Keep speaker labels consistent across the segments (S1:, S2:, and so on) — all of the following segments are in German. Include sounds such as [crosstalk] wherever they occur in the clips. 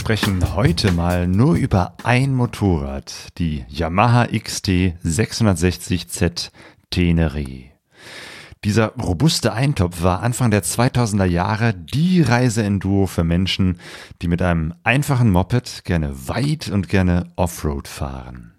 S1: sprechen heute mal nur über ein Motorrad, die Yamaha XT 660Z Tenere. Dieser robuste Eintopf war Anfang der 2000er Jahre die Reiseenduro für Menschen, die mit einem einfachen Moped gerne weit und gerne Offroad fahren.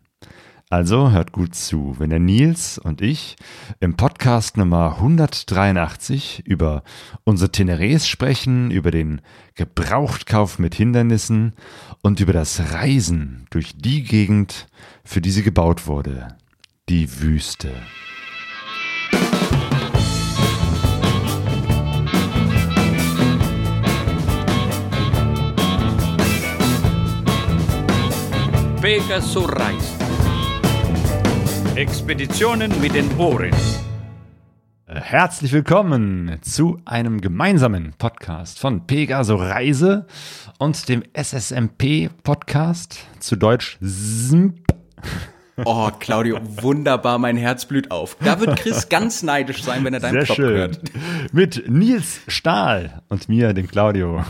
S1: Also hört gut zu, wenn der Nils und ich im Podcast Nummer 183 über unsere Teneres sprechen, über den Gebrauchtkauf mit Hindernissen und über das Reisen durch die Gegend, für die sie gebaut wurde, die Wüste.
S2: Pegasus reist. Expeditionen mit den Ohren.
S1: Äh, herzlich willkommen zu einem gemeinsamen Podcast von Pegaso Reise und dem SSMP Podcast, zu Deutsch SMP. [laughs]
S3: Oh, Claudio, wunderbar, mein Herz blüht auf. Da wird Chris ganz neidisch sein, wenn er deinen
S1: Sehr
S3: Plop
S1: schön.
S3: hört.
S1: Mit Nils Stahl und mir, dem Claudio.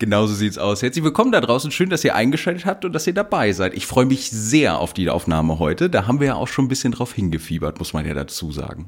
S3: Genauso sieht's aus. Herzlich willkommen da draußen. Schön, dass ihr eingeschaltet habt und dass ihr dabei seid. Ich freue mich sehr auf die Aufnahme heute. Da haben wir ja auch schon ein bisschen drauf hingefiebert, muss man ja dazu sagen.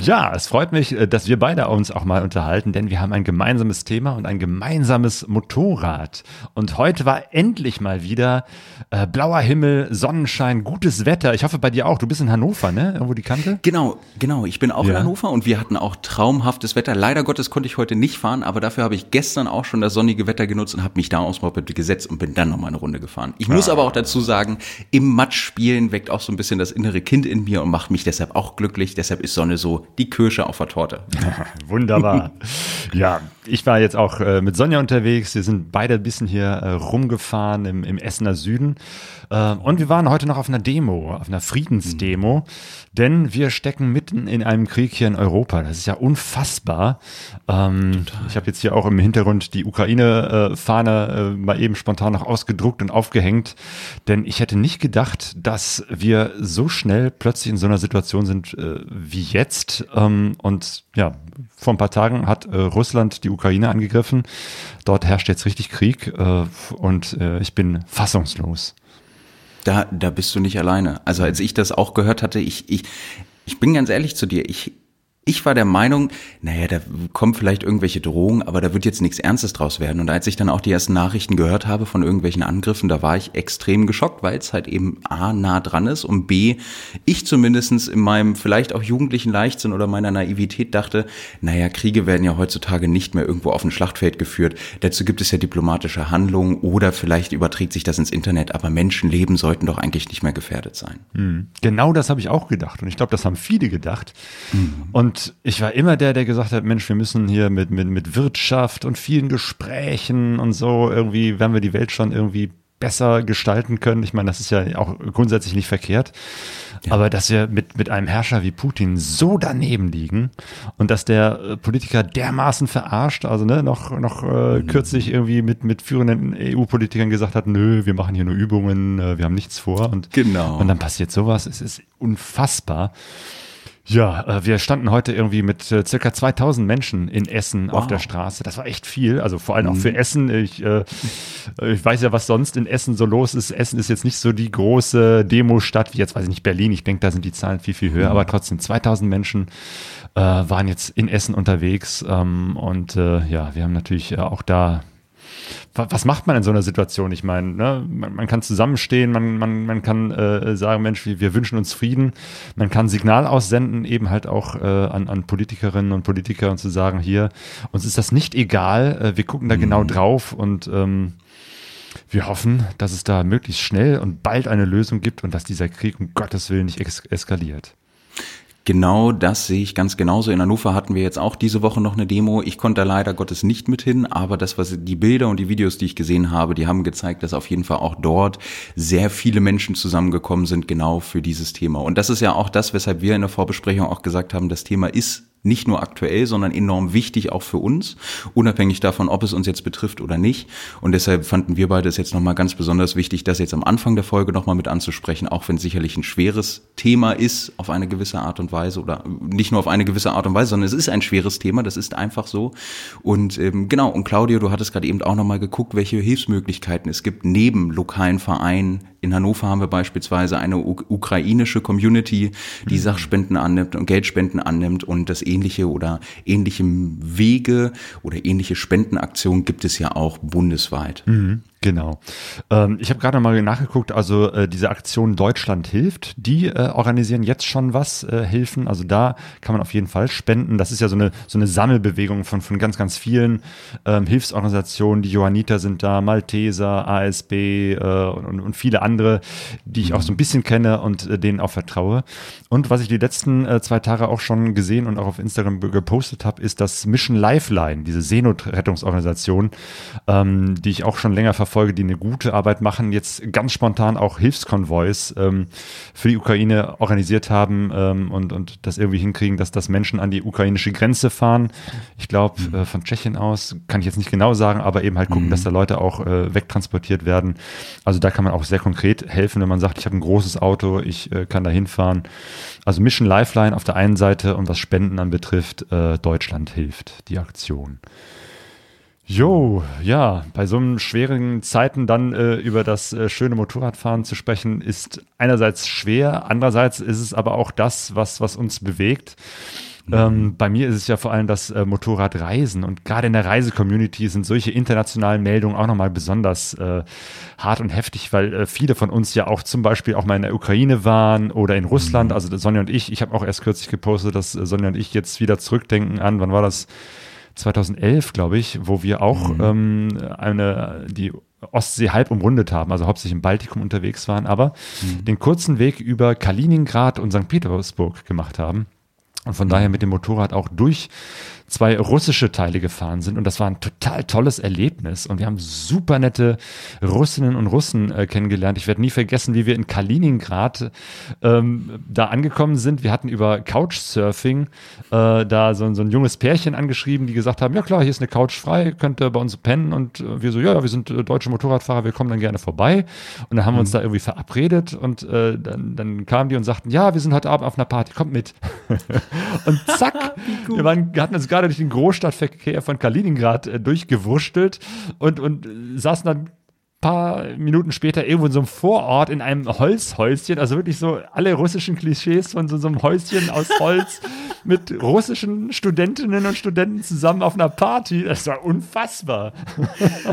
S1: Ja, es freut mich, äh, dass wir beide uns auch mal unterhalten, denn wir haben ein gemeinsames Thema und ein gemeinsames Motorrad. Und heute war endlich mal wieder äh, blauer Himmel, Sonnenschein, gutes Wetter. Ich hoffe bei dir auch. Du bist in Hannover, ne? Irgendwo die Kante?
S3: Genau, genau. Ich bin auch
S1: Ja.
S3: in Hannover und wir hatten auch traumhaftes Wetter. Leider Gottes konnte ich heute nicht fahren, aber dafür habe ich gestern auch schon das sonnige Wetter genutzt und habe mich da aufs Moped gesetzt und bin dann noch mal eine Runde gefahren. Ich muss aber auch dazu sagen, im Matsch spielen weckt auch so ein bisschen das innere Kind in mir und macht mich deshalb auch glücklich. Deshalb ist Sonne so die Kirsche auf der Torte. [laughs]
S1: Wunderbar. [laughs] ja, ich war jetzt auch äh, mit Sonja unterwegs. Wir sind beide ein bisschen hier äh, rumgefahren im, im Essener Süden. Äh, und wir waren heute noch auf einer Demo, auf einer Friedensdemo. Denn wir stecken mitten in einem Krieg hier in Europa. Das ist ja unfassbar. Ähm, ich habe jetzt hier auch im Hintergrund die Ukraine-Fahne äh, mal eben spontan noch ausgedruckt und aufgehängt. Denn ich hätte nicht gedacht, dass wir so schnell plötzlich in so einer Situation sind äh, wie jetzt. Ähm, und ja, vor ein paar Tagen hat äh, Russland die Ukraine angegriffen. Dort herrscht jetzt richtig Krieg äh, und äh, ich bin fassungslos.
S3: Da, da bist du nicht alleine. Also als ich das auch gehört hatte, ich, ich, ich bin ganz ehrlich zu dir, ich, ich war der Meinung, naja, da kommen vielleicht irgendwelche Drohungen, aber da wird jetzt nichts Ernstes draus werden. Und als ich dann auch die ersten Nachrichten gehört habe von irgendwelchen Angriffen, da war ich extrem geschockt, weil es halt eben A, nah dran ist und B, ich zumindestens in meinem vielleicht auch jugendlichen Leichtsinn oder meiner Naivität dachte, naja, Kriege werden ja heutzutage nicht mehr irgendwo auf ein Schlachtfeld geführt. Dazu gibt es ja diplomatische Handlungen oder vielleicht überträgt sich das ins Internet, aber Menschenleben sollten doch eigentlich nicht mehr gefährdet sein.
S1: Genau das habe ich auch gedacht und ich glaube, das haben viele gedacht. Und ich war immer der, der gesagt hat, Mensch, wir müssen hier mit, mit, mit Wirtschaft und vielen Gesprächen und so irgendwie, werden wir die Welt schon irgendwie besser gestalten können. Ich meine, das ist ja auch grundsätzlich nicht verkehrt. Aber dass wir mit, mit einem Herrscher wie Putin so daneben liegen und dass der äh, Politiker dermaßen verarscht, also ne, noch, noch äh, kürzlich irgendwie mit, mit führenden EU-Politikern gesagt hat, nö, wir machen hier nur Übungen, äh, wir haben nichts vor. Und,
S3: Genau.
S1: und dann passiert sowas. Es ist unfassbar. Ja, äh, wir standen heute irgendwie mit äh, circa 2000 Menschen in Essen auf
S3: Wow.
S1: der Straße. Das war echt viel, also vor allem auch für Essen. Ich, äh, ich weiß ja, was sonst in Essen so los ist. Essen ist jetzt nicht so die große Demo-Stadt wie jetzt, weiß ich nicht, Berlin. Ich denke, da sind die Zahlen viel, viel höher, aber trotzdem 2000 Menschen äh, waren jetzt in Essen unterwegs. Ähm, und äh, ja, wir haben natürlich äh, auch da was macht man in so einer Situation? Ich meine, ne, man, man kann zusammenstehen, man, man, man kann äh, sagen, Mensch, wir, wir wünschen uns Frieden. Man kann Signal aussenden, eben halt auch äh, an, an Politikerinnen und Politiker und zu sagen, hier, uns ist das nicht egal, äh, wir gucken da genau drauf und ähm, wir hoffen, dass es da möglichst schnell und bald eine Lösung gibt und dass dieser Krieg um Gottes Willen nicht ex eskaliert.
S3: Genau das sehe ich ganz genauso. In Hannover hatten wir jetzt auch diese Woche noch eine Demo. Ich konnte da leider Gottes nicht mit hin, aber das, was die Bilder und die Videos, die ich gesehen habe, die haben gezeigt, dass auf jeden Fall auch dort sehr viele Menschen zusammengekommen sind, genau für dieses Thema. Und das ist ja auch das, weshalb wir in der Vorbesprechung auch gesagt haben, das Thema ist nicht nur aktuell, sondern enorm wichtig auch für uns, unabhängig davon, ob es uns jetzt betrifft oder nicht. Und deshalb fanden wir beide es jetzt nochmal ganz besonders wichtig, das jetzt am Anfang der Folge nochmal mit anzusprechen, auch wenn es sicherlich ein schweres Thema ist auf eine gewisse Art und Weise oder nicht nur auf eine gewisse Art und Weise, sondern es ist ein schweres Thema, das ist einfach so. Und ähm, genau, und Claudio, du hattest gerade eben auch nochmal geguckt, welche Hilfsmöglichkeiten es gibt neben lokalen Vereinen. In Hannover haben wir beispielsweise eine ukrainische Community, die mhm. Sachspenden annimmt und Geldspenden annimmt und das ähnliche oder ähnlichem Wege oder ähnliche Spendenaktionen gibt es ja auch bundesweit.
S1: Mhm. Genau. Ähm, ich habe gerade mal nachgeguckt, also äh, diese Aktion Deutschland hilft, die äh, organisieren jetzt schon was, äh, Hilfen. Also da kann man auf jeden Fall spenden. Das ist ja so eine, so eine Sammelbewegung von, von ganz, ganz vielen ähm, Hilfsorganisationen. Die Johanniter sind da, Malteser, ASB äh, und, und viele andere, die ich auch so ein bisschen kenne und äh, denen auch vertraue. Und was ich die letzten äh, zwei Tage auch schon gesehen und auch auf Instagram gepostet habe, ist das Mission Lifeline, diese Seenotrettungsorganisation, ähm, die ich auch schon länger verfolge Folge, die eine gute Arbeit machen, jetzt ganz spontan auch Hilfskonvois ähm, für die Ukraine organisiert haben ähm, und, und das irgendwie hinkriegen, dass das Menschen an die ukrainische Grenze fahren. Ich glaube, mhm. äh, von Tschechien aus, kann ich jetzt nicht genau sagen, aber eben halt gucken, mhm. dass da Leute auch äh, wegtransportiert werden. Also da kann man auch sehr konkret helfen, wenn man sagt, ich habe ein großes Auto, ich äh, kann da hinfahren. Also Mission Lifeline auf der einen Seite und was Spenden anbetrifft, äh, Deutschland hilft, die Aktion. Jo, ja, bei so einem schweren Zeiten dann äh, über das äh, schöne Motorradfahren zu sprechen, ist einerseits schwer, andererseits ist es aber auch das, was, was uns bewegt. Mhm. Ähm, bei mir ist es ja vor allem das äh, Motorradreisen und gerade in der Reisecommunity sind solche internationalen Meldungen auch nochmal besonders äh, hart und heftig, weil äh, viele von uns ja auch zum Beispiel auch mal in der Ukraine waren oder in Russland. Mhm. Also Sonja und ich, ich habe auch erst kürzlich gepostet, dass Sonja und ich jetzt wieder zurückdenken an, wann war das? 2011, glaube ich, wo wir auch mhm. ähm, eine, die Ostsee halb umrundet haben, also hauptsächlich im Baltikum unterwegs waren, aber mhm. den kurzen Weg über Kaliningrad und St. Petersburg gemacht haben und von mhm. daher mit dem Motorrad auch durch zwei russische Teile gefahren sind und das war ein total tolles Erlebnis und wir haben super nette Russinnen und Russen äh, kennengelernt. Ich werde nie vergessen, wie wir in Kaliningrad ähm, da angekommen sind. Wir hatten über Couchsurfing äh, da so, so, ein junges Pärchen angeschrieben, die gesagt haben, ja klar, hier ist eine Couch frei, könnt ihr bei uns pennen und wir so, ja, wir sind äh, deutsche Motorradfahrer, wir kommen dann gerne vorbei und dann haben wir uns mhm. da irgendwie verabredet und äh, dann, dann kamen die und sagten, ja, wir sind heute Abend auf einer Party, kommt mit. [laughs] und zack, [laughs] wir, waren, hatten uns gerade durch den Großstadtverkehr von Kaliningrad äh, durchgewurschtelt und, und saßen dann paar Minuten später irgendwo in so einem Vorort in einem Holzhäuschen, also wirklich so alle russischen Klischees von so, so einem Häuschen aus Holz [laughs] mit russischen Studentinnen und Studenten zusammen auf einer Party. Das war unfassbar.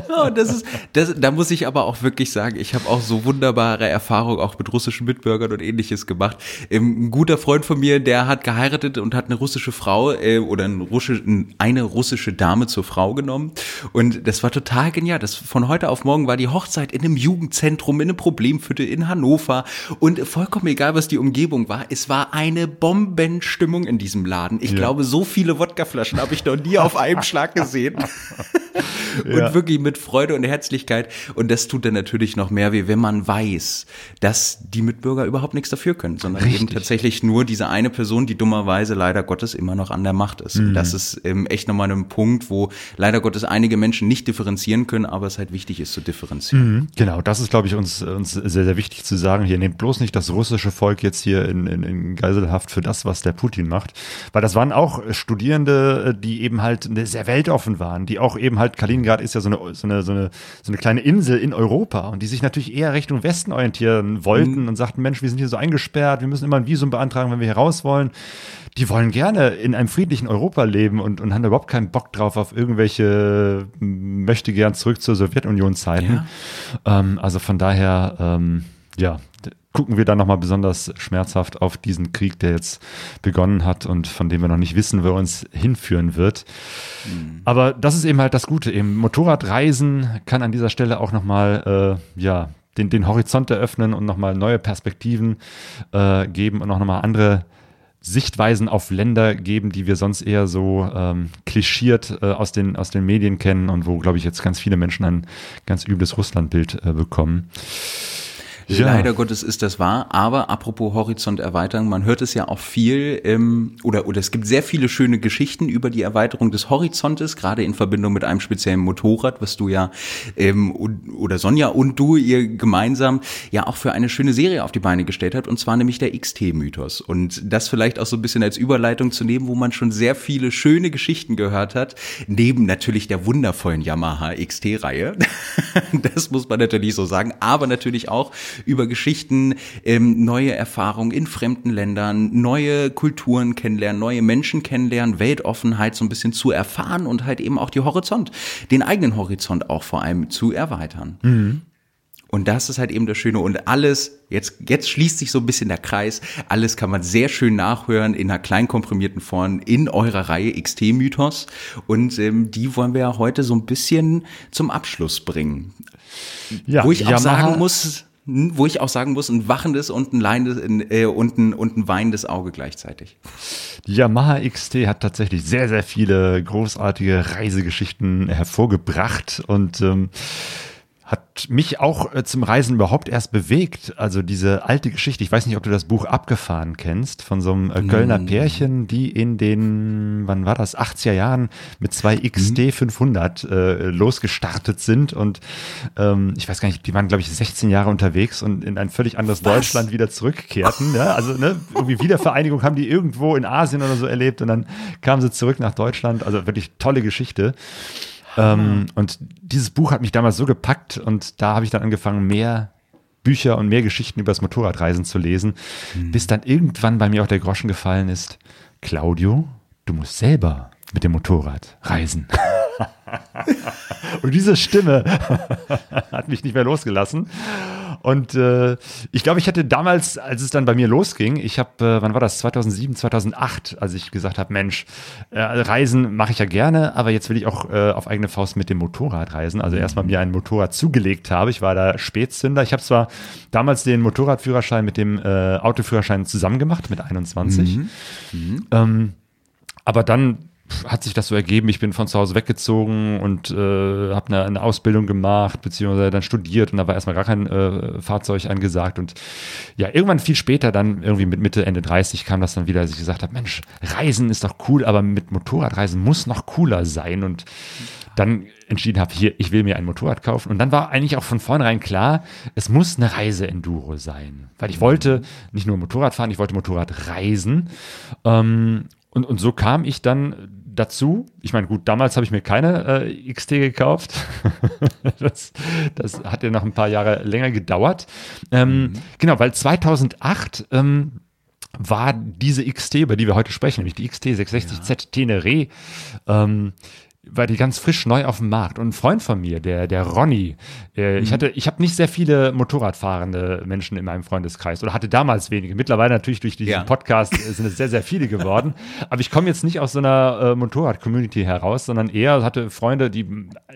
S3: Oh, das ist, das, da muss ich aber auch wirklich sagen, ich habe auch so wunderbare Erfahrungen auch mit russischen Mitbürgern und ähnliches gemacht. Ähm, ein guter Freund von mir, der hat geheiratet und hat eine russische Frau äh, oder ein russisch, eine russische Dame zur Frau genommen. Und das war total genial. Das, von heute auf morgen war die Hochzeit Hochzeit in einem Jugendzentrum, in einem Problemviertel in Hannover und vollkommen egal, was die Umgebung war. Es war eine Bombenstimmung in diesem Laden. Ich ja. glaube, so viele Wodkaflaschen habe ich noch nie auf einem Schlag gesehen. [laughs] und ja. wirklich mit Freude und Herzlichkeit. Und das tut dann natürlich noch mehr weh, wenn man weiß, dass die Mitbürger überhaupt nichts dafür können, sondern Richtig. eben tatsächlich nur diese eine Person, die dummerweise leider Gottes immer noch an der Macht ist. Mhm. Und das ist ähm, echt nochmal ein Punkt, wo leider Gottes einige Menschen nicht differenzieren können, aber es halt wichtig ist zu differenzieren.
S1: Mhm, genau, das ist, glaube ich, uns, uns sehr, sehr wichtig zu sagen. Hier nehmt bloß nicht das russische Volk jetzt hier in, in, in Geiselhaft für das, was der Putin macht. Weil das waren auch Studierende, die eben halt sehr weltoffen waren, die auch eben halt, Kaliningrad ist ja so eine, so eine, so eine, so eine kleine Insel in Europa und die sich natürlich eher Richtung Westen orientieren wollten mhm. und sagten, Mensch, wir sind hier so eingesperrt, wir müssen immer ein Visum beantragen, wenn wir hier raus wollen die wollen gerne in einem friedlichen Europa leben und, und haben überhaupt keinen Bock drauf auf irgendwelche möchte gern zurück zur Sowjetunion-Zeiten. Ja. Ähm, also von daher, ähm, ja, gucken wir da nochmal besonders schmerzhaft auf diesen Krieg, der jetzt begonnen hat und von dem wir noch nicht wissen, wo er uns hinführen wird. Mhm. Aber das ist eben halt das Gute. Eben Motorradreisen kann an dieser Stelle auch nochmal, äh, ja, den, den Horizont eröffnen und nochmal neue Perspektiven äh, geben und auch nochmal andere Sichtweisen auf Länder geben, die wir sonst eher so ähm, klischiert äh, aus, den, aus den Medien kennen und wo, glaube ich, jetzt ganz viele Menschen ein ganz übles Russlandbild äh, bekommen.
S3: Ja. Leider Gottes ist das wahr. Aber apropos Horizont erweitern, man hört es ja auch viel, ähm, oder, oder es gibt sehr viele schöne Geschichten über die Erweiterung des Horizontes, gerade in Verbindung mit einem speziellen Motorrad, was du ja, ähm, oder Sonja und du ihr gemeinsam ja auch für eine schöne Serie auf die Beine gestellt habt, und zwar nämlich der XT-Mythos. Und das vielleicht auch so ein bisschen als Überleitung zu nehmen, wo man schon sehr viele schöne Geschichten gehört hat, neben natürlich der wundervollen Yamaha XT-Reihe. [laughs] das muss man natürlich so sagen, aber natürlich auch über Geschichten, ähm, neue Erfahrungen in fremden Ländern, neue Kulturen kennenlernen, neue Menschen kennenlernen, Weltoffenheit so ein bisschen zu erfahren und halt eben auch die Horizont, den eigenen Horizont auch vor allem zu erweitern. Mhm. Und das ist halt eben das Schöne. Und alles, jetzt, jetzt schließt sich so ein bisschen der Kreis. Alles kann man sehr schön nachhören in einer klein komprimierten Form in eurer Reihe XT-Mythos. Und ähm, die wollen wir ja heute so ein bisschen zum Abschluss bringen. Ja, Wo ich auch sagen muss, wo ich auch sagen muss, ein wachendes und ein, leinendes, äh, und ein, und ein weinendes Auge gleichzeitig.
S1: Die Yamaha XT hat tatsächlich sehr, sehr viele großartige Reisegeschichten hervorgebracht und ähm, hat mich auch äh, zum Reisen überhaupt erst bewegt. Also diese alte Geschichte, ich weiß nicht, ob du das Buch Abgefahren kennst, von so einem äh, Kölner mm. Pärchen, die in den, wann war das, 80er Jahren mit zwei XT mm. 500 äh, losgestartet sind und ähm, ich weiß gar nicht, die waren glaube ich 16 Jahre unterwegs und in ein völlig anderes Was? Deutschland wieder zurückkehrten. Ja? Also ne, irgendwie Wiedervereinigung haben die irgendwo in Asien oder so erlebt und dann kamen sie zurück nach Deutschland. Also wirklich tolle Geschichte. Ähm, und dieses Buch hat mich damals so gepackt und da habe ich dann angefangen, mehr Bücher und mehr Geschichten über das Motorradreisen zu lesen, mhm. bis dann irgendwann bei mir auch der Groschen gefallen ist, Claudio, du musst selber mit dem Motorrad reisen. [laughs] und diese Stimme [laughs] hat mich nicht mehr losgelassen. Und äh, ich glaube, ich hätte damals, als es dann bei mir losging, ich habe, äh, wann war das, 2007, 2008, als ich gesagt habe, Mensch, äh, Reisen mache ich ja gerne, aber jetzt will ich auch äh, auf eigene Faust mit dem Motorrad reisen. Also erstmal mir ein Motorrad zugelegt habe. Ich war da Spätzünder. Ich habe zwar damals den Motorradführerschein mit dem äh, Autoführerschein zusammen gemacht, mit 21. Mhm. Mhm. Ähm, aber dann hat sich das so ergeben. Ich bin von zu Hause weggezogen und äh, habe eine, eine, Ausbildung gemacht, beziehungsweise dann studiert und da war erstmal gar kein äh, Fahrzeug angesagt. Und ja, irgendwann viel später, dann irgendwie mit Mitte, Ende 30 kam das dann wieder, dass ich gesagt habe, Mensch, Reisen ist doch cool, aber mit Motorradreisen muss noch cooler sein. Und dann entschieden habe, hier, ich will mir ein Motorrad kaufen. Und dann war eigentlich auch von vornherein klar, es muss eine Reise-Enduro sein. Weil ich wollte nicht nur Motorrad fahren, ich wollte Motorrad reisen. Ähm, und, und so kam ich dann dazu. Ich meine, gut, damals habe ich mir keine äh, XT gekauft. [laughs] das, das hat ja noch ein paar Jahre länger gedauert. Ähm, mhm. Genau, weil 2008 ähm, war diese XT, über die wir heute sprechen, nämlich die XT660Z ja. Tenere, ähm, war die ganz frisch neu auf dem Markt. Und ein Freund von mir, der, der Ronny, äh, mhm. ich hatte, ich habe nicht sehr viele Motorradfahrende Menschen in meinem Freundeskreis oder hatte damals wenige. Mittlerweile natürlich durch diesen ja. Podcast [laughs] sind es sehr, sehr viele geworden. Aber ich komme jetzt nicht aus so einer äh, Motorrad-Community heraus, sondern eher hatte Freunde, die,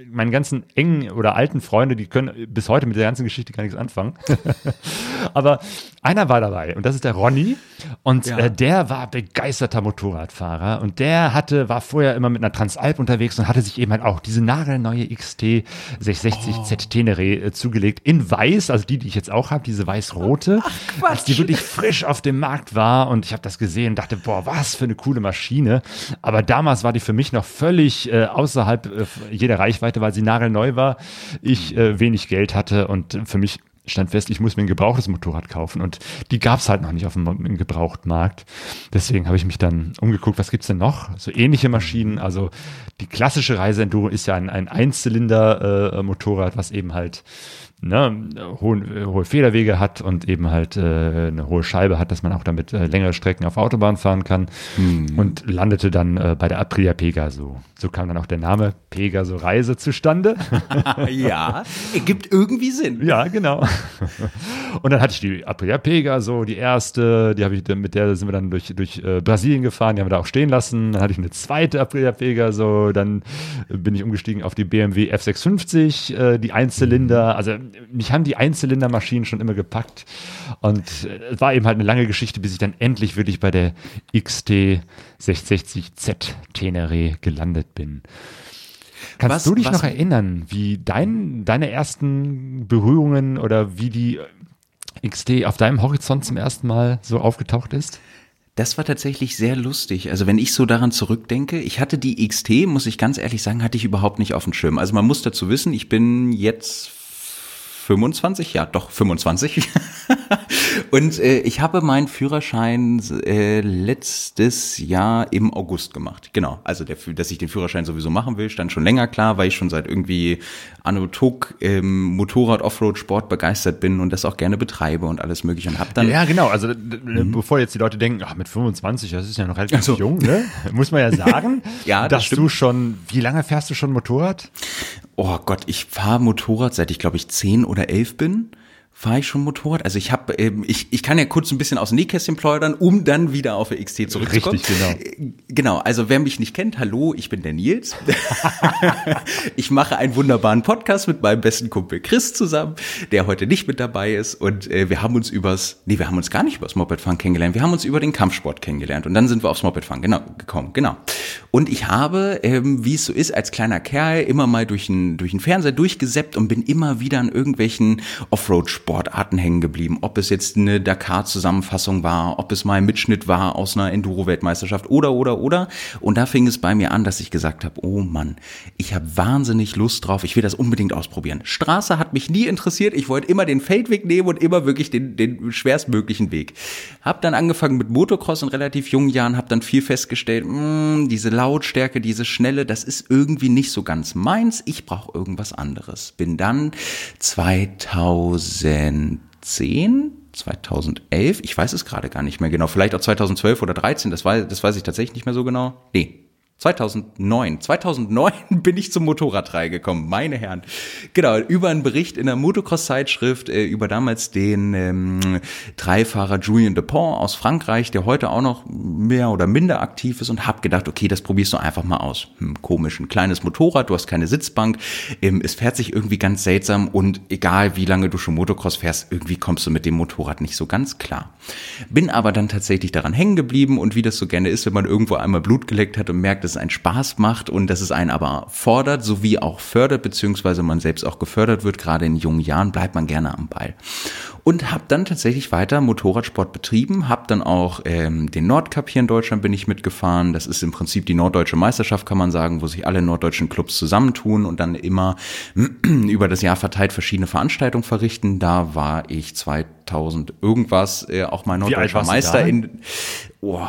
S1: meine ganzen engen oder alten Freunde, die können bis heute mit der ganzen Geschichte gar nichts anfangen. [laughs] Aber einer war dabei und das ist der Ronny. Und ja. äh, der war begeisterter Motorradfahrer und der hatte, war vorher immer mit einer Transalp unterwegs und hatte sich eben halt auch diese nagelneue XT 660 oh. Z Tenere äh, zugelegt in weiß, also die, die ich jetzt auch habe, diese weiß-rote, als die wirklich frisch auf dem Markt war und ich habe das gesehen und dachte, boah, was für eine coole Maschine. Aber damals war die für mich noch völlig äh, außerhalb äh, jeder Reichweite, weil sie nagelneu war, ich äh, wenig Geld hatte und für mich stand fest, ich muss mir ein gebrauchtes Motorrad kaufen und die gab es halt noch nicht auf dem, Gebrauchtmarkt. Deswegen habe ich mich dann umgeguckt, was gibt's denn noch? So ähnliche Maschinen, also die klassische Reiseenduro ist ja ein, ein Einzylinder-Motorrad, äh, was eben halt ne, hohe, hohe Federwege hat und eben halt äh, eine hohe Scheibe hat, dass man auch damit äh, längere Strecken auf Autobahn fahren kann hm. und landete dann äh, bei der Aprilia Pegaso. So kam dann auch der Name Pegaso Reise zustande. [laughs]
S3: ja, ergibt irgendwie Sinn.
S1: Ja, genau. Und dann hatte ich die Aprilia Pegaso, die erste, die habe ich mit der sind wir dann durch durch äh, Brasilien gefahren, die haben wir da auch stehen lassen. Dann hatte ich eine zweite Aprilia Pegaso, dann bin ich umgestiegen auf die BMW F650, äh, die Einzylinder, also mich haben die Einzylindermaschinen schon immer gepackt. Und es war eben halt eine lange Geschichte, bis ich dann endlich wirklich bei der XT 660Z Tenere gelandet bin. Kannst was, du dich noch erinnern, wie dein, deine ersten Berührungen oder wie die XT auf deinem Horizont zum ersten Mal so aufgetaucht ist?
S3: Das war tatsächlich sehr lustig. Also wenn ich so daran zurückdenke, ich hatte die XT, muss ich ganz ehrlich sagen, hatte ich überhaupt nicht auf dem Schirm. Also man muss dazu wissen, ich bin jetzt 25, ja doch 25. [laughs] und äh, ich habe meinen Führerschein äh, letztes Jahr im August gemacht. Genau, also der, dass ich den Führerschein sowieso machen will, stand schon länger klar, weil ich schon seit irgendwie Anno Tuck ähm, Motorrad Offroad Sport begeistert bin und das auch gerne betreibe und alles mögliche und hab dann
S1: Ja, genau, also mhm. bevor jetzt die Leute denken, ach, mit 25, das ist ja noch relativ so. jung, ne? Muss man ja sagen, [laughs] ja, das dass stimmt. du schon wie lange fährst du schon Motorrad?
S3: Oh Gott, ich fahre Motorrad seit ich glaube ich zehn oder elf bin fahre ich schon Motorrad. Also ich habe, ähm, ich, ich kann ja kurz ein bisschen aus dem Nähkästchen plaudern, um dann wieder auf der XT zurückzukommen.
S1: Richtig, genau.
S3: Äh, genau, also wer mich nicht kennt, hallo, ich bin der Nils. [laughs] ich mache einen wunderbaren Podcast mit meinem besten Kumpel Chris zusammen, der heute nicht mit dabei ist. Und äh, wir haben uns übers, nee, wir haben uns gar nicht übers Mopedfahren kennengelernt, wir haben uns über den Kampfsport kennengelernt. Und dann sind wir aufs Mopedfahren genau, gekommen, genau. Und ich habe, ähm, wie es so ist, als kleiner Kerl immer mal durch den durch den Fernseher durchgesäppt und bin immer wieder an irgendwelchen Offroad Sportarten hängen geblieben. Ob es jetzt eine Dakar-Zusammenfassung war, ob es mal ein Mitschnitt war aus einer Enduro-Weltmeisterschaft oder, oder, oder. Und da fing es bei mir an, dass ich gesagt habe, oh Mann, ich habe wahnsinnig Lust drauf, ich will das unbedingt ausprobieren. Straße hat mich nie interessiert, ich wollte immer den Feldweg nehmen und immer wirklich den, den schwerstmöglichen Weg. Hab dann angefangen mit Motocross in relativ jungen Jahren, hab dann viel festgestellt, mh, hm, diese Lautstärke, diese Schnelle, das ist irgendwie nicht so ganz meins, ich brauche irgendwas anderes. Bin dann 2000 2010, 2011, ich weiß es gerade gar nicht mehr genau, vielleicht auch 2012 oder 13, das weiß, das weiß ich tatsächlich nicht mehr so genau. Nee, 2009. 2009 [laughs] bin ich zum Motorradreihe gekommen, meine Herren. Genau, über einen Bericht in der Motocross-Zeitschrift äh, über damals den ähm, Dreifahrer Julien Dupont aus Frankreich, der heute auch noch mehr oder minder aktiv ist und hab gedacht, okay, das probierst du einfach mal aus. Hm, komisch, ein kleines Motorrad, du hast keine Sitzbank, ähm, es fährt sich irgendwie ganz seltsam und egal wie lange du schon Motocross fährst, irgendwie kommst du mit dem Motorrad nicht so ganz klar. Bin aber dann tatsächlich daran hängen geblieben und wie das so gerne ist, wenn man irgendwo einmal Blut geleckt hat und merkt, dass es einen Spaß macht und dass es einen aber fordert sowie auch fördert, beziehungsweise man selbst auch gefördert wird, gerade in jungen Jahren, bleibt man gerne am Ball. Und habe dann tatsächlich weiter Motorradsport betrieben, habe dann auch ähm, den Nordcup hier in Deutschland bin ich mitgefahren. Das ist im Prinzip die norddeutsche Meisterschaft, kann man sagen, wo sich alle norddeutschen Clubs zusammentun und dann immer [clears throat] über das Jahr verteilt verschiedene Veranstaltungen verrichten. Da war ich 2000 irgendwas äh, auch mal norddeutscher Meister in. Oh,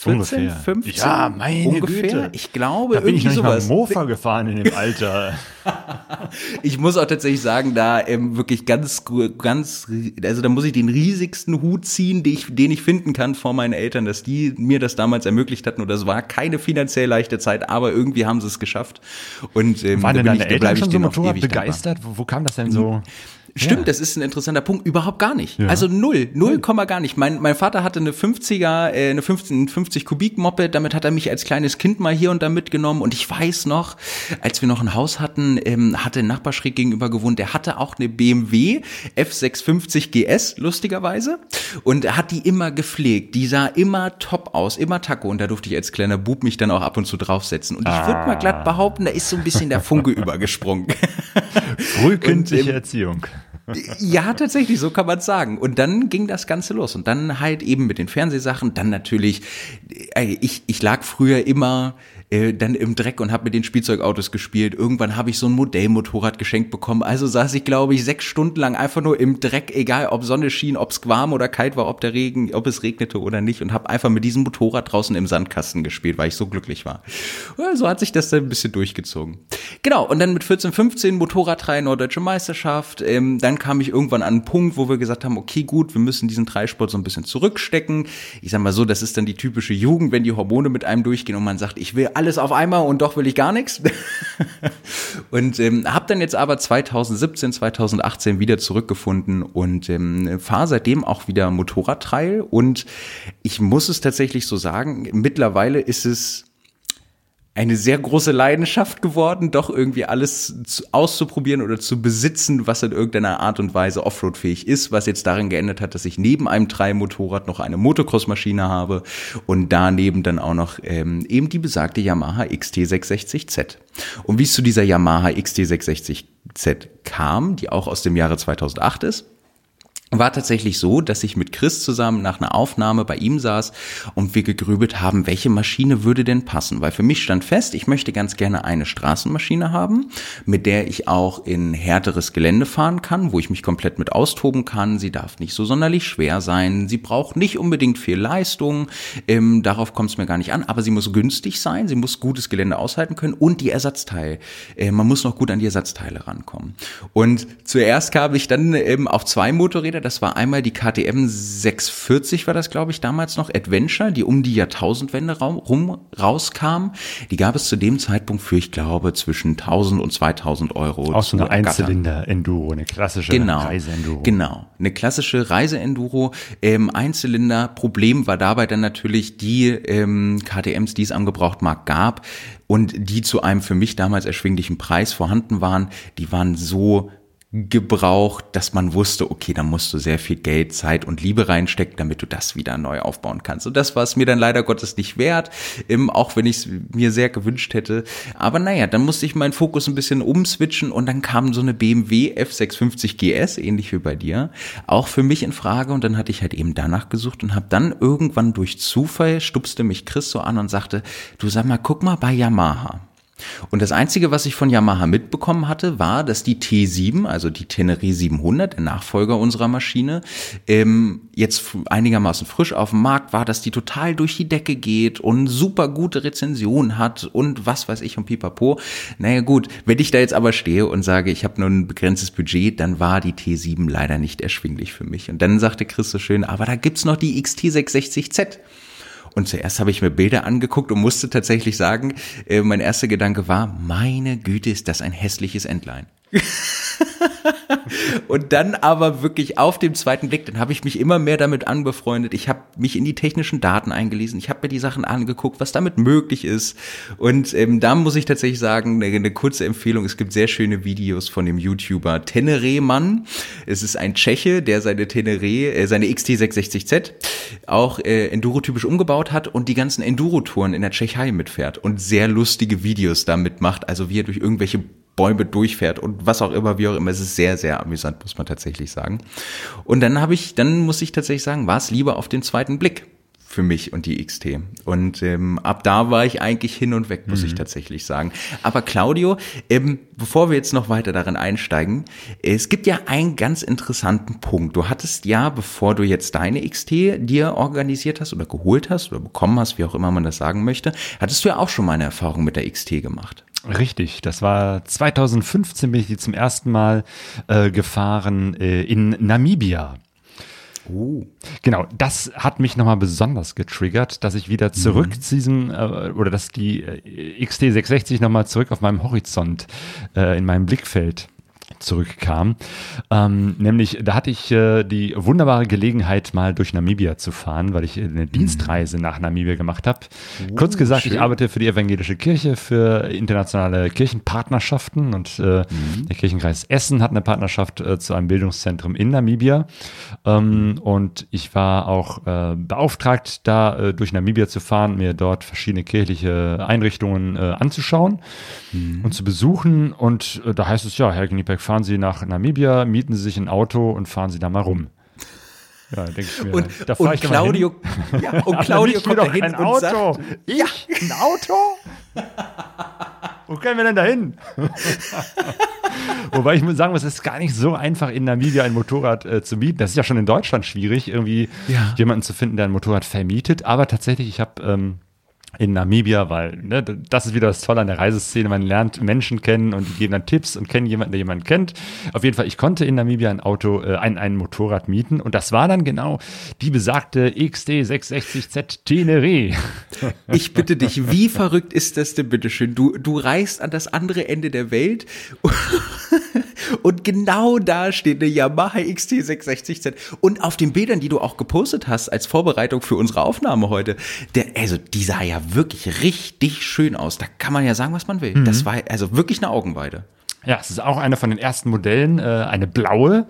S3: 14, ungefähr. 15?
S1: Ja, meine ungefähr. Güte.
S3: Ich glaube,
S1: da bin ich noch sowas. mal Mofa gefahren in dem Alter. [laughs]
S3: ich muss auch tatsächlich sagen, da ähm, wirklich ganz, ganz, also da muss ich den riesigsten Hut ziehen, den ich, den ich finden kann vor meinen Eltern, dass die mir das damals ermöglicht hatten. Und das war keine finanziell leichte Zeit, aber irgendwie haben sie es geschafft. Und
S1: ähm, waren denn deine ich, Eltern schon so Motorrad begeistert? Wo, wo kam das denn so?
S3: Stimmt, ja. das ist ein interessanter Punkt. Überhaupt gar nicht. Ja. Also null, null Komma gar nicht. Mein, mein Vater hatte eine 50er, äh, eine 15, 50 Kubik Moped. Damit hat er mich als kleines Kind mal hier und da mitgenommen. Und ich weiß noch, als wir noch ein Haus hatten, ähm, hatte ein Nachbar schräg gegenüber gewohnt. Der hatte auch eine BMW F650 GS, lustigerweise. Und er hat die immer gepflegt. Die sah immer top aus, immer Taco. Und da durfte ich als kleiner Bub mich dann auch ab und zu draufsetzen. Und ich ah. würde mal glatt behaupten, da ist so ein bisschen der Funke [laughs] übergesprungen.
S1: Frühkindliche und, ähm, Erziehung.
S3: Ja, tatsächlich, so kann man sagen. Und dann ging das Ganze los. Und dann halt eben mit den Fernsehsachen, dann natürlich, äh, ich, ich lag früher immer äh, dann im Dreck und habe mit den Spielzeugautos gespielt. Irgendwann habe ich so ein Modellmotorrad geschenkt bekommen. Also saß ich, glaube ich, sechs Stunden lang einfach nur im Dreck, egal ob Sonne schien, ob es warm oder kalt war, ob der Regen, ob es regnete oder nicht und habe einfach mit diesem Motorrad draußen im Sandkasten gespielt, weil ich so glücklich war. Ja, so hat sich das dann ein bisschen durchgezogen. Genau, und dann mit 14, 15 Motorradreihe Norddeutsche Meisterschaft. Ähm, dann kam ich irgendwann an einen Punkt, wo wir gesagt haben, okay, gut, wir müssen diesen Dreisport so ein bisschen zurückstecken. Ich sag mal so, das ist dann die typische Jugend, wenn die Hormone mit einem durchgehen und man sagt, ich will alles auf einmal und doch will ich gar nichts. [laughs] und ähm, habe dann jetzt aber 2017, 2018 wieder zurückgefunden und ähm, fahre seitdem auch wieder Motorradtrail. Und ich muss es tatsächlich so sagen, mittlerweile ist es eine sehr große Leidenschaft geworden, doch irgendwie alles zu, auszuprobieren oder zu besitzen, was in irgendeiner Art und Weise Offroad-fähig ist, was jetzt darin geändert hat, dass ich neben einem Dreimotorrad noch eine Motocross-Maschine habe und daneben dann auch noch ähm, eben die besagte Yamaha XT660Z. Und wie es zu dieser Yamaha XT660Z kam, die auch aus dem Jahre 2008 ist, war tatsächlich so, dass ich mit Chris zusammen nach einer Aufnahme bei ihm saß und wir gegrübelt haben, welche Maschine würde denn passen. Weil für mich stand fest, ich möchte ganz gerne eine Straßenmaschine haben, mit der ich auch in härteres Gelände fahren kann, wo ich mich komplett mit austoben kann. Sie darf nicht so sonderlich schwer sein. Sie braucht nicht unbedingt viel Leistung. Ähm, darauf kommt es mir gar nicht an. Aber sie muss günstig sein. Sie muss gutes Gelände aushalten können und die Ersatzteile. Äh, man muss noch gut an die Ersatzteile rankommen. Und zuerst kam ich dann eben auf zwei Motorräder Motorräder. Das war einmal die KTM 640 war das, glaube ich, damals noch, Adventure, die um die Jahrtausendwende rum rauskam. Die gab es zu dem Zeitpunkt für, ich glaube, zwischen 1000 und 2000 Euro.
S1: Auch so eine Einzylinder-Enduro, eine klassische
S3: genau,
S1: Reise-Enduro.
S3: Genau, eine klassische Reise-Enduro. Ähm, Einzylinder. Problem war dabei dann natürlich die ähm, KTMs, die es am Gebrauchtmarkt gab und die zu einem für mich damals erschwinglichen Preis vorhanden waren, die waren so gebraucht, dass man wusste, okay, da musst du sehr viel Geld, Zeit und Liebe reinstecken, damit du das wieder neu aufbauen kannst. Und das war es mir dann leider Gottes nicht wert, auch wenn ich es mir sehr gewünscht hätte. Aber naja, dann musste ich meinen Fokus ein bisschen umswitchen und dann kam so eine BMW F650 GS, ähnlich wie bei dir, auch für mich in Frage. Und dann hatte ich halt eben danach gesucht und habe dann irgendwann durch Zufall stupste mich Chris so an und sagte, du sag mal, guck mal bei Yamaha. Und das Einzige, was ich von Yamaha mitbekommen hatte, war, dass die T7, also die Tenere 700, der Nachfolger unserer Maschine, ähm, jetzt einigermaßen frisch auf dem Markt war, dass die total durch die Decke geht und super gute Rezensionen hat und was weiß ich und pipapo. Naja gut, wenn ich da jetzt aber stehe und sage, ich habe nur ein begrenztes Budget, dann war die T7 leider nicht erschwinglich für mich. Und dann sagte Chris so schön, aber da gibt's noch die XT660Z. Und zuerst habe ich mir Bilder angeguckt und musste tatsächlich sagen, äh, mein erster Gedanke war, meine Güte, ist das ein hässliches Entlein. [laughs] und dann aber wirklich auf dem zweiten Blick, dann habe ich mich immer mehr damit anbefreundet. Ich habe mich in die technischen Daten eingelesen. Ich habe mir die Sachen angeguckt, was damit möglich ist. Und ähm, da muss ich tatsächlich sagen, eine, eine, kurze Empfehlung. Es gibt sehr schöne Videos von dem YouTuber Tenere Mann. Es ist ein Tscheche, der seine Tenere, äh, seine XT660Z auch äh, Enduro-typisch umgebaut hat und die ganzen Enduro-Touren in der Tschechei mitfährt und sehr lustige Videos damit macht. Also wie er durch irgendwelche Bäume durchfährt und was auch immer, wie auch immer. Es ist sehr, sehr amüsant, muss man tatsächlich sagen. Und dann habe ich, dann muss ich tatsächlich sagen, war es lieber auf den zweiten Blick für mich und die XT. Und ähm, ab da war ich eigentlich hin und weg, muss mhm. ich tatsächlich sagen. Aber Claudio, ähm, bevor wir jetzt noch weiter darin einsteigen, es gibt ja einen ganz interessanten Punkt. Du hattest ja, bevor du jetzt deine XT dir organisiert hast oder geholt hast oder bekommen hast, wie auch immer man das sagen möchte, hattest du ja auch schon mal eine Erfahrung mit der XT gemacht.
S1: Richtig, das war 2015 bin ich die zum ersten Mal äh, gefahren äh, in Namibia. Oh. Genau, das hat mich nochmal besonders getriggert, dass ich wieder zurück mhm. zu diesem, äh, oder dass die äh, XT660 nochmal zurück auf meinem Horizont, äh, in meinem Blickfeld zurückkam. Ähm, nämlich, da hatte ich äh, die wunderbare Gelegenheit, mal durch Namibia zu fahren, weil ich eine mhm. Dienstreise nach Namibia gemacht habe. Oh, Kurz gesagt, schön. ich arbeite für die evangelische Kirche, für internationale Kirchenpartnerschaften und äh, mhm. der Kirchenkreis Essen hat eine Partnerschaft äh, zu einem Bildungszentrum in Namibia. Ähm, und ich war auch äh, beauftragt, da äh, durch Namibia zu fahren, mir dort verschiedene kirchliche Einrichtungen äh, anzuschauen mhm. und zu besuchen. Und da heißt es ja, Herr Gniepeck, fahren Sie nach Namibia, mieten Sie sich ein Auto und fahren Sie da mal rum.
S3: Ja, denke ich mir. Und, da und Claudio, [laughs] ja, [laughs] und Claudio kommt
S1: doch ein Auto. Sagt, ich? Ja. Ein Auto? Wo können wir denn da hin? [laughs] Wobei ich muss sagen, es ist gar nicht so einfach, in Namibia ein Motorrad äh, zu mieten. Das ist ja schon in Deutschland schwierig, irgendwie ja. jemanden zu finden, der ein Motorrad vermietet. Aber tatsächlich, ich habe ähm, in Namibia, weil ne, das ist wieder das Tolle an der Reiseszene. Man lernt Menschen kennen und die geben dann Tipps und kennen jemanden, der jemanden kennt. Auf jeden Fall, ich konnte in Namibia ein Auto, äh, ein, ein Motorrad mieten und das war dann genau die besagte XT660Z Tenere. [laughs]
S3: Ich bitte dich, wie verrückt ist das denn bitteschön? Du, du reist an das andere Ende der Welt und genau da steht eine Yamaha XT660Z. Und auf den Bildern, die du auch gepostet hast als Vorbereitung für unsere Aufnahme heute, der, also die sah ja wirklich richtig schön aus. Da kann man ja sagen, was man will. Mhm. Das war also wirklich eine Augenweide.
S1: Ja, es ist auch einer von den ersten Modellen, äh, eine blaue.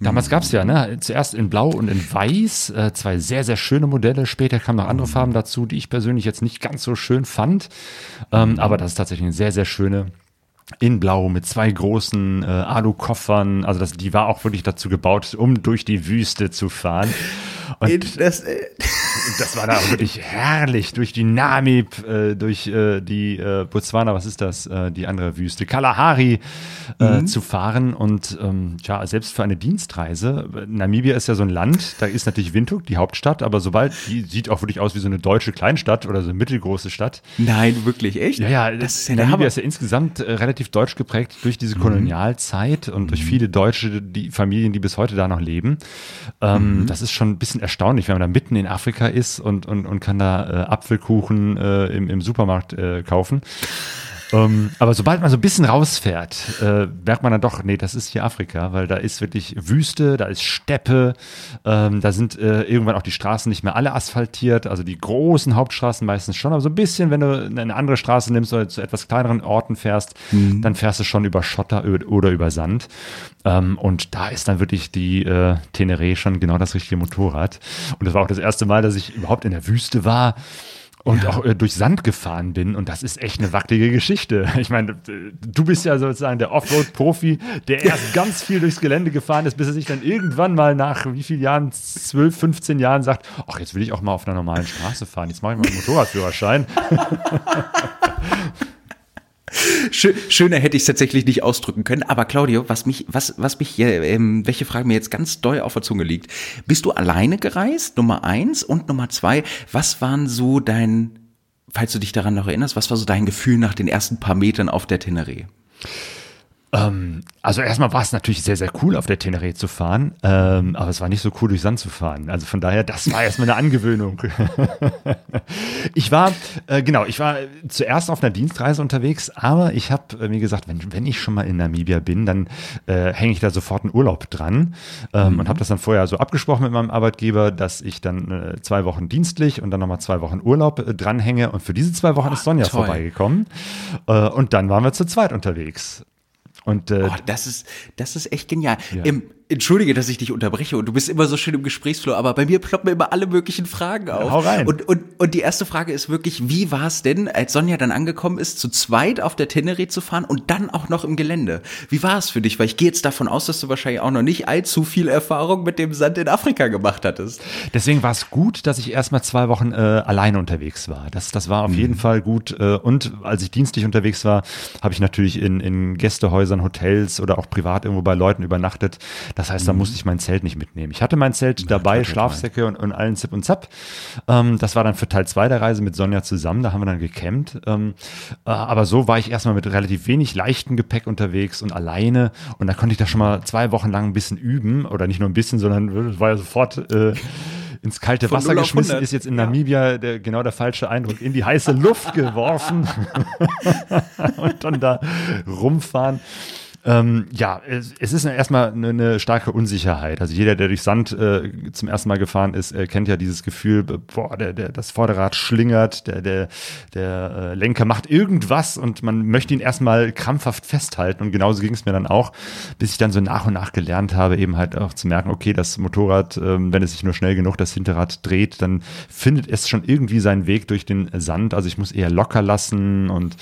S1: Damals mhm. gab es ja ne, zuerst in Blau und in Weiß äh, zwei sehr, sehr schöne Modelle. Später kamen noch andere mhm. Farben dazu, die ich persönlich jetzt nicht ganz so schön fand. Ähm, mhm. Aber das ist tatsächlich eine sehr, sehr schöne in Blau mit zwei großen äh, Alu-Koffern. Also das, die war auch wirklich dazu gebaut, um durch die Wüste zu fahren. Und das, äh das war da wirklich herrlich durch die Namib, äh, durch äh, die äh, Botswana, was ist das, äh, die andere Wüste, Kalahari äh, mhm. zu fahren. Und ähm, ja, selbst für eine Dienstreise, Namibia ist ja so ein Land, da ist natürlich Windhoek, die Hauptstadt, aber sobald, die sieht auch wirklich aus wie so eine deutsche Kleinstadt oder so eine mittelgroße Stadt.
S3: Nein, wirklich, echt?
S1: Ja, ja, das ist ja Namibia ist ja insgesamt äh, relativ deutsch geprägt durch diese mhm. Kolonialzeit und durch mhm. viele Deutsche, die Familien, die bis heute da noch leben. Ähm, mhm. Das ist schon ein bisschen erstaunlich, wenn man da mitten in Afrika ist und, und, und kann da äh, Apfelkuchen äh, im, im Supermarkt äh, kaufen. Ähm, aber sobald man so ein bisschen rausfährt, äh, merkt man dann doch, nee, das ist hier Afrika, weil da ist wirklich Wüste, da ist Steppe, ähm, da sind äh, irgendwann auch die Straßen nicht mehr alle asphaltiert, also die großen Hauptstraßen meistens schon, aber so ein bisschen, wenn du eine andere Straße nimmst oder zu etwas kleineren Orten fährst, mhm. dann fährst du schon über Schotter oder über Sand. Ähm, und da ist dann wirklich die äh, Teneré schon genau das richtige Motorrad. Und das war auch das erste Mal, dass ich überhaupt in der Wüste war und ja. auch äh, durch Sand gefahren bin und das ist echt eine wackelige Geschichte. [laughs] Ich meine, du bist ja sozusagen der Offroad-Profi, der erst ganz viel durchs Gelände gefahren ist, bis er sich dann irgendwann mal nach wie vielen Jahren, 12, 15 Jahren sagt, ach, jetzt will ich auch mal auf einer normalen Straße fahren, jetzt mache ich mal einen Motorradführerschein. [laughs]
S3: Schöner hätte ich es tatsächlich nicht ausdrücken können. Aber Claudio, was mich, was, was mich, ähm, welche Frage mir jetzt ganz doll auf der Zunge liegt. Bist du alleine gereist? Nummer eins und Nummer zwei. Was waren so dein, falls du dich daran noch erinnerst, was war so dein Gefühl nach den ersten paar Metern auf der Teneré?
S1: Ähm, also erstmal war es natürlich sehr, sehr cool, auf der Teneré zu fahren, ähm, aber es war nicht so cool, durch Sand zu fahren. Also von daher, das war erstmal eine Angewöhnung. [laughs] ich war, äh, genau, ich war zuerst auf einer Dienstreise unterwegs, aber ich habe äh, mir gesagt, wenn, wenn ich schon mal in Namibia bin, dann äh, hänge ich da sofort einen Urlaub dran ähm, mhm. und habe das dann vorher so abgesprochen mit meinem Arbeitgeber, dass ich dann äh, zwei Wochen dienstlich und dann nochmal zwei Wochen Urlaub äh, dranhänge und für diese zwei Wochen oh, ist Sonja toll. vorbeigekommen äh, und dann waren wir zu zweit unterwegs. Und
S3: äh, oh, das ist das ist echt genial. Ja. Im, Entschuldige, dass ich dich unterbreche und du bist immer so schön im Gesprächsflow, aber bei mir ploppen immer alle möglichen Fragen auf. Hau rein. Und, und, und die erste Frage ist wirklich, wie war es denn, als Sonja dann angekommen ist, zu zweit auf der Teneré zu fahren und dann auch noch im Gelände? Wie war es für dich? Weil ich gehe jetzt davon aus, dass du wahrscheinlich auch noch nicht allzu viel Erfahrung mit dem Sand in Afrika gemacht hattest.
S1: Deswegen war es gut, dass ich erstmal zwei Wochen äh, alleine unterwegs war. Das, das war auf mhm. jeden Fall gut. Äh, und als ich dienstlich unterwegs war, habe ich natürlich in, in Gästehäusern, Hotels oder auch privat irgendwo bei Leuten übernachtet. Das heißt, da mhm. musste ich mein Zelt nicht mitnehmen. Ich hatte mein Zelt dabei, ja, Schlafsäcke und, und allen Zip und Zap. Ähm, das war dann für Teil 2 der Reise mit Sonja zusammen. Da haben wir dann gecampt. Ähm, äh, aber so war ich erstmal mit relativ wenig leichtem Gepäck unterwegs und alleine. Und da konnte ich da schon mal zwei Wochen lang ein bisschen üben. Oder nicht nur ein bisschen, sondern war ja sofort. Äh, ins kalte Von Wasser geschmissen, ist jetzt in Namibia der, genau der falsche Eindruck, in die heiße Luft [laughs] geworfen [laughs] und dann da rumfahren. Ähm, ja, es, es ist erstmal eine, eine, starke Unsicherheit. Also jeder, der durch Sand äh, zum ersten Mal gefahren ist, äh, kennt ja dieses Gefühl, boah, der, der, das Vorderrad schlingert, der, der, der äh, Lenker macht irgendwas und man möchte ihn erstmal krampfhaft festhalten. Und genauso ging es mir dann auch, bis ich dann so nach und nach gelernt habe, eben halt auch zu merken, okay, das Motorrad, ähm, wenn es sich nur schnell genug das Hinterrad dreht, dann findet es schon irgendwie seinen Weg durch den Sand. Also ich muss eher locker lassen und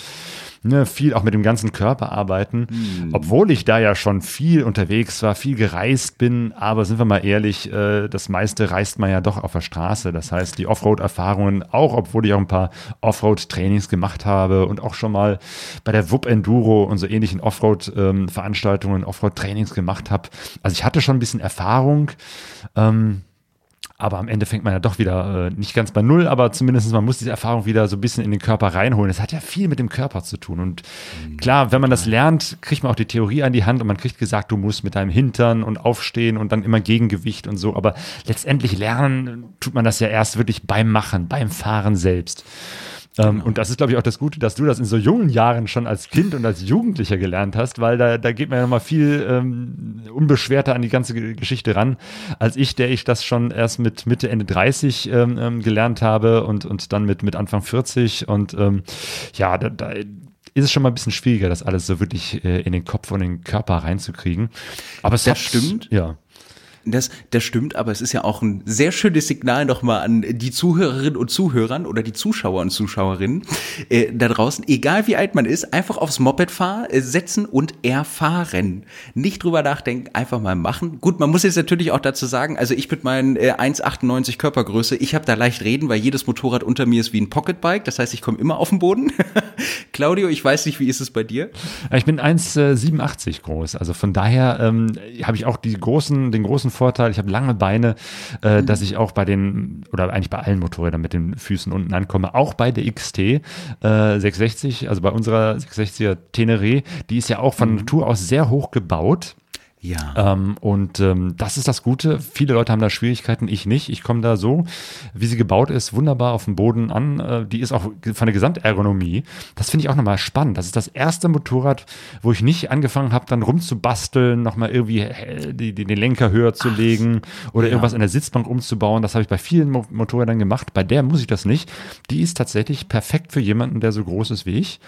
S1: ne, viel auch mit dem ganzen Körper arbeiten. Mhm. Obwohl ich da ja schon viel unterwegs war, viel gereist bin, aber sind wir mal ehrlich, äh, das meiste reist man ja doch auf der Straße. Das heißt, die Offroad-Erfahrungen, auch obwohl ich auch ein paar Offroad-Trainings gemacht habe und auch schon mal bei der WUP Enduro und so ähnlichen Offroad-Veranstaltungen, ähm, Offroad-Trainings gemacht habe. Also ich hatte schon ein bisschen Erfahrung. Ähm, aber am Ende fängt man ja doch wieder äh, nicht ganz bei Null, aber zumindest man muss diese Erfahrung wieder so ein bisschen in den Körper reinholen. Es hat ja viel mit dem Körper zu tun. Und mhm. klar, wenn man das lernt, kriegt man auch die Theorie an die Hand und man kriegt gesagt, du musst mit deinem Hintern und aufstehen und dann immer Gegengewicht und so. Aber letztendlich lernen tut man das ja erst wirklich beim Machen, beim Fahren selbst. Ähm, genau. Und das ist, glaube ich, auch das Gute, dass du das in so jungen Jahren schon als Kind und als Jugendlicher gelernt hast, weil da, da geht man ja nochmal viel ähm, unbeschwerter an die ganze Geschichte ran, als ich, der ich das schon erst mit Mitte, Ende 30 ähm, ähm, gelernt habe und, und dann mit, mit Anfang 40. Und ähm, ja, da, da ist es schon mal ein bisschen schwieriger, das alles so wirklich äh, in den Kopf und in den Körper reinzukriegen. Aber es
S3: das hat, stimmt.
S1: Ja.
S3: Das, das stimmt, aber es ist ja auch ein sehr schönes Signal nochmal an die Zuhörerinnen und Zuhörern oder die Zuschauer und Zuschauerinnen äh, da draußen, egal wie alt man ist, einfach aufs Moped fahren, äh, setzen und erfahren. Nicht drüber nachdenken, einfach mal machen. Gut, man muss jetzt natürlich auch dazu sagen, also ich mit meinen äh, 1,98 Körpergröße, ich habe da leicht reden, weil jedes Motorrad unter mir ist wie ein Pocketbike, das heißt, ich komme immer auf den Boden. [laughs] Claudio, ich weiß nicht, wie ist es bei dir?
S1: Ich bin 1,87 groß, also von daher ähm, habe ich auch die großen, den großen Vorteil, ich habe lange Beine, äh, mhm. dass ich auch bei den, oder eigentlich bei allen Motorrädern mit den Füßen unten ankomme, auch bei der XT äh, 660, also bei unserer 660er Teneré, die ist ja auch von mhm. Natur aus sehr hoch gebaut.
S3: Ja.
S1: Ähm, und ähm, das ist das Gute. Viele Leute haben da Schwierigkeiten, ich nicht. Ich komme da so, wie sie gebaut ist, wunderbar auf dem Boden an. Äh, die ist auch von der Gesamtergonomie. Das finde ich auch nochmal spannend. Das ist das erste Motorrad, wo ich nicht angefangen habe, dann rumzubasteln, nochmal irgendwie äh, die, die, den Lenker höher zu Ach, legen oder ja. irgendwas an der Sitzbank umzubauen. Das habe ich bei vielen Mo Motorrädern gemacht. Bei der muss ich das nicht. Die ist tatsächlich perfekt für jemanden, der so groß ist wie ich.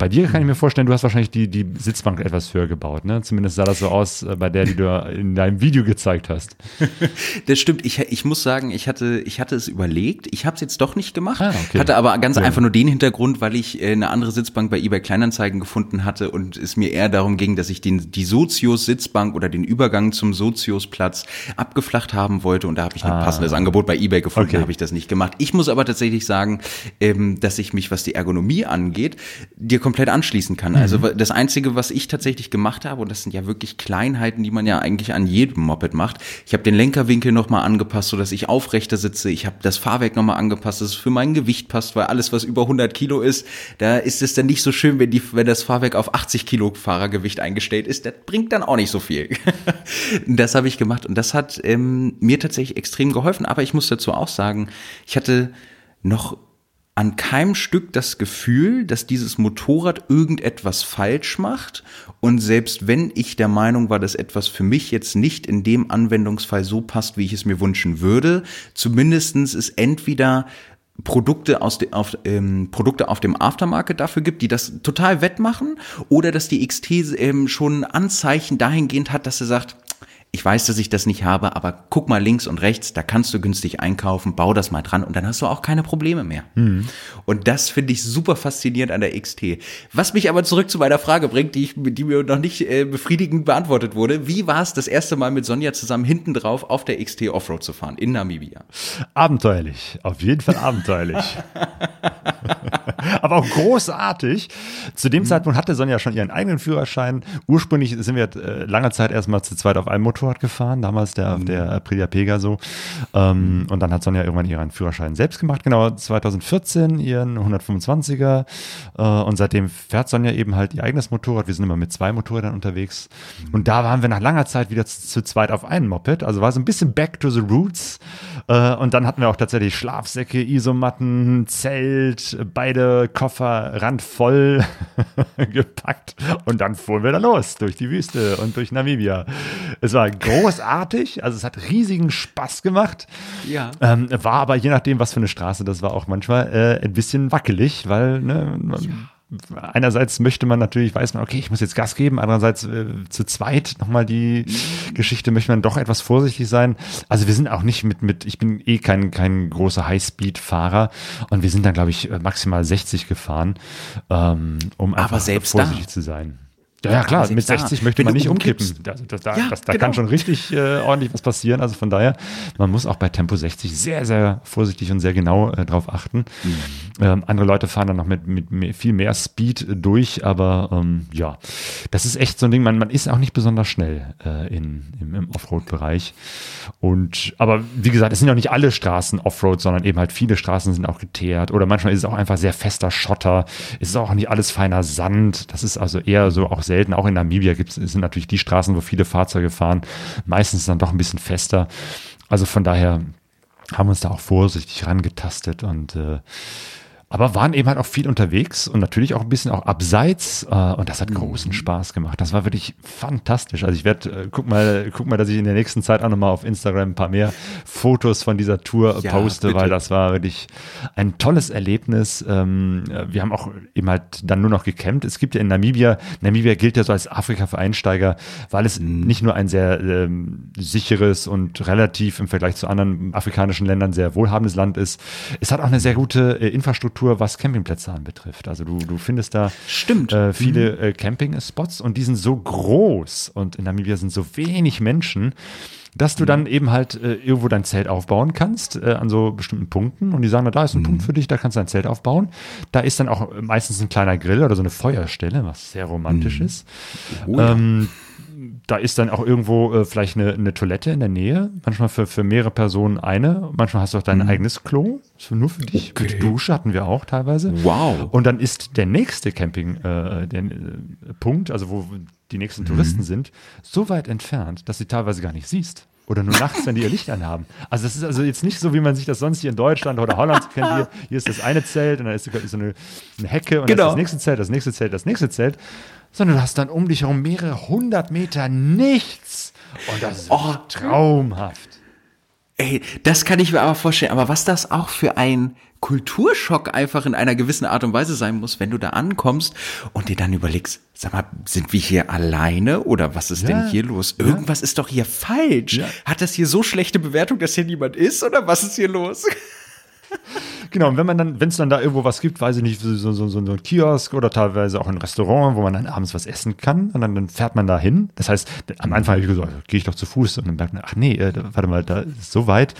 S1: Bei dir kann ich mir vorstellen, du hast wahrscheinlich die, die Sitzbank etwas höher gebaut, ne? Zumindest sah das so aus äh, bei der, die du in deinem Video gezeigt hast. [laughs]
S3: Das stimmt. Ich, ich muss sagen, ich hatte, ich hatte es überlegt. Ich habe es jetzt doch nicht gemacht. Ah, okay. Hatte aber ganz ja. einfach nur den Hintergrund, weil ich äh, eine andere Sitzbank bei eBay Kleinanzeigen gefunden hatte und es mir eher darum ging, dass ich den, die Sozius-Sitzbank oder den Übergang zum Sozius-Platz abgeflacht haben wollte. Und da habe ich ein ah. passendes Angebot bei eBay gefunden, okay. habe ich das nicht gemacht. Ich muss aber tatsächlich sagen, ähm, dass ich mich, was die Ergonomie angeht, dir komplett anschließen kann. Also mhm. Also das Einzige, was ich tatsächlich gemacht habe, und das sind ja wirklich Kleinheiten, die man ja eigentlich an jedem Moped macht, ich habe den Lenkerwinkel nochmal angepasst, sodass ich aufrechter sitze. Ich habe das Fahrwerk nochmal angepasst, dass es für mein Gewicht passt, weil alles, was über 100 Kilo ist, da ist es dann nicht so schön, wenn, die, wenn das Fahrwerk auf 80 Kilo Fahrergewicht eingestellt ist. Das bringt dann auch nicht so viel. [laughs] das habe ich gemacht und das hat ähm, mir tatsächlich extrem geholfen. Aber ich muss dazu auch sagen, ich hatte noch an keinem Stück das Gefühl, dass dieses Motorrad irgendetwas falsch macht. Und selbst wenn ich der Meinung war, dass etwas für mich jetzt nicht in dem Anwendungsfall so passt, wie ich es mir wünschen würde, zumindestens ist entweder Produkte aus de, auf, ähm, Produkte auf dem Aftermarket dafür gibt, die das total wettmachen, oder dass die XT ähm, schon Anzeichen dahingehend hat, dass sie sagt, ich weiß, dass ich das nicht habe, aber guck mal links und rechts, da kannst du günstig einkaufen, bau das mal dran und dann hast du auch keine Probleme mehr. Mhm. Und das finde ich super faszinierend an der XT. Was mich aber zurück zu meiner Frage bringt, die, ich, die mir noch nicht äh, befriedigend beantwortet wurde. Wie war es das erste Mal mit Sonja zusammen hinten drauf auf der XT Offroad zu fahren in Namibia?
S1: Abenteuerlich, auf jeden Fall abenteuerlich. [laughs] aber auch großartig. Zu dem mhm. Zeitpunkt hatte Sonja schon ihren eigenen Führerschein. Ursprünglich sind wir äh, lange Zeit erstmal zu zweit auf einem Motor Motorrad gefahren, damals der, mhm. der Aprilia Pegaso. Ähm, und dann hat Sonja irgendwann ihren Führerschein selbst gemacht, genau 2014, ihren 125er. Äh, und seitdem fährt Sonja eben halt ihr eigenes Motorrad. Wir sind immer mit zwei Motorrädern unterwegs. Mhm. Und da waren wir nach langer Zeit wieder zu, zu, zweit auf einem Moped. Also war so ein bisschen back to the roots. Äh, und dann hatten wir auch tatsächlich Schlafsäcke, Isomatten, Zelt, beide Koffer randvoll [laughs] gepackt. Und dann fuhren wir da los durch die Wüste und durch Namibia. Es war großartig. Also es hat riesigen Spaß gemacht.
S3: Ja.
S1: Ähm, war aber je nachdem, was für eine Straße das war, auch manchmal äh, ein bisschen wackelig, weil ne, ja einerseits möchte man natürlich, weiß man, okay, ich muss jetzt Gas geben, andererseits äh, zu zweit nochmal die Geschichte möchte man doch etwas vorsichtig sein. Also wir sind auch nicht mit, mit ich bin eh kein, kein großer Highspeed-Fahrer und wir sind dann, glaube ich, maximal 60 gefahren, ähm, um einfach vorsichtig da. zu sein. Ja, ja klar, mit 60 da, möchte man nicht umkippen. Das, das, da, ja, das, da genau. kann schon richtig äh, ordentlich was passieren. Also von daher, man muss auch bei Tempo 60 sehr, sehr vorsichtig und sehr genau äh, drauf achten. Mhm. Ähm, andere Leute fahren dann noch mit, mit mehr, viel mehr Speed durch, aber ähm, ja, das ist echt so ein Ding, man, man ist auch nicht besonders schnell äh, in, im, im Offroad-Bereich. Und aber wie gesagt, es sind auch nicht alle Straßen Offroad, sondern eben halt viele Straßen sind auch geteert. Oder manchmal ist es auch einfach sehr fester Schotter. Es ist auch nicht alles feiner Sand. Das ist also eher so auch selten. Auch in Namibia gibt es sind natürlich die Straßen, wo viele Fahrzeuge fahren. Meistens dann doch ein bisschen fester. Also von daher haben wir uns da auch vorsichtig rangetastet und äh, aber waren eben halt auch viel unterwegs und natürlich auch ein bisschen auch abseits äh, und das hat
S3: Mhm.
S1: großen Spaß gemacht. Das war wirklich fantastisch. Also ich werde, äh, guck mal, guck mal, dass ich in der nächsten Zeit auch nochmal auf Instagram ein paar mehr Fotos von dieser Tour
S3: Ja,
S1: poste,
S3: bitte.
S1: weil das war wirklich ein tolles Erlebnis. Ähm, äh, wir haben auch eben halt dann nur noch gecampt. Es gibt ja in Namibia, Namibia gilt ja so als Afrika für Einsteiger, weil es
S3: Mhm.
S1: nicht nur ein sehr ähm, sicheres und relativ im Vergleich zu anderen afrikanischen Ländern sehr wohlhabendes Land ist. Es hat auch eine sehr gute äh, Infrastruktur, was Campingplätze anbetrifft. Also du, du findest da
S3: Stimmt.
S1: äh, viele äh, Camping-Spots und die sind so groß und in Namibia sind so wenig Menschen, dass du dann eben halt äh, irgendwo dein Zelt aufbauen kannst äh, an so bestimmten Punkten und die sagen, na, da ist ein Punkt für dich, da kannst du dein Zelt aufbauen. Da ist dann auch meistens ein kleiner Grill oder so eine Feuerstelle, was sehr romantisch ist.
S3: Oh ja.
S1: Ähm, da ist dann auch irgendwo äh, vielleicht eine, eine Toilette in der Nähe. Manchmal für, für mehrere Personen eine. Manchmal hast du auch dein eigenes Klo. So nur für dich.
S3: Okay.
S1: Mit Dusche hatten wir auch teilweise.
S3: Wow.
S1: Und dann ist der nächste Campingpunkt, äh, äh, also wo die nächsten Touristen sind, so weit entfernt, dass du sie teilweise gar nicht siehst. Oder nur nachts, wenn die ihr Licht anhaben. Also das ist also jetzt nicht so, wie man sich das sonst hier in Deutschland oder Holland [laughs] kennt. Hier, hier ist das eine Zelt und dann ist so eine, eine Hecke und dann
S3: Genau.
S1: ist das nächste Zelt, das nächste Zelt, das nächste Zelt. Sondern du hast dann um dich herum mehrere hundert Meter nichts. Und das ist
S3: Oh.
S1: traumhaft.
S3: Ey, das kann ich mir aber vorstellen. Aber was das auch für ein Kulturschock einfach in einer gewissen Art und Weise sein muss, wenn du da ankommst und dir dann überlegst, sag mal, sind wir hier alleine oder was ist
S1: Ja.
S3: denn hier los? Irgendwas ist doch hier falsch.
S1: Ja.
S3: Hat das hier so schlechte Bewertung, dass hier niemand ist oder was ist hier los? [laughs]
S1: Genau, und wenn man dann, wenn es dann da irgendwo was gibt, weiß ich nicht, so, so, so, so ein Kiosk oder teilweise auch ein Restaurant, wo man dann abends was essen kann und dann, dann fährt man da hin. Das heißt, am Anfang habe ich gesagt, gehe ich doch zu Fuß und dann merkt man, ach nee, äh, warte mal, da ist so weit,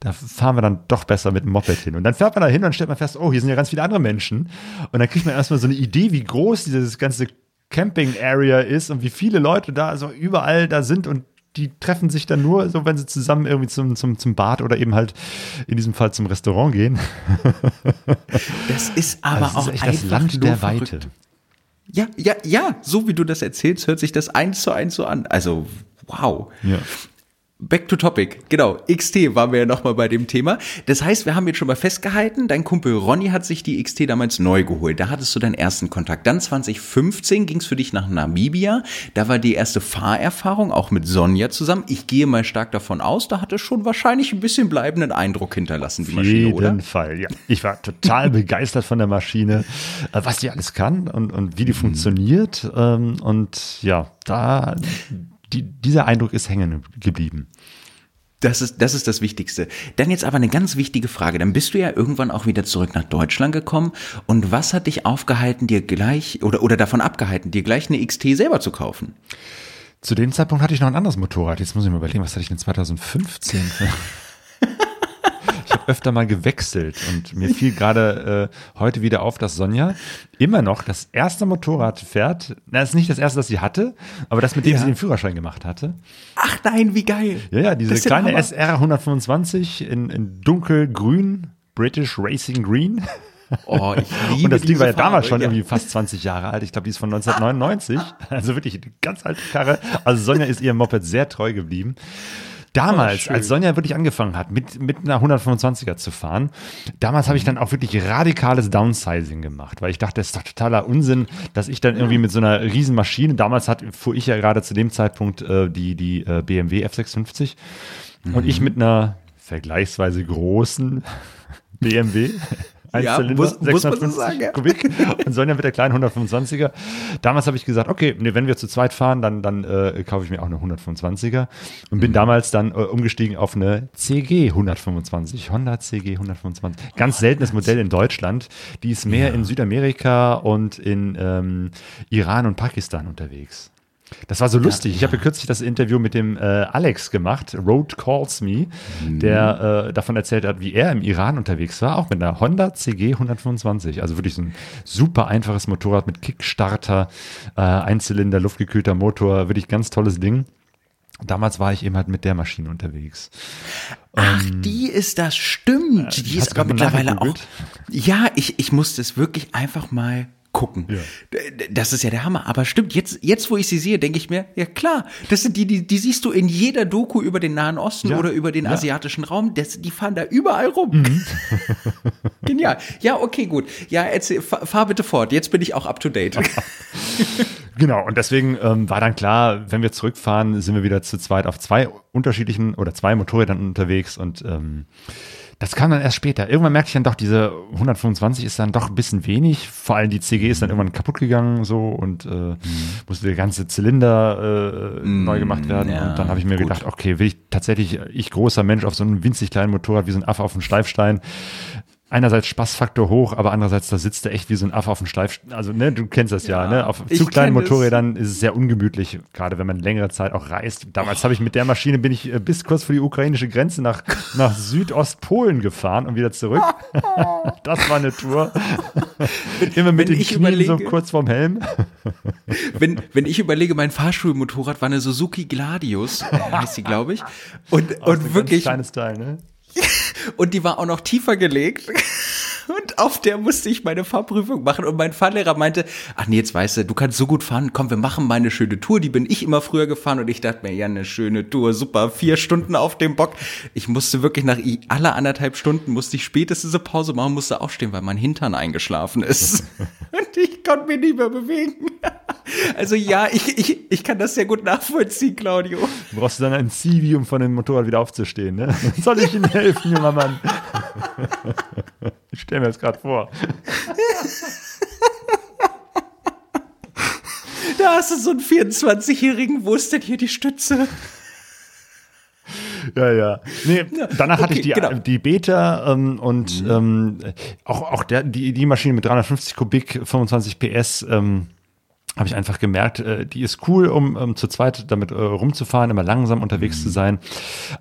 S1: da fahren wir dann doch besser mit dem Moped hin. Und dann fährt man da hin und dann stellt man fest, oh, hier sind ja ganz viele andere Menschen. Und dann kriegt man erstmal so eine Idee, wie groß dieses ganze Camping-Area ist und wie viele Leute da so überall da sind und die treffen sich dann nur so, wenn sie zusammen irgendwie zum, zum, zum Bad oder eben halt in diesem Fall zum Restaurant gehen. [laughs]
S3: Das ist aber
S1: Also es
S3: auch
S1: ist
S3: einfach
S1: das Land der
S3: verrückt.
S1: Weite.
S3: Ja, ja, ja, so wie du das erzählst, hört sich das eins zu eins so an. Also, wow.
S1: Ja.
S3: Back to topic. Genau. XT waren wir ja nochmal bei dem Thema. Das heißt, wir haben jetzt schon mal festgehalten, dein Kumpel Ronny hat sich die XT damals neu geholt. Da hattest du deinen ersten Kontakt. Dann 2015 ging es für dich nach Namibia. Da war die erste Fahrerfahrung auch mit Sonja zusammen. Ich gehe mal stark davon aus, da hat es schon wahrscheinlich ein bisschen bleibenden Eindruck hinterlassen, die
S1: Auf
S3: Maschine,
S1: jeden
S3: oder?
S1: Fall, ja. Ich war total [laughs] begeistert von der Maschine, äh, was die alles kann und, und wie die funktioniert. Ähm, und ja, da, die, dieser Eindruck ist hängen geblieben.
S3: Das ist, das ist das Wichtigste. Dann jetzt aber eine ganz wichtige Frage. Dann bist du ja irgendwann auch wieder zurück nach Deutschland gekommen. Und was hat dich aufgehalten, dir gleich oder, oder davon abgehalten, dir gleich eine XT selber zu kaufen?
S1: Zu dem Zeitpunkt hatte ich noch ein anderes Motorrad. Jetzt muss ich mal überlegen, was hatte ich denn 2015? [laughs] habe [laughs] öfter mal gewechselt und mir fiel gerade äh, heute wieder auf, dass Sonja immer noch das erste Motorrad fährt. Na, das ist nicht das erste, das sie hatte, aber das, mit dem
S3: Ja.
S1: sie den Führerschein gemacht hatte.
S3: Ach nein, wie geil.
S1: Ja, ja, diese kleine
S3: Hammer.
S1: SR 125 in, in dunkelgrün, British Racing Green.
S3: Oh, ich [laughs] liebe
S1: Und das Ding war ja damals
S3: Farbe,
S1: schon
S3: ja.
S1: irgendwie fast 20 Jahre alt. Ich glaube, die ist von 1999. Also wirklich eine ganz alte Karre. Also Sonja ist ihrem Moped sehr treu geblieben. Damals,
S3: Oh,
S1: als Sonja wirklich angefangen hat, mit, mit einer 125er zu fahren, damals habe ich dann auch wirklich radikales Downsizing gemacht, weil ich dachte, das ist doch totaler Unsinn, dass ich dann irgendwie mit so einer riesen Maschine, damals hat, fuhr ich ja gerade zu dem Zeitpunkt äh, die, die äh, BMW F650 und ich mit einer vergleichsweise großen [laughs] BMW.
S3: Ja,
S1: Einzylinder,
S3: muss- muss man so
S1: 650
S3: sagen, ja.
S1: Kubik [laughs] und Sonja mit der kleinen 125er. Damals habe ich gesagt, okay, nee, wenn wir zu zweit fahren, dann, dann äh, kaufe ich mir auch eine 125er und
S3: Mhm.
S1: bin damals dann äh, umgestiegen auf eine CG 125, Honda CG 125.
S3: Oh,
S1: Ganz seltenes Modell in Deutschland. Die ist mehr in Südamerika und in ähm, Iran und Pakistan unterwegs. Das war so lustig. Ich habe ja kürzlich das Interview mit dem äh, Alex gemacht, Road Calls Me, der äh, davon erzählt hat, wie er im Iran unterwegs war, auch mit einer Honda CG 125. Also wirklich so ein super einfaches Motorrad mit Kickstarter, äh, Einzylinder, luftgekühlter Motor, wirklich ganz tolles Ding. Damals war ich eben halt mit der Maschine unterwegs.
S3: Ach, die ist das, stimmt. Die
S1: hast
S3: ist aber mittlerweile auch. Ja, ich, ich musste es wirklich einfach mal gucken. Das ist ja der Hammer. Aber stimmt, jetzt, jetzt wo ich sie sehe, denke ich mir, ja klar, das sind die, die, die siehst du in jeder Doku über den Nahen Osten
S1: Ja.
S3: oder über den
S1: Ja.
S3: asiatischen Raum. Das, die fahren da überall rum. [laughs] Genial. Ja, okay, gut. Ja, erzähl, fahr, fahr bitte fort. Jetzt bin ich auch up to date. [laughs]
S1: Genau, und deswegen ähm, war dann klar, wenn wir zurückfahren, sind wir wieder zu zweit auf zwei unterschiedlichen oder zwei Motorrädern unterwegs und ähm, das kam dann erst später. Irgendwann merkte ich dann doch, diese 125 ist dann doch ein bisschen wenig. Vor allem die CG ist dann irgendwann kaputt gegangen so und äh, musste der ganze Zylinder äh, neu gemacht werden.
S3: ja,
S1: und dann habe ich mir
S3: gut.
S1: gedacht, okay, will ich tatsächlich, ich großer Mensch auf so einem winzig kleinen Motorrad wie so ein Affe auf einem Steifstein, einerseits Spaßfaktor hoch, aber andererseits da sitzt er echt wie so ein Affe auf dem Steif. Also ne, du kennst das ja,
S3: Ja,
S1: ne? Auf zu kleinen
S3: kenn es.
S1: Motorrädern ist es sehr ungemütlich, gerade wenn man längere Zeit auch reist. Damals habe ich mit der Maschine bin ich äh, bis kurz vor die ukrainische Grenze nach nach Südostpolen gefahren und wieder zurück. [laughs] das war eine Tour. Immer mit
S3: wenn
S1: den
S3: ich
S1: Knien so
S3: überlege-
S1: kurz vorm Helm.
S3: wenn, wenn ich überlege, mein Fahrschulmotorrad war eine Suzuki Gladius, äh, heißt sie, glaube ich. Und,
S1: Ein
S3: und wirklich,
S1: kleines Teil, ne? [laughs]
S3: und die war auch noch tiefer gelegt. [laughs] Und auf der musste ich meine Fahrprüfung machen. Und mein Fahrlehrer meinte, ach nee, jetzt weißt du, du kannst so gut fahren, komm, wir machen mal eine schöne Tour. Die bin ich immer früher gefahren. Und ich dachte mir, ja, eine schöne Tour, super, vier Stunden auf dem Bock. Ich musste wirklich nach aller anderthalb Stunden, musste ich spätestens eine Pause machen, musste aufstehen, weil mein Hintern eingeschlafen ist. [laughs] Und ich konnte mich nicht mehr bewegen. [laughs] Also ja, ich, ich, ich kann das sehr gut nachvollziehen, Claudio.
S1: Du brauchst dann ein Zivi, um von dem Motorrad wieder aufzustehen, ne? Soll ich Ihnen helfen, junger Mann? Ich stelle mir das gerade vor.
S3: Da hast du so einen 24-Jährigen, wo ist denn hier die Stütze?
S1: Ja, ja. Nee, danach hatte
S3: okay,
S1: ich die,
S3: genau.
S1: die Beta ähm, und ähm, auch, auch der, die, die Maschine mit 350 Kubik, 25 PS, ähm, habe ich einfach gemerkt, äh, die ist cool, um ähm, zu zweit damit äh, rumzufahren, immer langsam unterwegs zu sein.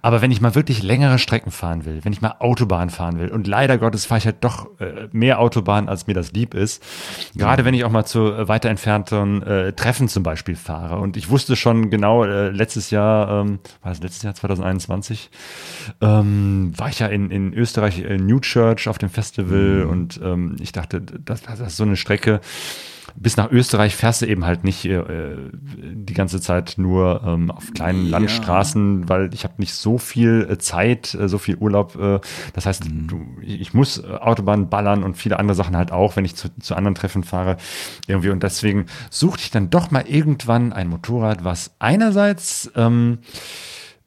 S1: Aber wenn ich mal wirklich längere Strecken fahren will, wenn ich mal Autobahn fahren will, und leider Gottes fahre ich halt doch äh, mehr Autobahn, als mir das lieb ist, gerade wenn ich auch mal zu äh, weiter entfernten äh, Treffen zum Beispiel fahre. Und ich wusste schon genau, äh, letztes Jahr, ähm, war das letztes Jahr 2021, ähm, war ich ja in, in Österreich, in New Church auf dem Festival und ähm, ich dachte, das, das ist so eine Strecke, bis nach Österreich fährst du eben halt nicht äh, die ganze Zeit nur ähm, auf kleinen
S3: Ja.
S1: Landstraßen, weil ich habe nicht so viel äh, Zeit, äh, so viel Urlaub. Äh, das heißt, du, ich muss äh, Autobahn ballern und viele andere Sachen halt auch, wenn ich zu, zu anderen Treffen fahre irgendwie. Und deswegen suchte ich dann doch mal irgendwann ein Motorrad, was einerseits ähm,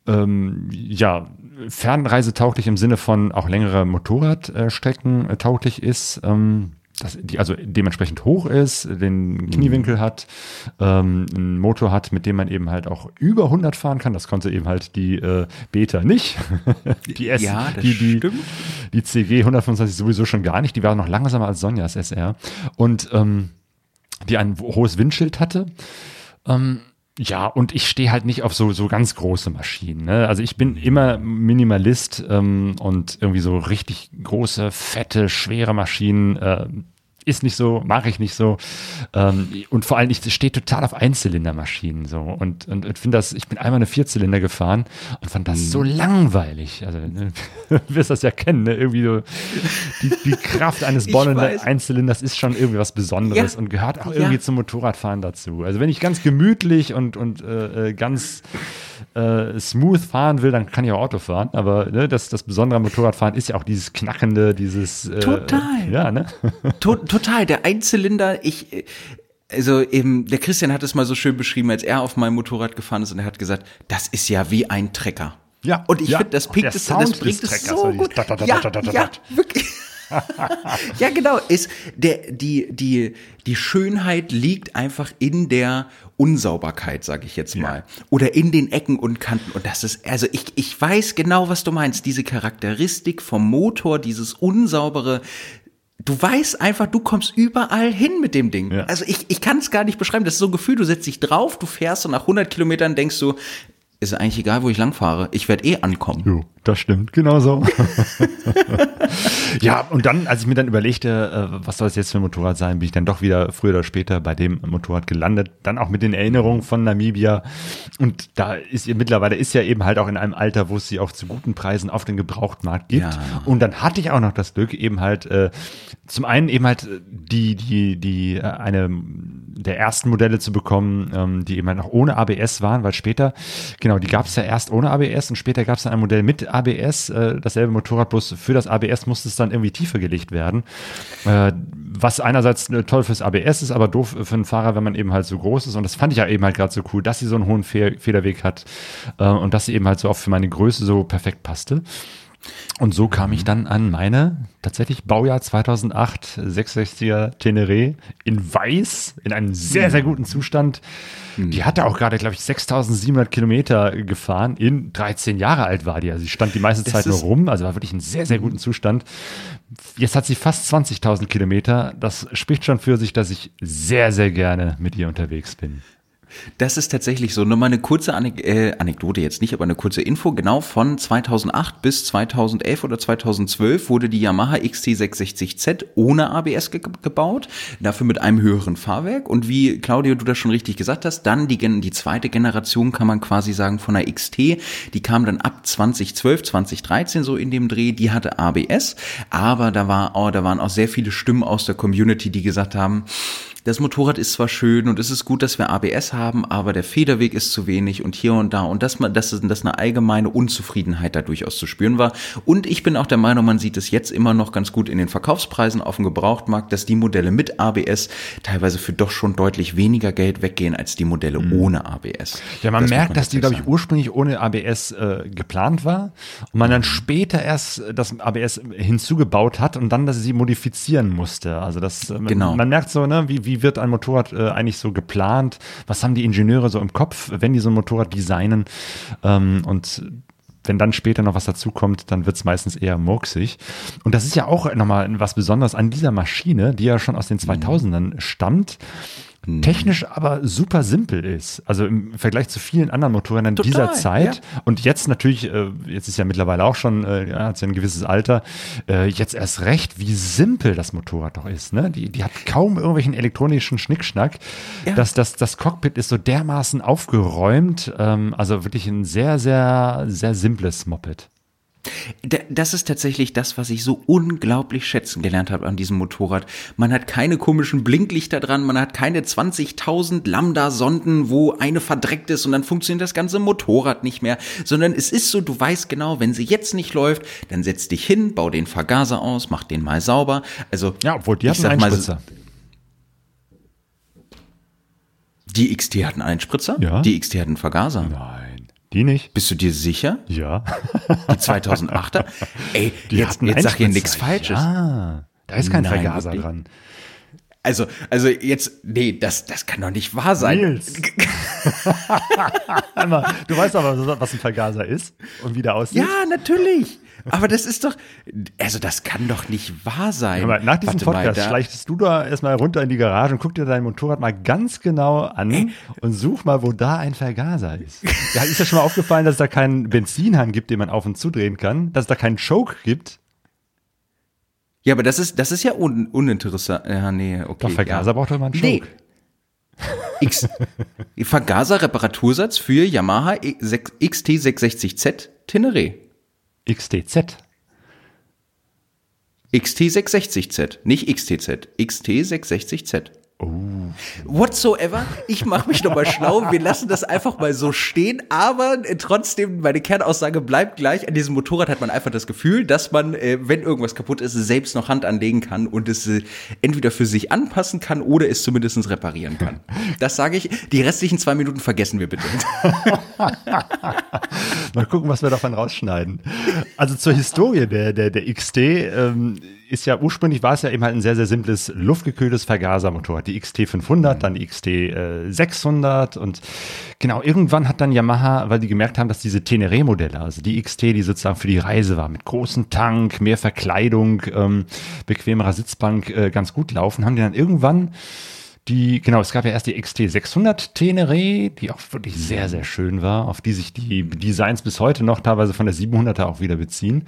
S1: ähm, ja, fernreisetauglich im Sinne von auch längere Motorradstrecken äh, tauglich ist, ähm, das, die also dementsprechend hoch ist, den Kniewinkel hat, ähm, einen Motor hat, mit dem man eben halt auch über 100 fahren kann. Das konnte eben halt die äh, Beta nicht. [laughs] die S,
S3: Ja,
S1: die, die,
S3: stimmt.
S1: die CG 125 sowieso schon gar nicht. Die war noch langsamer als Sonjas SR. Und ähm, die ein hohes Windschild hatte. Ähm, ja, und ich stehe halt nicht auf so, so ganz große Maschinen. Ne? Also ich bin immer Minimalist ähm, und irgendwie so richtig große, fette, schwere Maschinen äh, ist nicht so, mache ich nicht so. Ähm, und vor allem, ich stehe total auf Einzylindermaschinen so. Und, und, und finde das, ich bin einmal eine Vierzylinder gefahren und fand das so langweilig. Also, ne, [laughs] du wirst das ja kennen, ne? Irgendwie so die, die Kraft eines [laughs] Bollenden. Einzylinders ist schon irgendwie was Besonderes
S3: Ja.
S1: und gehört auch
S3: Ja.
S1: irgendwie zum Motorradfahren dazu. Also wenn ich ganz gemütlich und, und äh, äh, ganz äh, smooth fahren will, dann kann ich auch Auto fahren. Aber ne, das, das Besondere am Motorradfahren ist ja auch dieses Knackende, dieses äh,
S3: Total.
S1: Ja, ne? [laughs]
S3: To total, der Einzylinder, ich, äh, also eben, der Christian hat es mal so schön beschrieben, als er auf meinem Motorrad gefahren ist und er hat gesagt, das ist ja wie ein Trecker.
S1: Ja,
S3: Und ich
S1: ja.
S3: finde, das pinkt es, das
S1: des
S3: bringt es so gut. Ja, ja, wirklich. [laughs] ja, genau, ist der, die, die, die Schönheit liegt einfach in der Unsauberkeit, sage ich jetzt mal. Oder in den Ecken und Kanten. Und das ist, also ich, ich weiß genau, was du meinst. Diese Charakteristik vom Motor, dieses unsaubere, Du weißt einfach, du kommst überall hin mit dem Ding.
S1: Ja.
S3: Also ich, ich kann es gar nicht beschreiben. Das ist so ein Gefühl, du setzt dich drauf, du fährst und nach 100 Kilometern denkst du, ist eigentlich egal, wo ich langfahre. Ich werde eh ankommen.
S1: Jo, das stimmt, genau so. [laughs] ja, und dann, als ich mir dann überlegte, äh, was soll es jetzt für ein Motorrad sein, bin ich dann doch wieder früher oder später bei dem Motorrad gelandet. Dann auch mit den Erinnerungen von Namibia. Und da ist ihr mittlerweile ist ja eben halt auch in einem Alter, wo es sie auch zu guten Preisen auf den Gebrauchtmarkt gibt.
S3: Ja.
S1: Und dann hatte ich auch noch das Glück, eben halt äh, zum einen eben halt die, die, die, äh, eine der ersten Modelle zu bekommen, ähm, die eben halt noch ohne ABS waren, weil später, genau, die gab es ja erst ohne ABS und später gab es dann ein Modell mit ABS, äh, dasselbe Motorrad, bloß für das ABS musste es dann irgendwie tiefer gelegt werden. Äh, was einerseits äh, toll fürs ABS ist, aber doof für einen Fahrer, wenn man eben halt so groß ist. Und das fand ich ja eben halt gerade so cool, dass sie so einen hohen Fe Federweg hat äh, und dass sie eben halt so auch für meine Größe so perfekt passte. Und so kam ich dann an meine tatsächlich Baujahr 2008 660er Teneré in weiß, in einem sehr, sehr guten Zustand. Die hatte auch gerade, glaube ich, 6700 Kilometer gefahren. In 13 Jahre alt war die. Also sie stand die meiste
S3: Das
S1: Zeit nur rum. Also war wirklich in sehr, sehr guten Zustand. Jetzt hat sie fast 20.000 Kilometer. Das spricht schon für sich, dass ich sehr, sehr gerne mit ihr unterwegs bin.
S3: Das ist tatsächlich so. Nur mal eine kurze Anek äh, Anekdote jetzt nicht, aber eine kurze Info. Genau von 2008 bis 2011 oder 2012 wurde die Yamaha XT660Z ohne ABS ge gebaut, dafür mit einem höheren Fahrwerk. Und wie Claudio, du das schon richtig gesagt hast, dann die, die zweite Generation kann man quasi sagen von der XT. Die kam dann ab 2012, 2013 so in dem Dreh. Die hatte ABS, aber da war, oh, da waren auch sehr viele Stimmen aus der Community, die gesagt haben, das Motorrad ist zwar schön und es ist gut, dass wir ABS haben, aber der Federweg ist zu wenig und hier und da und dass man, dass, dass eine allgemeine Unzufriedenheit da durchaus zu spüren war. Und ich bin auch der Meinung, man sieht es jetzt immer noch ganz gut in den Verkaufspreisen auf dem Gebrauchtmarkt, dass die Modelle mit ABS teilweise für doch schon deutlich weniger Geld weggehen als die Modelle ohne ABS.
S1: Ja, man
S3: Das
S1: merkt, dass die, glaube ich, ursprünglich ohne ABS äh, geplant war und man dann später erst das ABS hinzugebaut hat und dann das sie modifizieren musste. Also das, äh, man-
S3: Genau.
S1: man merkt so, ne, wie, wie wird ein Motorrad äh, eigentlich so geplant? Was haben die Ingenieure so im Kopf, wenn die so ein Motorrad designen? Ähm, und wenn dann später noch was dazukommt, dann wird es meistens eher murksig. Und das ist ja auch nochmal was Besonderes an dieser Maschine, die ja schon aus den 2000ern stammt. Technisch aber super simpel ist. Also im Vergleich zu vielen anderen Motorrädern
S3: Total,
S1: dieser Zeit.
S3: ja.
S1: Und jetzt natürlich, äh, jetzt ist ja mittlerweile auch schon, äh, ja, hat ja ein gewisses Alter, äh, jetzt erst recht, wie simpel das Motorrad doch ist. Ne? Die, die hat kaum irgendwelchen elektronischen Schnickschnack.
S3: Ja.
S1: Das, das, das Cockpit ist so dermaßen aufgeräumt. Ähm, also wirklich ein sehr, sehr, sehr simples Moped.
S3: Da- Das ist tatsächlich das, was ich so unglaublich schätzen gelernt habe an diesem Motorrad. Man hat keine komischen Blinklichter dran, man hat keine 20.000 Lambda-Sonden, wo eine verdreckt ist und dann funktioniert das ganze Motorrad nicht mehr, sondern es ist so, du weißt genau, wenn sie jetzt nicht läuft, dann setz dich hin, bau den Vergaser aus, mach den mal sauber. Also
S1: Ja, obwohl die
S3: ich
S1: hat
S3: sag
S1: einen
S3: mal,
S1: Einspritzer.
S3: Die XT hat einen Einspritzer,
S1: Ja.
S3: die XT hat einen Vergaser.
S1: Nein, die nicht.
S3: Bist du dir sicher?
S1: Ja.
S3: Die 2008er? [laughs] Ey,
S1: Die
S3: jetzt, jetzt sag hier nichts Falsches.
S1: Ja, da ist kein
S3: Nein,
S1: Vergaser
S3: wirklich?
S1: dran.
S3: Also, also jetzt, nee, das, das kann doch nicht wahr sein.
S1: Nils. [laughs] Du weißt aber, was ein Vergaser ist und wie der aussieht.
S3: Ja, natürlich. Aber das ist doch, also das kann doch nicht wahr sein.
S1: Aber nach diesem
S3: Warte mal,
S1: Podcast
S3: da-
S1: schleichtest du da erstmal runter in die Garage und guck dir dein Motorrad mal ganz genau an und such mal, wo da ein Vergaser ist. Ja, ist ja schon mal aufgefallen, dass es da keinen Benzinhahn gibt, den man auf und zudrehen kann, dass es da keinen Choke gibt.
S3: Ja, aber das ist, das ist ja un, uninteressant. Ja, nee, okay.
S1: Doch, Vergaser
S3: ja.
S1: braucht doch mal einen
S3: Nee.
S1: Choke.
S3: X, Vergaser-Reparatursatz für Yamaha XT660Z Teneré.
S1: XTZ.
S3: XT660Z, nicht XTZ, XT660Z.
S1: Oh.
S3: Whatsoever, ich mache mich nochmal schlau, wir lassen das einfach mal so stehen, aber äh, trotzdem, meine Kernaussage bleibt gleich, an diesem Motorrad hat man einfach das Gefühl, dass man, äh, wenn irgendwas kaputt ist, selbst noch Hand anlegen kann und es äh, entweder für sich anpassen kann oder es zumindest reparieren kann. Das sage ich, die restlichen zwei Minuten vergessen wir bitte. [laughs]
S1: Mal gucken, was wir davon rausschneiden. Also zur Historie der, der, der XT ähm, ist ja ursprünglich war es ja eben halt ein sehr, sehr simples, luftgekühltes Vergasermotorrad. Die XT 500, dann die XT äh, 600 und genau, irgendwann hat dann Yamaha, weil die gemerkt haben, dass diese Teneré-Modelle, also die XT, die sozusagen für die Reise war, mit großem Tank, mehr Verkleidung, ähm, bequemerer Sitzbank, äh, ganz gut laufen, haben die dann irgendwann die, genau, es gab ja erst die XT 600 Tenere, die auch wirklich sehr, sehr schön war, auf die sich die Designs bis heute noch teilweise von der 700er auch wieder beziehen.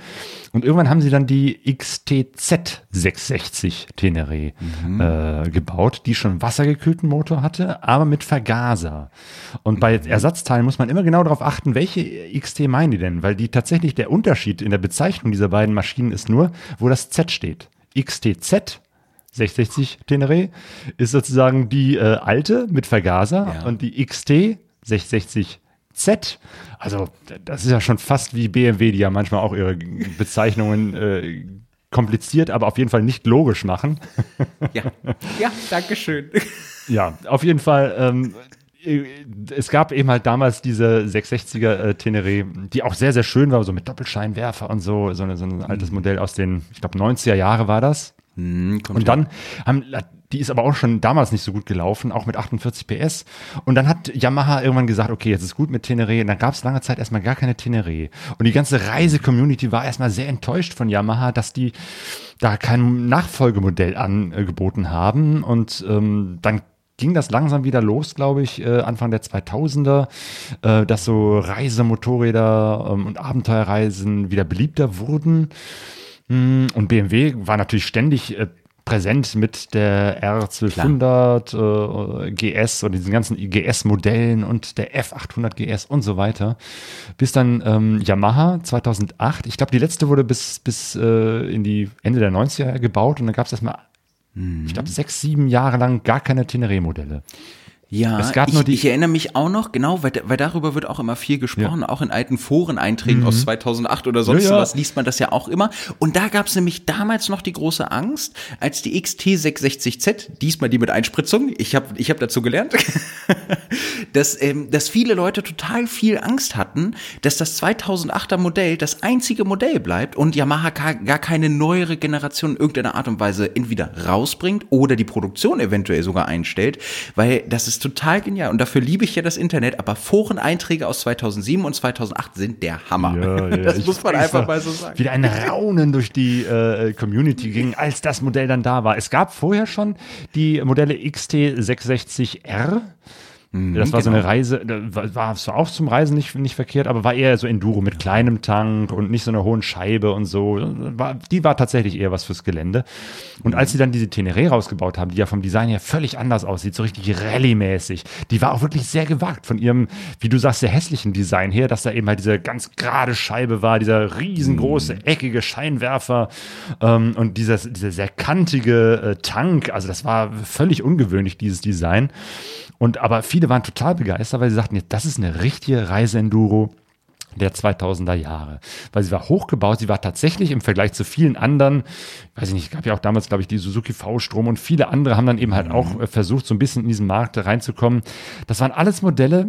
S1: Und irgendwann haben sie dann die XTZ 660 Tenere mhm. äh, gebaut, die schon wassergekühlten Motor hatte, aber mit Vergaser. Und bei mhm. Ersatzteilen muss man immer genau darauf achten, welche XT meinen die denn, weil die tatsächlich der Unterschied in der Bezeichnung dieser beiden Maschinen ist nur, wo das Z steht. XTZ 660 Tenere ist sozusagen die äh, alte mit Vergaser ja. und die XT 660 Z. Also das ist ja schon fast wie BMW, die ja manchmal auch ihre Bezeichnungen äh, kompliziert, aber auf jeden Fall nicht logisch machen.
S3: ja, [laughs] ja, danke schön.
S1: ja, auf jeden Fall. Ähm, es gab eben halt damals diese 660er äh, Tenere, die auch sehr, sehr schön war, so mit Doppelscheinwerfer und so, so, eine, so ein altes mhm. Modell aus den, ich glaube, 90er Jahre war das. Mhm, und dann haben, die ist aber auch schon damals nicht so gut gelaufen, auch mit 48 PS. Und dann hat Yamaha irgendwann gesagt, okay, jetzt ist gut mit Tenere. Und dann gab es lange Zeit erstmal gar keine Tenere. Und die ganze Reise-Community war erstmal sehr enttäuscht von Yamaha, dass die da kein Nachfolgemodell angeboten haben. Und ähm, dann ging das langsam wieder los, glaube ich, äh, Anfang der 2000er, äh, dass so Reisemotorräder ähm, und Abenteuerreisen wieder beliebter wurden. Mm, und BMW war natürlich ständig äh, präsent mit der R1200 äh, GS und diesen ganzen GS-Modellen und der F800 GS und so weiter. Bis dann ähm, Yamaha 2008, ich glaube, die letzte wurde bis, bis äh, in die Ende der 90er gebaut und dann gab es erstmal, mhm. ich glaube, sechs, sieben Jahre lang gar keine Teneré-Modelle.
S3: Ja, es gab ich, nur die ich erinnere mich auch noch, genau, weil, weil darüber wird auch immer viel gesprochen, ja. auch in alten Foreneinträgen mhm. aus 2008 oder sonst ja, ja. was liest man das ja auch immer. Und da gab es nämlich damals noch die große Angst, als die XT660Z, diesmal die mit Einspritzung, ich habe ich hab dazu gelernt, [laughs] dass, ähm, dass viele Leute total viel Angst hatten, dass das 2008er Modell das einzige Modell bleibt und Yamaha gar keine neuere Generation in irgendeiner Art und Weise entweder rausbringt oder die Produktion eventuell sogar einstellt, weil das ist ist total genial und dafür liebe ich ja das Internet, aber Foreneinträge aus 2007 und 2008 sind der Hammer. Ja, [laughs] ja,
S1: das muss man einfach mal so sagen. Wieder ein Raunen durch die äh, Community ging, als das Modell dann da war. Es gab vorher schon die Modelle XT660R. Mhm, das war genau. so eine genau. Reise, war zwar auch zum Reisen nicht, nicht verkehrt, aber war eher so Enduro mit kleinem Tank und nicht so einer hohen Scheibe und so. War, die war tatsächlich eher was fürs Gelände. Und als sie dann diese Teneré rausgebaut haben, die ja vom Design her völlig anders aussieht, so richtig Rallye-mäßig, die war auch wirklich sehr gewagt von ihrem, wie du sagst, sehr hässlichen Design her, dass da eben halt diese ganz gerade Scheibe war, dieser riesengroße, mhm. eckige Scheinwerfer ähm, und dieser, dieser sehr kantige äh, Tank. Also das war völlig ungewöhnlich, dieses Design. Und aber viele waren total begeistert, weil sie sagten, das ist eine richtige Reiseenduro der 2000er Jahre, weil sie war hochgebaut, sie war tatsächlich im Vergleich zu vielen anderen, weiß ich nicht, gab ja auch damals, glaube ich, die Suzuki V-Strom und viele andere haben dann eben halt auch äh, versucht, so ein bisschen in diesen Markt reinzukommen. Das waren alles Modelle,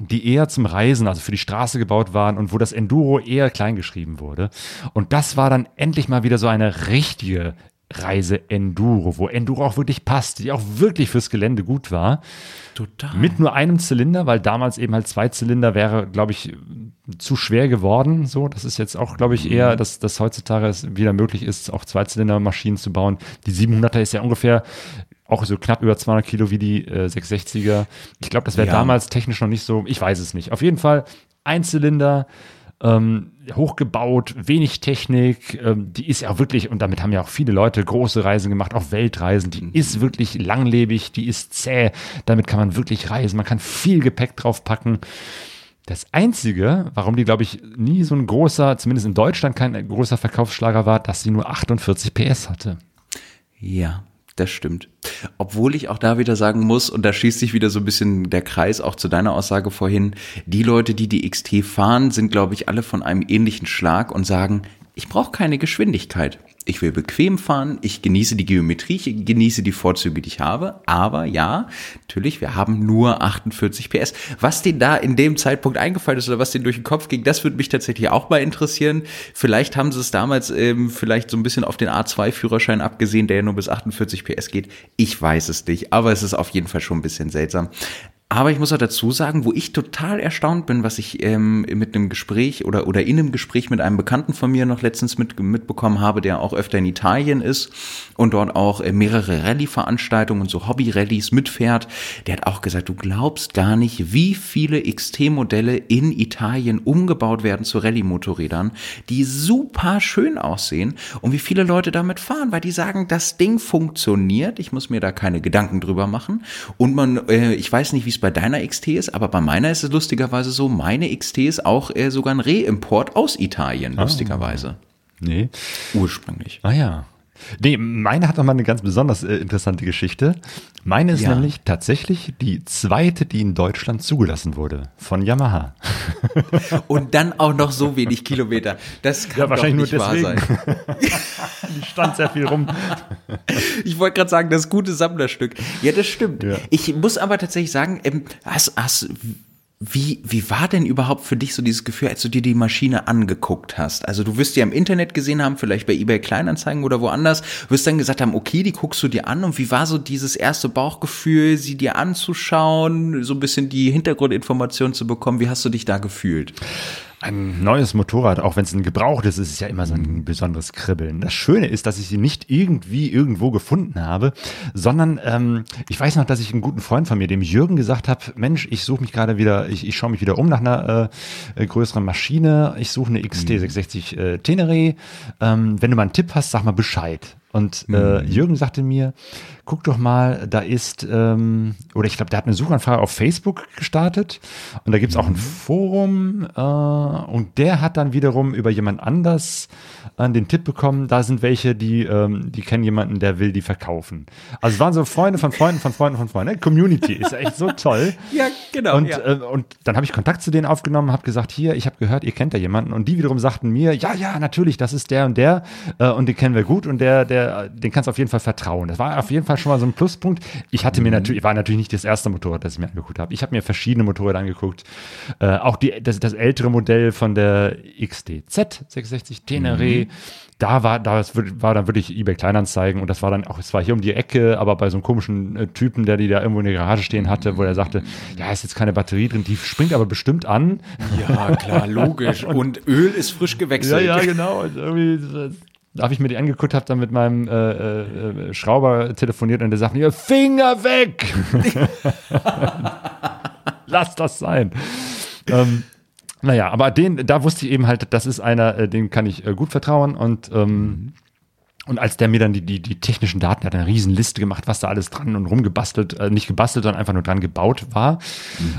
S1: die eher zum Reisen, also für die Straße gebaut waren und wo das Enduro eher kleingeschrieben wurde. Und das war dann endlich mal wieder so eine richtige Reise Enduro, wo Enduro auch wirklich passt, die auch wirklich fürs Gelände gut war. Total. Mit nur einem Zylinder, weil damals eben halt zwei Zylinder wäre, glaube ich, zu schwer geworden. So, das ist jetzt auch, glaube ich, eher, mhm. dass, dass heutzutage es wieder möglich ist, auch Zweizylinder-Maschinen zu bauen. Die 700er ist ja ungefähr auch so knapp über 200 Kilo wie die äh, 660er. Ich glaube, das wäre ja. damals technisch noch nicht so, ich weiß es nicht. Auf jeden Fall ein Zylinder, ähm, hochgebaut, wenig Technik, ähm, die ist ja wirklich, und damit haben ja auch viele Leute große Reisen gemacht, auch Weltreisen, die mhm. ist wirklich langlebig, die ist zäh, damit kann man wirklich reisen, man kann viel Gepäck draufpacken. Das Einzige, warum die, glaube ich, nie so ein großer, zumindest in Deutschland kein großer Verkaufsschlager war, dass sie nur 48 PS hatte.
S3: Ja, das stimmt. Obwohl ich auch da wieder sagen muss, und da schließt sich wieder so ein bisschen der Kreis auch zu deiner Aussage vorhin, die Leute, die die XT fahren, sind, glaube ich, alle von einem ähnlichen Schlag und sagen, ich brauche keine Geschwindigkeit ich will bequem fahren, ich genieße die Geometrie, ich genieße die Vorzüge, die ich habe. Aber ja, natürlich, wir haben nur 48 PS. Was denen da in dem Zeitpunkt eingefallen ist oder was denen durch den Kopf ging, das würde mich tatsächlich auch mal interessieren. Vielleicht haben sie es damals ähm, vielleicht so ein bisschen auf den A2-Führerschein abgesehen, der ja nur bis 48 PS geht. Ich weiß es nicht, aber es ist auf jeden Fall schon ein bisschen seltsam. Aber ich muss auch dazu sagen, wo ich total erstaunt bin, was ich ähm, mit einem Gespräch oder, oder in einem Gespräch mit einem Bekannten von mir noch letztens mit, mitbekommen habe, der auch öfter in Italien ist und dort auch äh, mehrere Rallye-Veranstaltungen und so Hobby-Rallyes mitfährt. Der hat auch gesagt, du glaubst gar nicht, wie viele XT-Modelle in Italien umgebaut werden zu Rallye-Motorrädern, die super schön aussehen und wie viele Leute damit fahren, weil die sagen, das Ding funktioniert, ich muss mir da keine Gedanken drüber machen und man, äh, ich weiß nicht, wie es bei deiner XT ist, aber bei meiner ist es lustigerweise so, meine XT ist auch äh, sogar ein Reimport aus Italien, ah. lustigerweise.
S1: Nee.
S3: Ursprünglich.
S1: Ah ja. Nee, meine hat nochmal eine ganz besonders äh, interessante Geschichte. Meine ist ja. nämlich tatsächlich die zweite, die in Deutschland zugelassen wurde von Yamaha. [laughs]
S3: Und dann auch noch so wenig Kilometer. Das kann ja, wahrscheinlich doch nicht nur deswegen. wahr sein. [laughs]
S1: die stand sehr viel rum.
S3: Ich wollte gerade sagen, das gute Sammlerstück. Ja, das stimmt. Ja. Ich muss aber tatsächlich sagen, ähm, hast, hast, wie, wie war denn überhaupt für dich so dieses Gefühl, als du dir die Maschine angeguckt hast? Also du wirst die im Internet gesehen haben, vielleicht bei eBay Kleinanzeigen oder woanders, wirst dann gesagt haben, okay, die guckst du dir an und wie war so dieses erste Bauchgefühl, sie dir anzuschauen, so ein bisschen die Hintergrundinformation zu bekommen? Wie hast du dich da gefühlt?
S1: Ein neues Motorrad, auch wenn es ein gebrauchtes ist, ist ja immer so ein besonderes Kribbeln. Das Schöne ist, dass ich sie nicht irgendwie irgendwo gefunden habe, sondern ähm, ich weiß noch, dass ich einen guten Freund von mir, dem Jürgen, gesagt habe, Mensch, ich suche mich gerade wieder, ich, ich schaue mich wieder um nach einer äh, größeren Maschine, ich suche eine XT660 mhm. äh, Tenere. Ähm, wenn du mal einen Tipp hast, sag mal Bescheid. Und äh, mhm. Jürgen sagte mir, guck doch mal, da ist, ähm, oder ich glaube, der hat eine Suchanfrage auf Facebook gestartet und da gibt es auch ein mhm. Forum äh, und der hat dann wiederum über jemand anders äh, den Tipp bekommen, da sind welche, die, ähm, die kennen jemanden, der will die verkaufen. Also es waren so Freunde von Freunden von Freunden von Freunden. Community ist echt so toll. [laughs]
S3: ja, genau.
S1: Und,
S3: ja.
S1: Äh, und dann habe ich Kontakt zu denen aufgenommen, habe gesagt, hier, ich habe gehört, ihr kennt da jemanden und die wiederum sagten mir, ja, ja, natürlich, das ist der und der äh, und den kennen wir gut und der, der der, den kannst du auf jeden Fall vertrauen. Das war auf jeden Fall schon mal so ein Pluspunkt. Ich hatte mir mhm. natürlich, war natürlich nicht das erste Motorrad, das ich mir angeguckt habe. Ich habe mir verschiedene Motorräder angeguckt. Äh, auch die, das, das ältere Modell von der XDZ 660 Tenere. Mhm. Da war, da war dann wirklich eBay Kleinanzeigen und das war dann auch, es war hier um die Ecke, aber bei so einem komischen äh, Typen, der die da irgendwo in der Garage stehen hatte, wo er sagte, ja, ist jetzt keine Batterie drin, die springt aber bestimmt an.
S3: Ja, klar, logisch. [laughs] und, und Öl ist frisch gewechselt.
S1: Ja, ja, genau. Und irgendwie, da habe ich mir die angeguckt, habe dann mit meinem äh, äh, Schrauber telefoniert und der sagt mir, Finger weg! [laughs] Lass das sein. ähm, naja, aber den, da wusste ich eben halt, das ist einer, äh, den kann ich äh, gut vertrauen und ähm, mhm. Und als der mir dann die, die, die technischen Daten, hat eine riesen Liste gemacht, was da alles dran und rumgebastelt, äh, nicht gebastelt, sondern einfach nur dran gebaut war.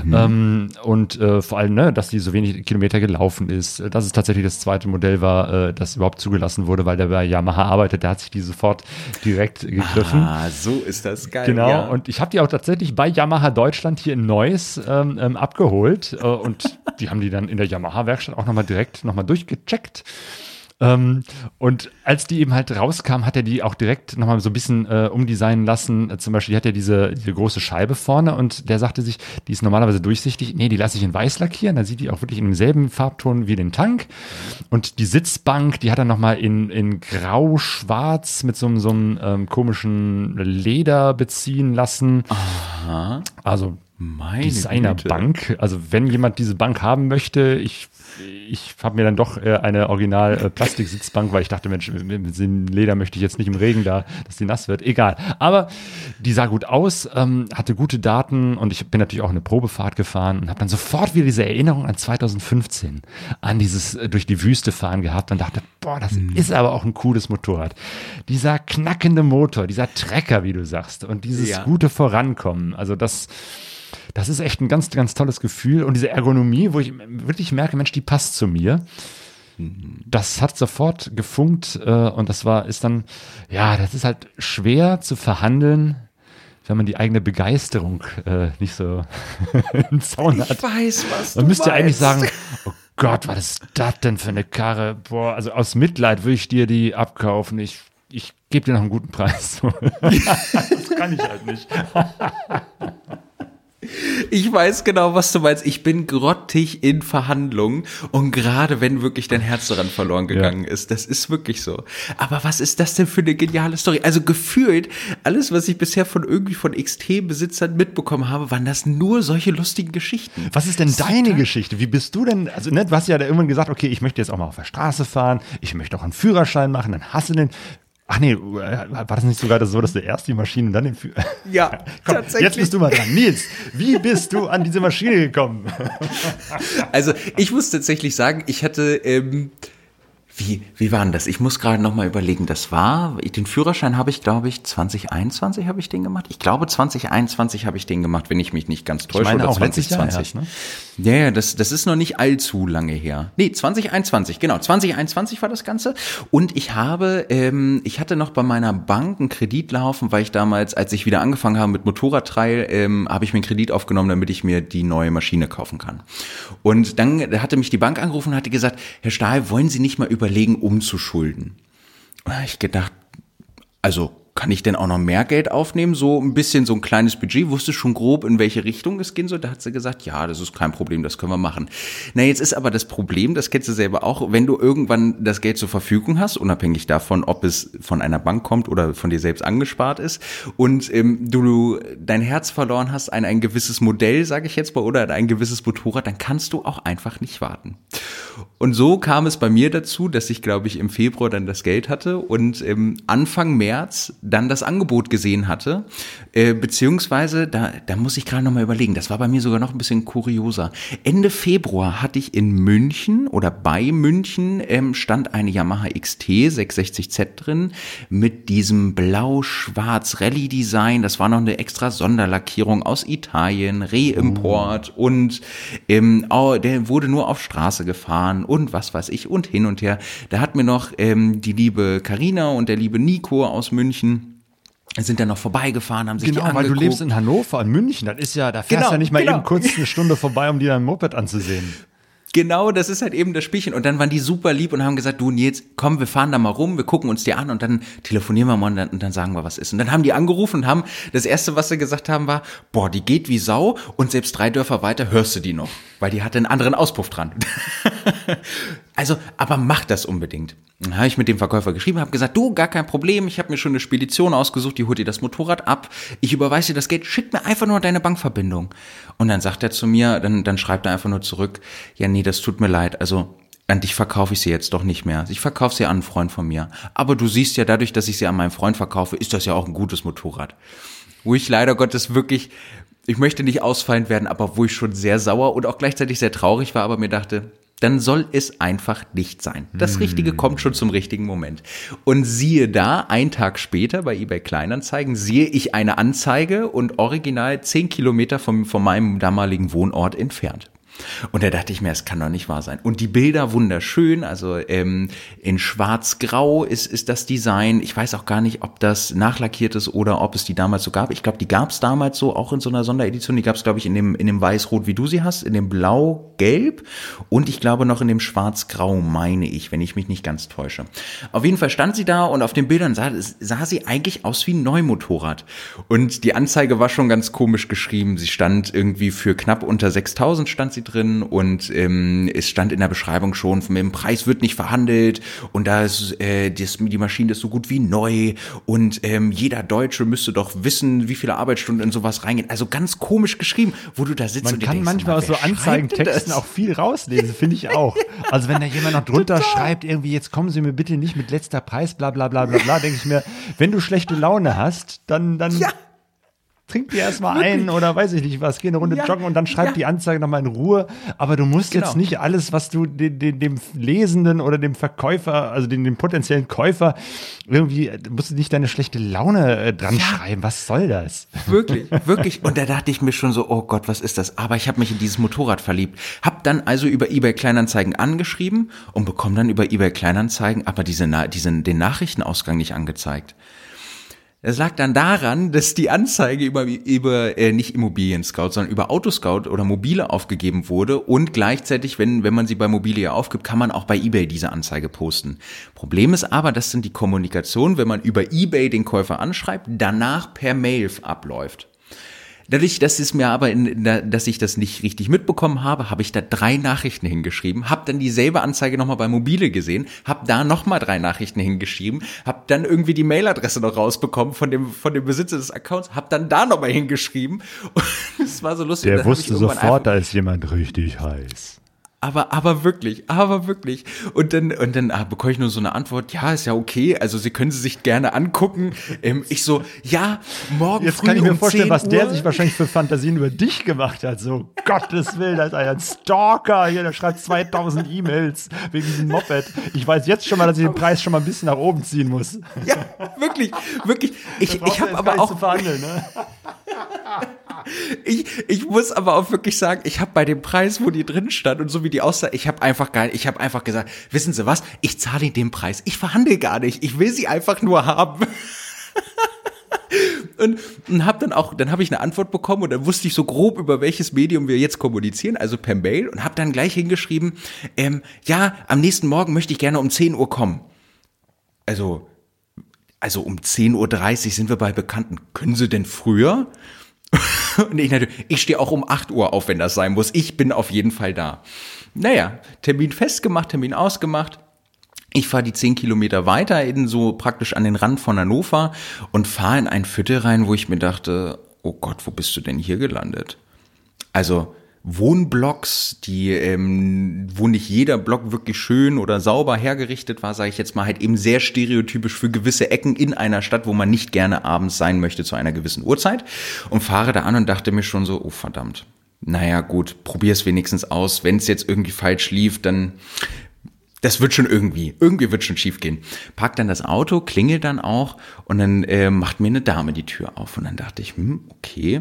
S1: Mhm. Ähm, und äh, vor allem, ne, dass die so wenig Kilometer gelaufen ist, dass es tatsächlich das zweite Modell war, äh, das überhaupt zugelassen wurde, weil der bei Yamaha arbeitet, der hat sich die sofort direkt gegriffen.
S3: Ah, so ist das geil.
S1: Genau, ja. und ich habe die auch tatsächlich bei Yamaha Deutschland hier in Neuss ähm, ähm, abgeholt äh, und [laughs] die haben die dann in der Yamaha-Werkstatt auch nochmal direkt nochmal durchgecheckt. Ähm, und als die eben halt rauskam, hat er die auch direkt nochmal so ein bisschen äh, umdesignen lassen. Äh, zum Beispiel, die hat ja diese, diese große Scheibe vorne und der sagte sich, die ist normalerweise durchsichtig. Nee, die lasse ich in weiß lackieren. Da sieht die auch wirklich in demselben Farbton wie den Tank. Und die Sitzbank, die hat er nochmal in, in grau-schwarz mit so, so einem ähm, komischen Leder beziehen lassen.
S3: Aha.
S1: Also meine Designerbank. Also wenn jemand diese Bank haben möchte, ich ich habe mir dann doch äh, eine original äh, Plastiksitzbank, weil ich dachte, Mensch, mit dem Leder möchte ich jetzt nicht im Regen da, dass die nass wird. Egal. Aber die sah gut aus, ähm, hatte gute Daten und ich bin natürlich auch eine Probefahrt gefahren und habe dann sofort wieder diese Erinnerung an 2015, an dieses äh, durch die Wüste fahren gehabt und dachte, boah, das mhm. ist aber auch ein cooles Motorrad. Dieser knackende Motor, dieser Trecker, wie du sagst, und dieses ja. gute Vorankommen. Also das das ist echt ein ganz, ganz tolles Gefühl. Und diese Ergonomie, wo ich wirklich merke, Mensch, die passt zu mir. Das hat sofort gefunkt äh, und das war, ist dann, ja, das ist halt schwer zu verhandeln, wenn man die eigene Begeisterung äh, nicht so [laughs] im Zaun hat.
S3: Ich weiß, was
S1: Man müsste ja eigentlich sagen, oh Gott, was ist das denn für eine Karre? Boah, also aus Mitleid würde ich dir die abkaufen. Ich, ich gebe dir noch einen guten Preis. [laughs] das kann ich halt nicht.
S3: Ich weiß genau, was du meinst. Ich bin grottig in Verhandlungen und gerade wenn wirklich dein Herz daran verloren gegangen ja. ist, das ist wirklich so. Aber was ist das denn für eine geniale Story? Also gefühlt, alles, was ich bisher von irgendwie von XT-Besitzern mitbekommen habe, waren das nur solche lustigen Geschichten.
S1: Was ist denn deine Geschichte? Wie bist du denn, also ne, du hast ja da irgendwann gesagt, okay, ich möchte jetzt auch mal auf der Straße fahren, ich möchte auch einen Führerschein machen, dann hast du den. Ach nee, war das nicht sogar so, dass du erst die Maschine und dann den Führer. [laughs]
S3: Ja, [laughs]
S1: Komm, tatsächlich. Jetzt bist du mal dran. Nils, wie bist du an diese Maschine gekommen? [laughs]
S3: Also, ich muss tatsächlich sagen, ich hatte. Ähm, wie, wie war denn das? Ich muss gerade noch mal überlegen. Das war, den Führerschein habe ich, glaube ich, 2021 habe ich den gemacht. Ich glaube, 2021 habe ich den gemacht, wenn ich mich nicht ganz täusche. Ich
S1: meine oder auch 2020. Erst, ne?
S3: Ja, ja, das, das ist noch nicht allzu lange her. Nee, 2021, genau. 2021 war das Ganze. Und ich habe, ähm, ich hatte noch bei meiner Bank einen Kredit laufen, weil ich damals, als ich wieder angefangen habe mit Motorradtrail, ähm, habe ich mir einen Kredit aufgenommen, damit ich mir die neue Maschine kaufen kann. Und dann hatte mich die Bank angerufen und hatte gesagt, Herr Stahl, wollen Sie nicht mal über überlegen, umzuschulden. Da habe ich gedacht, also kann ich denn auch noch mehr Geld aufnehmen? So ein bisschen so ein kleines Budget. Wusste schon grob, in welche Richtung es gehen soll. Da hat sie gesagt, ja, das ist kein Problem, das können wir machen. Na, jetzt ist aber das Problem, das kennst du selber auch, wenn du irgendwann das Geld zur Verfügung hast, unabhängig davon, ob es von einer Bank kommt oder von dir selbst angespart ist, und ähm, du dein Herz verloren hast an ein gewisses Modell, sage ich jetzt mal, oder an ein gewisses Motorrad, dann kannst du auch einfach nicht warten. Und so kam es bei mir dazu, dass ich, glaube ich, im Februar dann das Geld hatte und ähm, Anfang März dann das Angebot gesehen hatte, äh, beziehungsweise, da, da muss ich gerade nochmal überlegen, das war bei mir sogar noch ein bisschen kurioser. Ende Februar hatte ich in München oder bei München ähm, stand eine Yamaha XT 660Z drin mit diesem blau-schwarz Rallye-Design. Das war noch eine extra Sonderlackierung aus Italien, Reimport oh. und ähm, oh, der wurde nur auf Straße gefahren und was weiß ich und hin und her. Da hat mir noch ähm, die liebe Karina und der liebe Nico aus München sind dann noch vorbeigefahren, haben sich
S1: genau,
S3: die angeguckt.
S1: weil du lebst in Hannover, in München. Das ist ja, da fährst genau, ja nicht mal genau. eben kurz eine Stunde vorbei, um dir dein Moped anzusehen.
S3: Genau, das ist halt eben das Spielchen. Und dann waren die super lieb und haben gesagt, du Nils, komm, wir fahren da mal rum, wir gucken uns die an und dann telefonieren wir mal und dann, und dann sagen wir, was ist. Und dann haben die angerufen und haben, das erste, was sie gesagt haben, war, boah, die geht wie Sau und selbst drei Dörfer weiter hörst du die noch, weil die hatte einen anderen Auspuff dran. [laughs] also, aber mach das unbedingt. Dann habe ich mit dem Verkäufer geschrieben, habe gesagt, du, gar kein Problem, ich habe mir schon eine Spedition ausgesucht, die holt dir das Motorrad ab, ich überweise dir das Geld, schick mir einfach nur deine Bankverbindung. Und dann sagt er zu mir, dann, dann schreibt er einfach nur zurück, ja nee, das tut mir leid, also an dich verkaufe ich sie jetzt doch nicht mehr. Ich verkaufe sie an einen Freund von mir. Aber du siehst ja dadurch, dass ich sie an meinen Freund verkaufe, ist das ja auch ein gutes Motorrad. Wo ich leider Gottes wirklich, ich möchte nicht ausfallend werden, aber wo ich schon sehr sauer und auch gleichzeitig sehr traurig war, aber mir dachte, dann soll es einfach nicht sein. Das hm. Richtige kommt schon zum richtigen Moment. Und siehe da, ein Tag später bei eBay Kleinanzeigen, sehe ich eine Anzeige und original zehn Kilometer vom, von meinem damaligen Wohnort entfernt. Und da dachte ich mir, es kann doch nicht wahr sein. Und die Bilder wunderschön, also ähm, in schwarz-grau ist, ist das Design. Ich weiß auch gar nicht, ob das nachlackiert ist oder ob es die damals so gab. Ich glaube, die gab es damals so, auch in so einer Sonderedition. Die gab es, glaube ich, in dem, in dem weiß-rot, wie du sie hast, in dem blau-gelb und ich glaube noch in dem schwarz-grau, meine ich, wenn ich mich nicht ganz täusche. Auf jeden Fall stand sie da und auf den Bildern sah, sah sie eigentlich aus wie ein Neumotorrad. Und die Anzeige war schon ganz komisch geschrieben. Sie stand irgendwie für knapp unter 6000 stand sie drin und ähm, es stand in der Beschreibung schon, mit dem Preis wird nicht verhandelt und da ist äh, das, die Maschine ist so gut wie neu und ähm, jeder Deutsche müsste doch wissen, wie viele Arbeitsstunden in sowas reingehen. Also ganz komisch geschrieben, wo du da sitzt
S1: Man
S3: und
S1: kann
S3: denkst,
S1: manchmal aus so Anzeigentexten auch viel rauslesen, finde ich auch. [laughs] Also wenn da jemand noch drunter Total. schreibt, irgendwie jetzt kommen Sie mir bitte nicht mit letzter Preis, bla bla bla bla bla, denke ich mir, wenn du schlechte Laune hast, dann, dann ja trink dir erstmal ein oder weiß ich nicht was, geh eine Runde ja, joggen und dann schreib ja. die Anzeige nochmal in Ruhe. Aber du musst genau. jetzt nicht alles, was du den, den, dem Lesenden oder dem Verkäufer, also den, dem potenziellen Käufer, irgendwie, musst du nicht deine schlechte Laune äh, dran ja. schreiben. Was soll das?
S3: Wirklich, [laughs] wirklich. Und da dachte ich mir schon so, oh Gott, was ist das? Aber ich habe mich in dieses Motorrad verliebt. Hab dann also über eBay Kleinanzeigen angeschrieben und bekomme dann über eBay Kleinanzeigen aber diese, diesen, den Nachrichtenausgang nicht angezeigt. Es lag dann daran, dass die Anzeige über, über äh, nicht Immobilien Scout, sondern über Autoscout oder Mobile aufgegeben wurde und gleichzeitig, wenn, wenn man sie bei Mobile aufgibt, kann man auch bei eBay diese Anzeige posten. Problem ist aber, das sind die Kommunikationen, wenn man über eBay den Käufer anschreibt, danach per Mail abläuft. Dadurch, dass es mir aber, in, in dass ich das nicht richtig mitbekommen habe, habe ich da drei Nachrichten hingeschrieben, habe dann dieselbe Anzeige nochmal bei Mobile gesehen, habe da nochmal drei Nachrichten hingeschrieben, habe dann irgendwie die Mailadresse noch rausbekommen von dem von dem Besitzer des Accounts, habe dann da nochmal hingeschrieben. [laughs] Es war so lustig.
S1: Der wusste sofort, da ist jemand richtig heiß.
S3: Aber, aber wirklich, aber wirklich. Und dann, und dann ah, bekomme ich nur so eine Antwort, ja, ist ja okay, also Sie können sie sich gerne angucken. Ähm, ich so, ja, morgen
S1: Jetzt
S3: früh
S1: kann ich mir
S3: um
S1: vorstellen,
S3: 10
S1: was der sich wahrscheinlich für Fantasien über dich gemacht hat. So, Gottes Willen, da ist ein Stalker hier, der schreibt 2000 E-Mails wegen diesem Moped. Ich weiß jetzt schon mal, dass ich den Preis schon mal ein bisschen nach oben ziehen muss.
S3: Ja, wirklich, wirklich. Ich, ich habe aber auch
S1: zu verhandeln, ne?
S3: Ich, ich muss aber auch wirklich sagen, ich habe bei dem Preis, wo die drin stand und so wie die aussah, ich habe einfach geil, ich habe einfach gesagt, wissen Sie was, ich zahle den Preis. Ich verhandle gar nicht, ich will sie einfach nur haben. [laughs] Und, und habe dann auch, dann habe ich eine Antwort bekommen und dann wusste ich so grob, über welches Medium wir jetzt kommunizieren, also per Mail und habe dann gleich hingeschrieben, ähm, ja, am nächsten Morgen möchte ich gerne um 10 Uhr kommen. Also, also um 10.30 Uhr sind wir bei Bekannten. Können Sie denn früher? [laughs] Und ich natürlich, ich stehe auch um 8 Uhr auf, wenn das sein muss. Ich bin auf jeden Fall da. Naja, Termin festgemacht, Termin ausgemacht. Ich fahre die 10 Kilometer weiter, in so praktisch an den Rand von Hannover und fahre in ein Viertel rein, wo ich mir dachte, oh Gott, wo bist du denn hier gelandet? Also Wohnblocks, die, ähm, wo nicht jeder Block wirklich schön oder sauber hergerichtet war, sage ich jetzt mal, halt eben sehr stereotypisch für gewisse Ecken in einer Stadt, wo man nicht gerne abends sein möchte zu einer gewissen Uhrzeit. Und fahre da an und dachte mir schon so, oh verdammt. Naja, gut, probier es wenigstens aus. Wenn es jetzt irgendwie falsch lief, dann das wird schon irgendwie, irgendwie wird schon schief gehen. Park dann das Auto, klingelt dann auch und dann äh, macht mir eine Dame die Tür auf und dann dachte ich, hm, okay,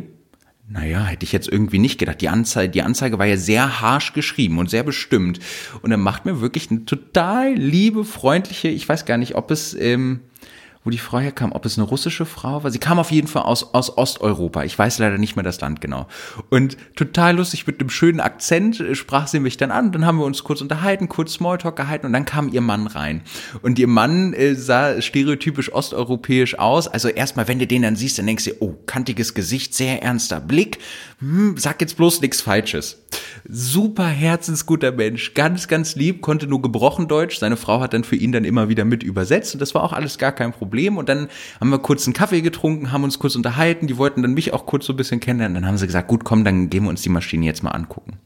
S3: naja, hätte ich jetzt irgendwie nicht gedacht. Die Anzeige, die Anzeige war ja sehr harsch geschrieben und sehr bestimmt. Und dann macht mir wirklich eine total liebe, freundliche, ich weiß gar nicht, ob es, ähm, wo die Frau herkam, ob es eine russische Frau war. Sie kam auf jeden Fall aus, aus Osteuropa. Ich weiß leider nicht mehr das Land genau. Und total lustig mit einem schönen Akzent äh, sprach sie mich dann an. Dann haben wir uns kurz unterhalten, kurz Smalltalk gehalten und dann kam ihr Mann rein. Und ihr Mann äh, sah stereotypisch osteuropäisch aus. Also erstmal, wenn du den dann siehst, dann denkst du, oh, kantiges Gesicht, sehr ernster Blick. Hm, sag jetzt bloß nichts Falsches. Super herzensguter Mensch, ganz, ganz lieb, konnte nur gebrochen Deutsch. Seine Frau hat dann für ihn dann immer wieder mit übersetzt und das war auch alles gar kein Problem. Und dann haben wir kurz einen Kaffee getrunken, haben uns kurz unterhalten, die wollten dann mich auch kurz so ein bisschen kennenlernen. Dann haben sie gesagt, gut, komm, dann gehen wir uns die Maschine jetzt mal angucken.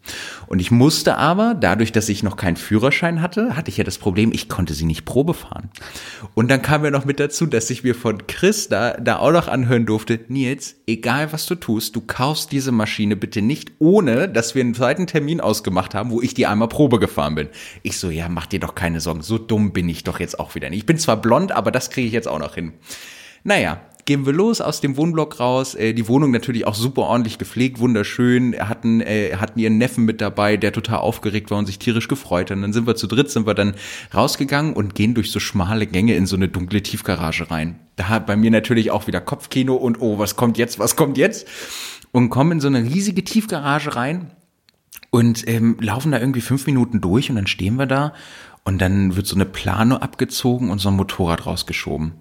S3: Und ich musste aber, dadurch, dass ich noch keinen Führerschein hatte, hatte ich ja das Problem, ich konnte sie nicht Probe fahren. Und dann kam ja noch mit dazu, dass ich mir von Chris da, da auch noch anhören durfte, Nils, egal was du tust, du kaufst diese Maschine bitte nicht, ohne dass wir einen zweiten Termin ausgemacht haben, wo ich die einmal Probe gefahren bin. Ich so, ja, mach dir doch keine Sorgen, so dumm bin ich doch jetzt auch wieder nicht. Ich bin zwar blond, aber das kriege ich jetzt auch noch hin. Naja, gehen wir los aus dem Wohnblock raus. Äh, die Wohnung natürlich auch super ordentlich gepflegt, wunderschön. Hatten, äh, hatten ihren Neffen mit dabei, der total aufgeregt war und sich tierisch gefreut hat. Und dann sind wir zu dritt, sind wir dann rausgegangen und gehen durch so schmale Gänge in so eine dunkle Tiefgarage rein. Da hat bei mir natürlich auch wieder Kopfkino und oh, was kommt jetzt, was kommt jetzt? Und kommen in so eine riesige Tiefgarage rein und ähm, laufen da irgendwie fünf Minuten durch und dann stehen wir da und dann wird so eine Plano abgezogen und so ein Motorrad rausgeschoben.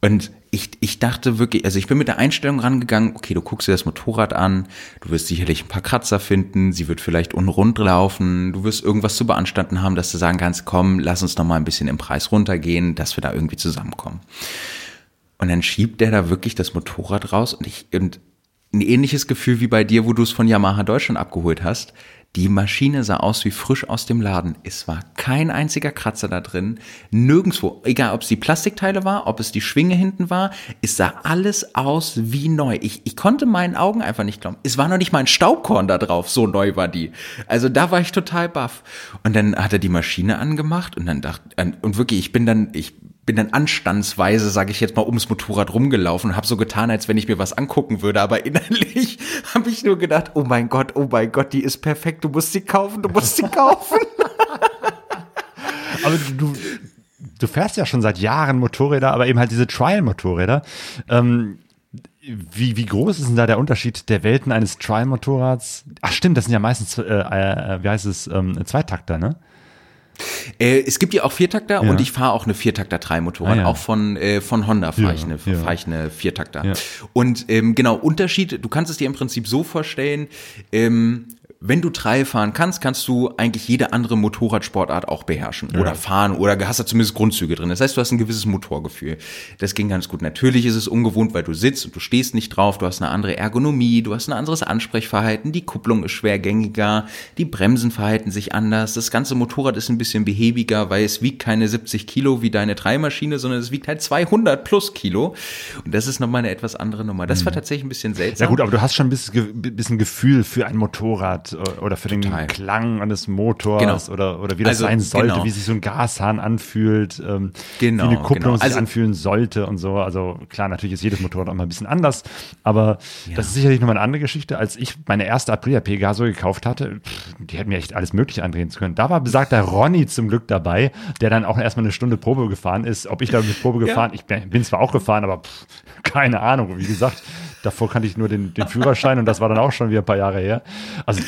S3: Und ich, ich dachte wirklich, also ich bin mit der Einstellung rangegangen, okay, du guckst dir das Motorrad an, du wirst sicherlich ein paar Kratzer finden, sie wird vielleicht unrund laufen, du wirst irgendwas zu beanstanden haben, dass du sagen kannst, komm, lass uns noch mal ein bisschen im Preis runtergehen, dass wir da irgendwie zusammenkommen. Und dann schiebt der da wirklich das Motorrad raus und ich, und ein ähnliches Gefühl wie bei dir, wo du es von Yamaha Deutschland abgeholt hast. Die Maschine sah aus wie frisch aus dem Laden. Es war kein einziger Kratzer da drin. Nirgendwo. Egal, ob es die Plastikteile war, ob es die Schwinge hinten war. Es sah alles aus wie neu. Ich, ich konnte meinen Augen einfach nicht glauben. Es war noch nicht mal ein Staubkorn da drauf. So neu war die. Also da war ich total baff. Und dann hat er die Maschine angemacht und dann dachte, und wirklich, ich bin dann, ich bin dann anstandsweise, sage ich jetzt mal, ums Motorrad rumgelaufen und habe so getan, als wenn ich mir was angucken würde. Aber innerlich [laughs] habe ich nur gedacht, oh mein Gott, oh mein Gott, die ist perfekt, du musst sie kaufen, du musst sie kaufen. [laughs]
S1: Aber du, du fährst ja schon seit Jahren Motorräder, aber eben halt diese Trial-Motorräder. Ähm, wie, wie groß ist denn da der Unterschied der Welten eines Trial-Motorrads? Ach stimmt, das sind ja meistens, äh, äh, wie heißt es, ähm, Zweitakter, ne?
S3: Äh, es gibt ja auch Viertakter
S1: Ja.
S3: und ich fahre auch eine Viertakter 3 Motorrad.
S1: Ah, ja.
S3: Auch von, äh, von Honda fahre
S1: Ja,
S3: ich, eine,
S1: ja.
S3: fahr ich eine Viertakter. Und ähm, genau, Unterschied, du kannst es dir im Prinzip so vorstellen, ähm, wenn du drei fahren kannst, kannst du eigentlich jede andere Motorradsportart auch beherrschen oder fahren oder hast da zumindest Grundzüge drin. Das heißt, du hast ein gewisses Motorgefühl. Das ging ganz gut. Natürlich ist es ungewohnt, weil du sitzt und du stehst nicht drauf, du hast eine andere Ergonomie, du hast ein anderes Ansprechverhalten, die Kupplung ist schwergängiger, die Bremsen verhalten sich anders, das ganze Motorrad ist ein bisschen behäbiger, weil es wiegt keine 70 Kilo wie deine Dreimaschine, sondern es wiegt halt 200 plus Kilo. Und das ist nochmal eine etwas andere Nummer. Das war tatsächlich ein bisschen seltsam.
S1: Ja gut, aber du hast schon ein bisschen Gefühl für ein Motorrad äh, oder für
S3: Total.
S1: den Klang eines Motors
S3: Genau.
S1: oder, oder wie das
S3: Also,
S1: sein sollte,
S3: genau.
S1: wie sich so ein Gashahn anfühlt, ähm,
S3: Genau,
S1: wie eine Kupplung
S3: genau.
S1: sich
S3: Also-
S1: anfühlen sollte und so. Also klar, natürlich ist jedes Motorrad auch mal ein bisschen anders, aber das ist sicherlich nochmal eine andere Geschichte. Als ich meine erste Aprilia Pegaso gekauft hatte, pff, die hätten mir echt alles Mögliche andrehen zu können. Da war besagter Ronny zum Glück dabei, der dann auch erstmal eine Stunde Probe gefahren ist. Ob ich da mit Probe gefahren, ich bin bin zwar auch gefahren, aber pff, keine Ahnung. Wie gesagt, davor kannte ich nur den, den Führerschein und das war dann auch schon wieder ein paar Jahre her. Also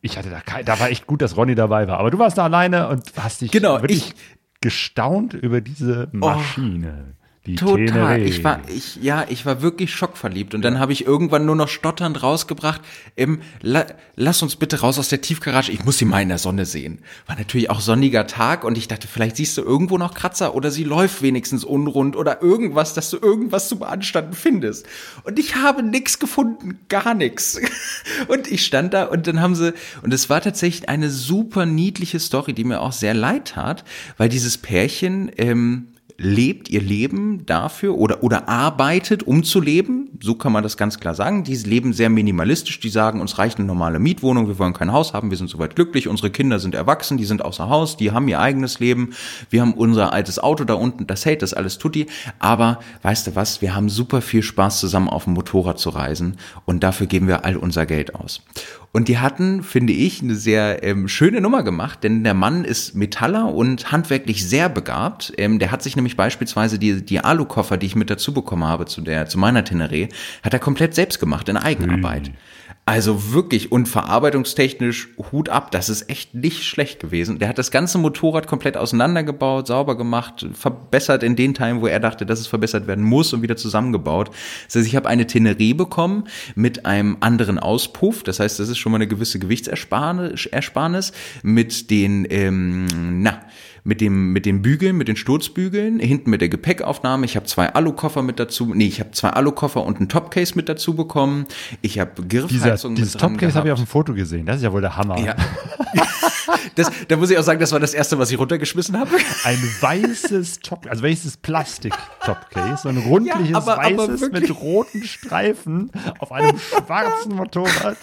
S1: ich hatte da kein, da war echt gut, dass Ronny dabei war. Aber du warst da alleine und hast dich
S3: Genau,
S1: wirklich
S3: ich-
S1: gestaunt über diese Maschine. Die
S3: Total.
S1: Teneré.
S3: Ich war, ich, ja, ich war wirklich schockverliebt. Und dann habe ich irgendwann nur noch stotternd rausgebracht, ähm, la, lass uns bitte raus aus der Tiefgarage, ich muss sie mal in der Sonne sehen. War natürlich auch sonniger Tag und ich dachte, vielleicht siehst du irgendwo noch Kratzer oder sie läuft wenigstens unrund oder irgendwas, dass du irgendwas zu beanstanden findest. Und ich habe nix gefunden, gar nix. [laughs] Und ich stand da und dann haben sie, und es war tatsächlich eine super niedliche Story, die mir auch sehr leid tat, weil dieses Pärchen, ähm, lebt ihr Leben dafür oder, oder arbeitet, um zu leben. So kann man das ganz klar sagen. Die leben sehr minimalistisch. Die sagen, uns reicht eine normale Mietwohnung. Wir wollen kein Haus haben. Wir sind soweit glücklich. Unsere Kinder sind erwachsen. Die sind außer Haus. Die haben ihr eigenes Leben. Wir haben unser altes Auto da unten. Das hält, das alles tut die. Aber weißt du was? Wir haben super viel Spaß zusammen auf dem Motorrad zu reisen. Und dafür geben wir all unser Geld aus. Und die hatten, finde ich, eine sehr ähm, schöne Nummer gemacht, denn der Mann ist Metaller und handwerklich sehr begabt. Ähm, der hat sich nämlich beispielsweise die, die Alukoffer, die ich mit dazu bekommen habe zu der, zu meiner Teneré, hat er komplett selbst gemacht in Eigenarbeit. Also wirklich und verarbeitungstechnisch Hut ab, das ist echt nicht schlecht gewesen. Der hat das ganze Motorrad komplett auseinandergebaut, sauber gemacht, verbessert in den Teilen, wo er dachte, dass es verbessert werden muss und wieder zusammengebaut. Das heißt, ich habe eine Teneré bekommen mit einem anderen Auspuff. Das heißt, das ist schon mal eine gewisse Gewichtsersparnis Ersparnis mit den, ähm, na, mit dem mit den Bügeln, mit den Sturzbügeln, hinten mit der Gepäckaufnahme. Ich habe zwei Alukoffer mit dazu. Nee, ich habe zwei Alukoffer und einen Topcase mit dazu bekommen. Ich habe
S1: Dieser,
S3: Griffheizung
S1: dieses Topcase habe ich auf dem Foto gesehen. Das ist ja wohl der Hammer.
S3: Ja. [laughs] das, da muss ich auch sagen, das war das erste, was ich runtergeschmissen habe.
S1: Ein weißes Top, also welches Plastik-Topcase, so ein rundliches
S3: Ja, aber- aber
S1: weißes
S3: wirklich.
S1: mit roten Streifen auf einem schwarzen Motorrad.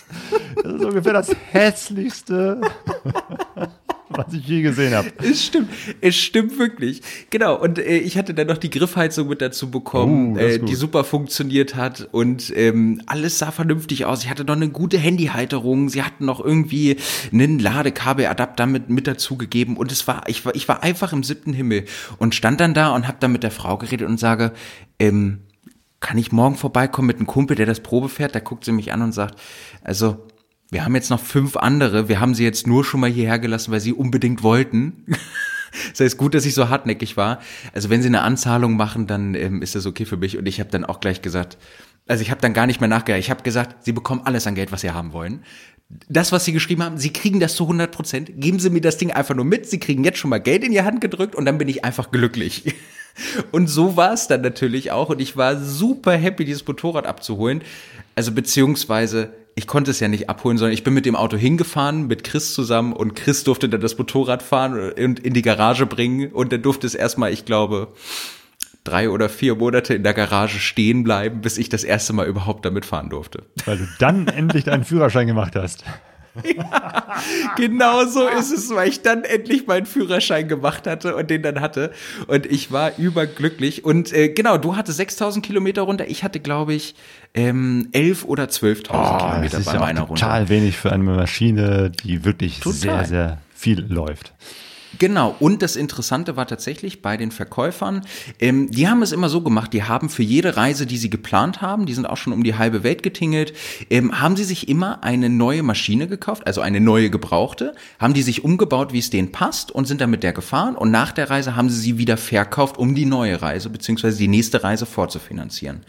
S1: Das ist ungefähr das hässlichste, was ich je gesehen habe. [laughs]
S3: Es stimmt, es stimmt wirklich. Genau, und äh, ich hatte dann noch die Griffheizung mit dazu bekommen,
S1: ist
S3: äh, die super funktioniert hat und ähm, alles sah vernünftig aus. Ich hatte noch eine gute Handyhalterung, sie hatten noch irgendwie einen Ladekabeladapter mit, mit dazu gegeben und es war, ich war, ich war einfach im siebten Himmel und stand dann da und habe dann mit der Frau geredet und sage, ähm, kann ich morgen vorbeikommen mit einem Kumpel, der das Probe fährt? Da guckt sie mich an und sagt, also wir haben jetzt noch fünf andere, wir haben sie jetzt nur schon mal hierher gelassen, weil sie unbedingt wollten. [laughs] Das heißt, gut, dass ich so hartnäckig war. Also wenn sie eine Anzahlung machen, dann ähm, ist das okay für mich. Und ich habe dann auch gleich gesagt, also ich habe dann gar nicht mehr nachgedacht. Ich habe gesagt, sie bekommen alles an Geld, was sie haben wollen. Das, was sie geschrieben haben, sie kriegen das zu 100 Prozent. Geben sie mir das Ding einfach nur mit. Sie kriegen jetzt schon mal Geld in die Hand gedrückt und dann bin ich einfach glücklich. [laughs] Und so war es dann natürlich auch. Und ich war super happy, dieses Motorrad abzuholen. Also beziehungsweise, ich konnte es ja nicht abholen, sondern ich bin mit dem Auto hingefahren, mit Chris zusammen. Und Chris durfte dann das Motorrad fahren und in die Garage bringen. Und dann durfte es erstmal, ich glaube, drei oder vier Monate in der Garage stehen bleiben, bis ich das erste Mal überhaupt damit fahren durfte.
S1: Weil du dann [laughs] endlich deinen Führerschein gemacht hast. [laughs]
S3: Genau so ist es, weil ich dann endlich meinen Führerschein gemacht hatte und den dann hatte. Und ich war überglücklich. Und äh, genau, du hattest 6000 Kilometer runter. Ich hatte, glaube ich, ähm, 11 oder 12.000
S1: Oh, das
S3: Kilometer
S1: ist
S3: bei
S1: ja
S3: meiner
S1: auch
S3: Runde.
S1: total wenig für eine Maschine, die wirklich
S3: Total.
S1: sehr, sehr viel läuft.
S3: Genau, und das Interessante war tatsächlich bei den Verkäufern, ähm, die haben es immer so gemacht, die haben für jede Reise, die sie geplant haben, die sind auch schon um die halbe Welt getingelt, ähm, haben sie sich immer eine neue Maschine gekauft, also eine neue gebrauchte, haben die sich umgebaut, wie es denen passt und sind dann mit der gefahren und nach der Reise haben sie sie wieder verkauft, um die neue Reise beziehungsweise die nächste Reise vorzufinanzieren.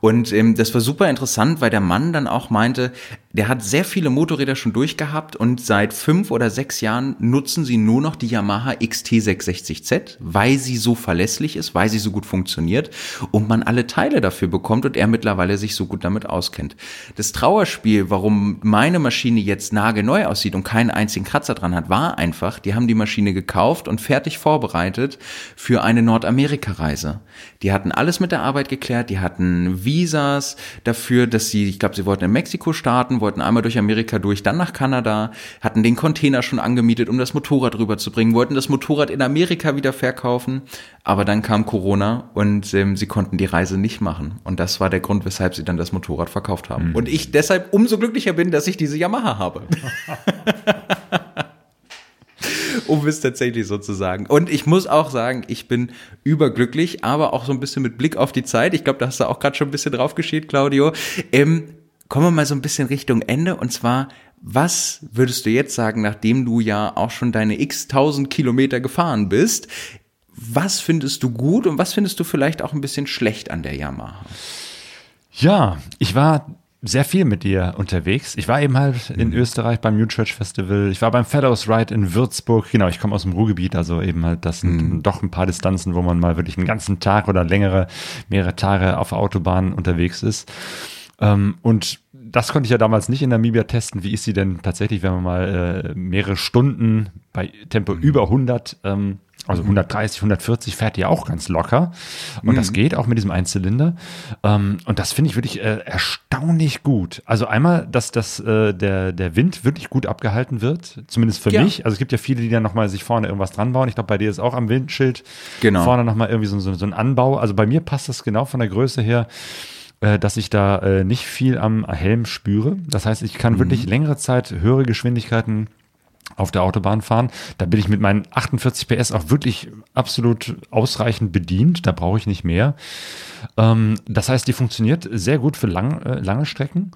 S3: Und ähm, das war super interessant, weil der Mann dann auch meinte, der hat sehr viele Motorräder schon durchgehabt und seit fünf oder sechs Jahren nutzen sie nur noch die Yamaha XT660Z, weil sie so verlässlich ist, weil sie so gut funktioniert und man alle Teile dafür bekommt und er mittlerweile sich so gut damit auskennt. Das Trauerspiel, warum meine Maschine jetzt nagelneu aussieht und keinen einzigen Kratzer dran hat, war einfach, die haben die Maschine gekauft und fertig vorbereitet für eine Nordamerika-Reise. Die hatten alles mit der Arbeit geklärt, die hatten Visas dafür, dass sie, ich glaube, sie wollten in Mexiko starten, wollten einmal durch Amerika durch, dann nach Kanada, hatten den Container schon angemietet, um das Motorrad rüberzubringen, wollten das Motorrad in Amerika wieder verkaufen, aber dann kam Corona und ähm, sie konnten die Reise nicht machen. Und das war der Grund, weshalb sie dann das Motorrad verkauft haben. Mhm. Und ich deshalb umso glücklicher bin, dass ich diese Yamaha habe. [laughs] um es tatsächlich so zu sagen. Und ich muss auch sagen, ich bin überglücklich, aber auch so ein bisschen mit Blick auf die Zeit. Ich glaube, da hast du auch gerade schon ein bisschen drauf geschielt, Claudio. Ähm, kommen wir mal so ein bisschen Richtung Ende. Und zwar, was würdest du jetzt sagen, nachdem du ja auch schon deine x tausend Kilometer gefahren bist? Was findest du gut und was findest du vielleicht auch ein bisschen schlecht an der Yamaha?
S1: Ja, ich war sehr viel mit dir unterwegs. Ich war eben halt in mhm. Österreich beim New Church Festival. Ich war beim Fellows Ride in Würzburg. Genau, ich komme aus dem Ruhrgebiet, also eben halt, das sind mhm. doch ein paar Distanzen, wo man mal wirklich einen ganzen Tag oder längere, mehrere Tage auf Autobahnen unterwegs ist. Ähm, und das konnte ich ja damals nicht in Namibia testen. Wie ist sie denn tatsächlich, wenn man mal äh, mehrere Stunden bei Tempo mhm. über 100 ähm, also 130, 140 fährt ja auch ganz locker. Und mhm. das geht auch mit diesem Einzylinder. Ähm, und das finde ich wirklich äh, erstaunlich gut. Also einmal, dass das, äh, der, der Wind wirklich gut abgehalten wird. Zumindest für ja. mich. Also es gibt ja viele, die dann nochmal sich vorne irgendwas dran bauen. Ich glaube, bei dir ist auch am Windschild genau. vorne nochmal irgendwie so, so, so ein Anbau. Also bei mir passt das genau von der Größe her äh, dass ich da äh, nicht viel am Helm spüre. Das heißt, ich kann mhm. wirklich längere Zeit höhere Geschwindigkeiten auf der Autobahn fahren. Da bin ich mit meinen 48 PS auch wirklich absolut ausreichend bedient. Da brauche ich nicht mehr. Ähm, das heißt, die funktioniert sehr gut für lang, äh, lange Strecken.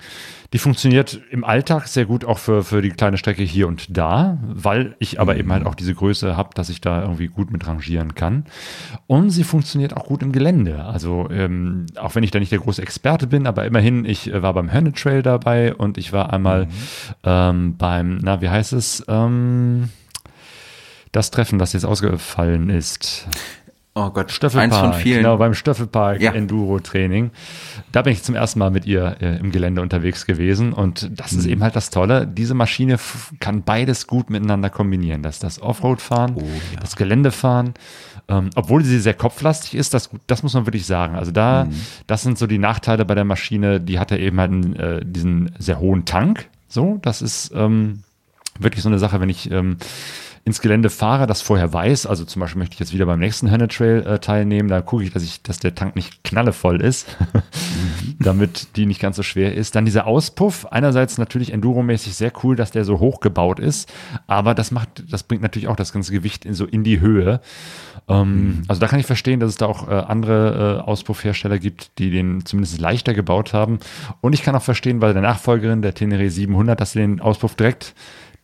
S1: Die funktioniert im Alltag sehr gut auch für, für die kleine Strecke hier und da, weil ich aber eben halt auch diese Größe habe, dass ich da irgendwie gut mit rangieren kann. Und sie funktioniert auch gut im Gelände. Also ähm, auch wenn ich da nicht der große Experte bin, aber immerhin, ich äh, war beim Hönne Trail dabei und ich war einmal mhm. ähm, beim, na, wie heißt es? Ähm, das Treffen, das jetzt ausgefallen ist.
S3: Oh Gott,
S1: Stöffelpark, eins von vielen. Genau, beim Stöffelpark ja. Enduro-Training. Da bin ich zum ersten Mal mit ihr äh, im Gelände unterwegs gewesen. Und das mhm. ist eben halt das Tolle. Diese Maschine kann beides gut miteinander kombinieren. Das das Offroad-Fahren, oh, ja. das Geländefahren. Ähm, obwohl sie sehr kopflastig ist, das, das muss man wirklich sagen. Also da, mhm. das sind so die Nachteile bei der Maschine. Die hat ja eben halt einen, äh, diesen sehr hohen Tank. So, das ist ähm, wirklich so eine Sache, wenn ich ähm, ins Gelände fahre, das vorher weiß, also zum Beispiel möchte ich jetzt wieder beim nächsten Henne Trail äh, teilnehmen, da gucke ich, dass ich, dass der Tank nicht knallevoll ist, [laughs] damit die nicht ganz so schwer ist. Dann dieser Auspuff, einerseits natürlich enduromäßig sehr cool, dass der so hoch gebaut ist, aber das macht, das bringt natürlich auch das ganze Gewicht in, so in die Höhe. Ähm, mhm. Also da kann ich verstehen, dass es da auch äh, andere äh, Auspuffhersteller gibt, die den zumindest leichter gebaut haben. Und ich kann auch verstehen, bei der Nachfolgerin der Tenere 700, dass sie den Auspuff direkt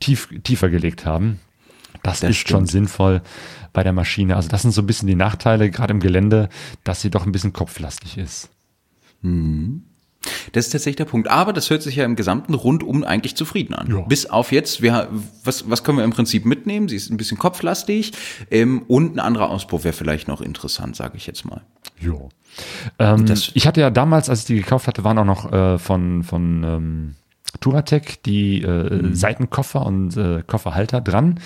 S1: tief, tiefer gelegt haben. Das, das ist stimmt. schon sinnvoll bei der Maschine. Also das sind so ein bisschen die Nachteile, gerade im Gelände, dass sie doch ein bisschen kopflastig ist.
S3: Mhm. Das ist tatsächlich der Punkt. Aber das hört sich ja im gesamten rundum eigentlich zufrieden an. Ja. Bis auf jetzt, wir, was, was können wir im Prinzip mitnehmen? Sie ist ein bisschen kopflastig ähm, und ein anderer Auspuff wäre vielleicht noch interessant, sage ich jetzt mal.
S1: Ja. Ähm, ich hatte ja damals, als ich die gekauft hatte, waren auch noch äh, von, von ähm, Turatec die äh, mhm. Seitenkoffer und äh, Kofferhalter dran.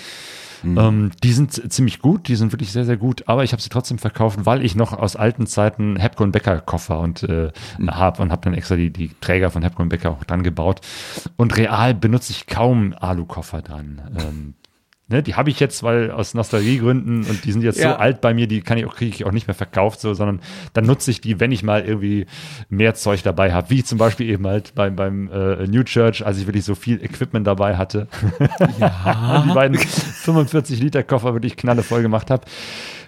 S1: Mhm. Ähm, die sind ziemlich gut, die sind wirklich sehr, sehr gut, aber ich habe sie trotzdem verkauft, weil ich noch aus alten Zeiten Hepco und Becker Koffer und äh, mhm. habe und habe dann extra die, die Träger von Hepco und Becker auch dran gebaut. Und real benutze ich kaum Alu-Koffer dran. Ähm, Ne, die habe ich jetzt, weil aus Nostalgiegründen und die sind jetzt ja. so alt bei mir, die kann ich auch, kriege ich auch nicht mehr verkauft, so, sondern dann nutze ich die, wenn ich mal irgendwie mehr Zeug dabei habe, wie zum Beispiel eben halt beim, beim äh, New Church, als ich wirklich so viel Equipment dabei hatte. Ja. [laughs] die beiden 45 Liter Koffer wirklich knallevoll gemacht habe.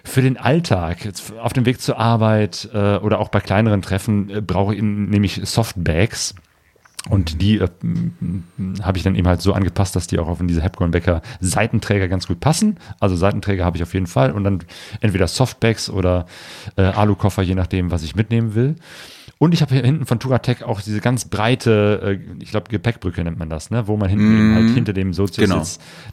S1: Für den Alltag, jetzt auf dem Weg zur Arbeit äh, oder auch bei kleineren Treffen, äh, brauche ich nämlich Softbags. Und die äh, habe ich dann eben halt so angepasst, dass die auch auf diese Hepcorn Becker Seitenträger ganz gut passen. Also Seitenträger habe ich auf jeden Fall und dann entweder Softbags oder äh, Alukoffer, je nachdem, was ich mitnehmen will. Und ich habe hier hinten von Turatec auch diese ganz breite, äh, ich glaube Gepäckbrücke nennt man das, ne, wo man hinten eben halt hinter dem Sozius
S3: Genau.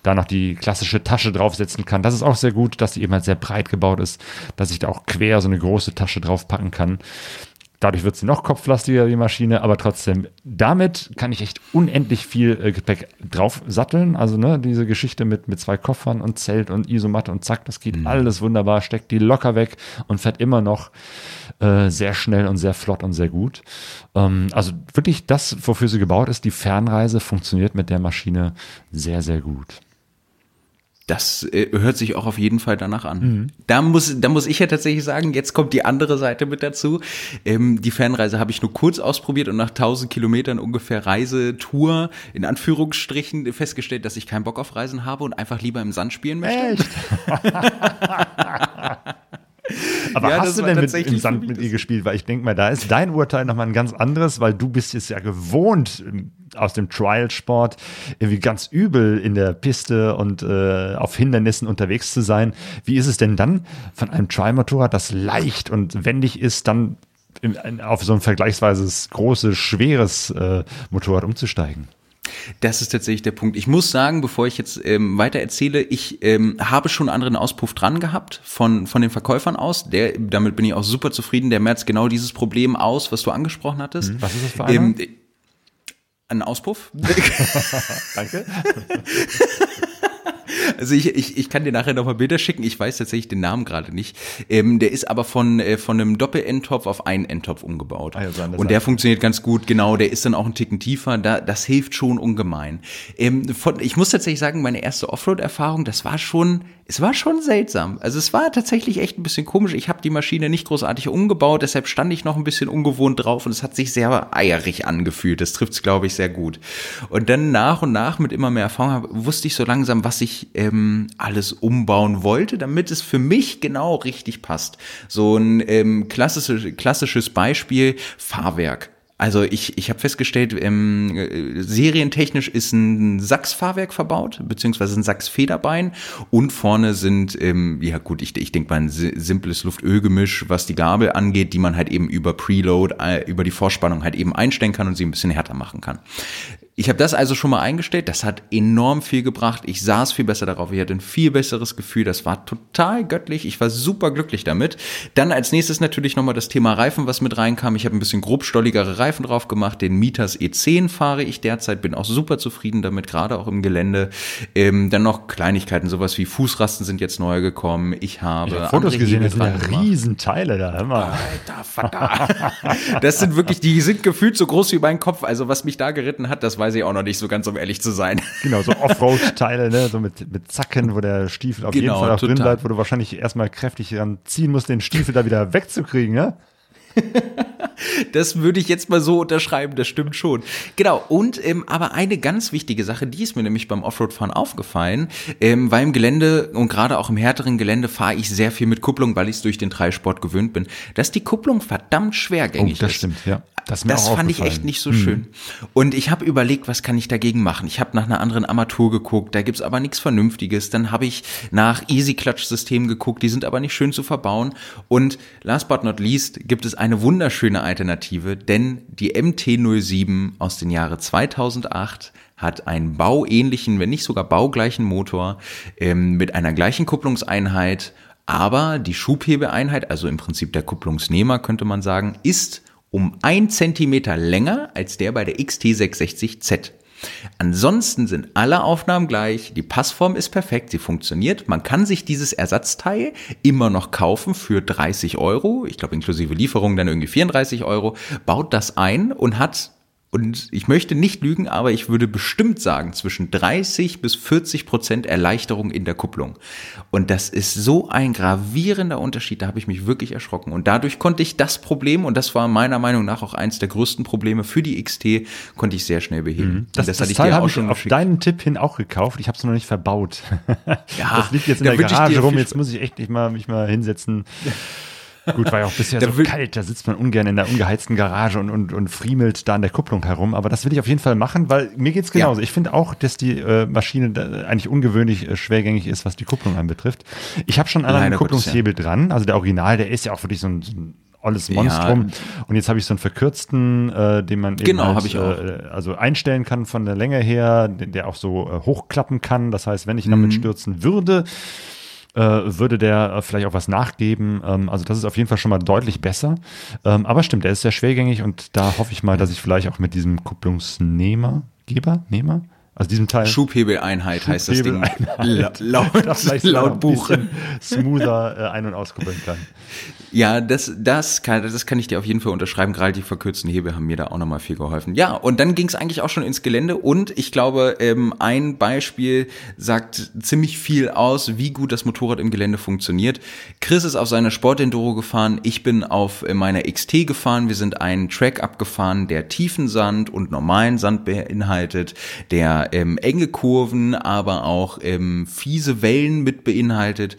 S1: da noch die klassische Tasche draufsetzen kann. Das ist auch sehr gut, dass die eben halt sehr breit gebaut ist, dass ich da auch quer so eine große Tasche draufpacken kann. Dadurch wird sie noch kopflastiger, die Maschine, aber trotzdem, damit kann ich echt unendlich viel äh, Gepäck drauf satteln. Also, ne, diese Geschichte mit, mit zwei Koffern und Zelt und Isomatte und zack, das geht alles wunderbar, steckt die locker weg und fährt immer noch äh, sehr schnell und sehr flott und sehr gut. Ähm, also wirklich das, wofür sie gebaut ist, die Fernreise funktioniert mit der Maschine sehr, sehr gut.
S3: Das äh, hört sich auch auf jeden Fall danach an.
S1: Mhm.
S3: Da muss, da muss ich ja tatsächlich sagen, jetzt kommt die andere Seite mit dazu. Ähm, die Fernreise habe ich nur kurz ausprobiert und nach 1000 Kilometern ungefähr Reisetour in Anführungsstrichen festgestellt, dass ich keinen Bock auf Reisen habe und einfach lieber im Sand spielen möchte.
S1: Echt? [laughs] Aber
S3: Ja,
S1: hast du denn mit,
S3: tatsächlich
S1: im Sand mit ihr gespielt? Weil ich denke mal, da ist dein Urteil nochmal ein ganz anderes, weil du bist jetzt ja gewohnt aus dem Trial-Sport irgendwie ganz übel in der Piste und äh, auf Hindernissen unterwegs zu sein. Wie ist es denn dann von einem Trial-Motorrad, das leicht und wendig ist, dann im, auf so ein vergleichsweise großes, schweres äh, Motorrad umzusteigen?
S3: Das ist tatsächlich der Punkt. Ich muss sagen, bevor ich jetzt ähm, weiter erzähle, ich ähm, habe schon einen anderen Auspuff dran gehabt von, von den Verkäufern aus. Der, damit bin ich auch super zufrieden. Der merzt genau dieses Problem aus, was du angesprochen hattest.
S1: Was ist das für einer?
S3: Ähm, ein Auspuff? [laughs]
S1: Danke.
S3: Also ich, ich, ich kann dir nachher nochmal Bilder schicken. Ich weiß tatsächlich den Namen gerade nicht. Ähm, der ist aber von, äh, von einem Doppel-Endtopf auf einen Endtopf umgebaut.
S1: Ja, so an der
S3: Und der funktioniert ganz gut. Genau, der ist dann auch einen Ticken tiefer. Da, das hilft schon ungemein. Ähm, von, ich muss tatsächlich sagen, meine erste Offroad-Erfahrung, das war schon, es war schon seltsam. Also es war tatsächlich echt ein bisschen komisch. Ich habe die Maschine nicht großartig umgebaut, deshalb stand ich noch ein bisschen ungewohnt drauf und es hat sich sehr eierig angefühlt. Das trifft's, glaube ich, sehr gut. Und dann nach und nach mit immer mehr Erfahrung hab- wusste ich so langsam, was ich ähm, alles umbauen wollte, damit es für mich genau richtig passt. So ein ähm, klassisches, klassisches Beispiel, Fahrwerk. Also ich, ich habe festgestellt, ähm, äh, serientechnisch ist ein Sachsfahrwerk verbaut, beziehungsweise ein Sachs-Federbein und vorne sind, ähm, ja gut, ich, ich denke mal ein si- simples Luft-Öl-Gemisch, was die Gabel angeht, die man halt eben über Preload, äh, über die Vorspannung halt eben einstellen kann und sie ein bisschen härter machen kann. Ich habe das also schon mal eingestellt. Das hat enorm viel gebracht. Ich saß viel besser darauf. Ich hatte ein viel besseres Gefühl. Das war total göttlich. Ich war super glücklich damit. Dann als nächstes natürlich nochmal das Thema Reifen, was mit reinkam. Ich habe ein bisschen grobstolligere Reifen drauf gemacht. Den Mitas E10 fahre ich derzeit. Bin auch super zufrieden damit, gerade auch im Gelände. Ähm, dann noch Kleinigkeiten, sowas wie Fußrasten sind jetzt neu gekommen. Ich habe
S1: Ich hab Fotos gesehen, das sind ja. Riesenteile da. Mal.
S3: Alter Vater. Das sind wirklich, die sind gefühlt so groß wie mein Kopf. Also was mich da geritten hat, das weiß ich auch noch nicht so ganz, um ehrlich zu sein. [laughs]
S1: Genau, so Offroad-Teile, ne? so mit, mit Zacken, wo der Stiefel auf jeden
S3: Genau,
S1: Fall auch drin bleibt, wo du wahrscheinlich erstmal kräftig dran ziehen musst, den Stiefel da wieder wegzukriegen, ne? [laughs] [laughs]
S3: Das würde ich jetzt mal so unterschreiben, das stimmt schon. Genau, und ähm, aber eine ganz wichtige Sache, die ist mir nämlich beim Offroad-Fahren aufgefallen, ähm, weil im Gelände und gerade auch im härteren Gelände fahre ich sehr viel mit Kupplung, weil ich es durch den Dreisport gewöhnt bin, dass die Kupplung verdammt schwergängig
S1: Oh, das
S3: ist.
S1: stimmt, ja. Das,
S3: Das fand ich echt nicht so schön. Und ich habe überlegt, was kann ich dagegen machen? Ich habe nach einer anderen Armatur geguckt, da gibt's aber nichts Vernünftiges. Dann habe ich nach Easy-Clutch-Systemen geguckt, die sind aber nicht schön zu verbauen. Und last but not least gibt es eine wunderschöne Alternative, denn die MT-07 aus den Jahre 2008 hat einen bauähnlichen, wenn nicht sogar baugleichen Motor ähm, mit einer gleichen Kupplungseinheit, aber die Schubhebeeinheit, also im Prinzip der Kupplungsnehmer könnte man sagen, ist um ein Zentimeter länger als der bei der XT660Z. Ansonsten sind alle Aufnahmen gleich, die Passform ist perfekt, sie funktioniert. Man kann sich dieses Ersatzteil immer noch kaufen für 30 Euro, ich glaube inklusive Lieferung dann irgendwie 34 Euro, baut das ein und hat und ich möchte nicht lügen, aber ich würde bestimmt sagen, zwischen 30 bis 40 Prozent Erleichterung in der Kupplung. Und das ist so ein gravierender Unterschied, da habe ich mich wirklich erschrocken. Und dadurch konnte ich das Problem, und das war meiner Meinung nach auch eins der größten Probleme für die XT, konnte ich sehr schnell beheben. Mhm.
S1: Das, das, das, das Teil habe ich auf deinen Tipp hin auch gekauft. Ich habe es noch nicht verbaut. Ja, [laughs] das liegt jetzt in der Garage rum. Jetzt muss ich echt nicht mal, mich mal hinsetzen. [laughs] Gut, war ja auch bisher so kalt, da sitzt man ungern in der ungeheizten Garage und, und, und friemelt da an der Kupplung herum. Aber das will ich auf jeden Fall machen, weil mir geht's genauso. Ja. Ich finde auch, dass die äh, Maschine eigentlich ungewöhnlich äh, schwergängig ist, was die Kupplung anbetrifft. Ich habe schon einen anderen Kupplungshebel ja. dran. Also der Original, der ist ja auch wirklich so ein, so ein alles Monstrum. Ja. Und jetzt habe ich so einen verkürzten, äh, den man eben
S3: genau, halt.
S1: Äh, also einstellen kann von der Länge her, der auch so äh, hochklappen kann. Das heißt, wenn ich damit mhm. stürzen würde, äh, würde der äh, vielleicht auch was nachgeben. Ähm, also das ist auf jeden Fall schon mal deutlich besser. Ähm, aber stimmt, der ist sehr schwergängig und da hoffe ich mal, dass ich vielleicht auch mit diesem Kupplungsnehmer, Geber, Nehmer, also diesem Teil.
S3: Schubhebeleinheit heißt das Ding. [laughs]
S1: laut, laut, laut Buch. smoother äh, ein- und auskuppeln kann.
S3: Ja, das, das, kann, das kann ich dir auf jeden Fall unterschreiben. Gerade die verkürzten Hebel haben mir da auch nochmal viel geholfen. Ja, und dann ging es eigentlich auch schon ins Gelände. Und ich glaube, ähm, ein Beispiel sagt ziemlich viel aus, wie gut das Motorrad im Gelände funktioniert. Chris ist auf seiner Sportenduro gefahren. Ich bin auf äh, meiner XT gefahren. Wir sind einen Track abgefahren, der tiefen Sand und normalen Sand beinhaltet, der ähm, enge Kurven, aber auch ähm, fiese Wellen mit beinhaltet.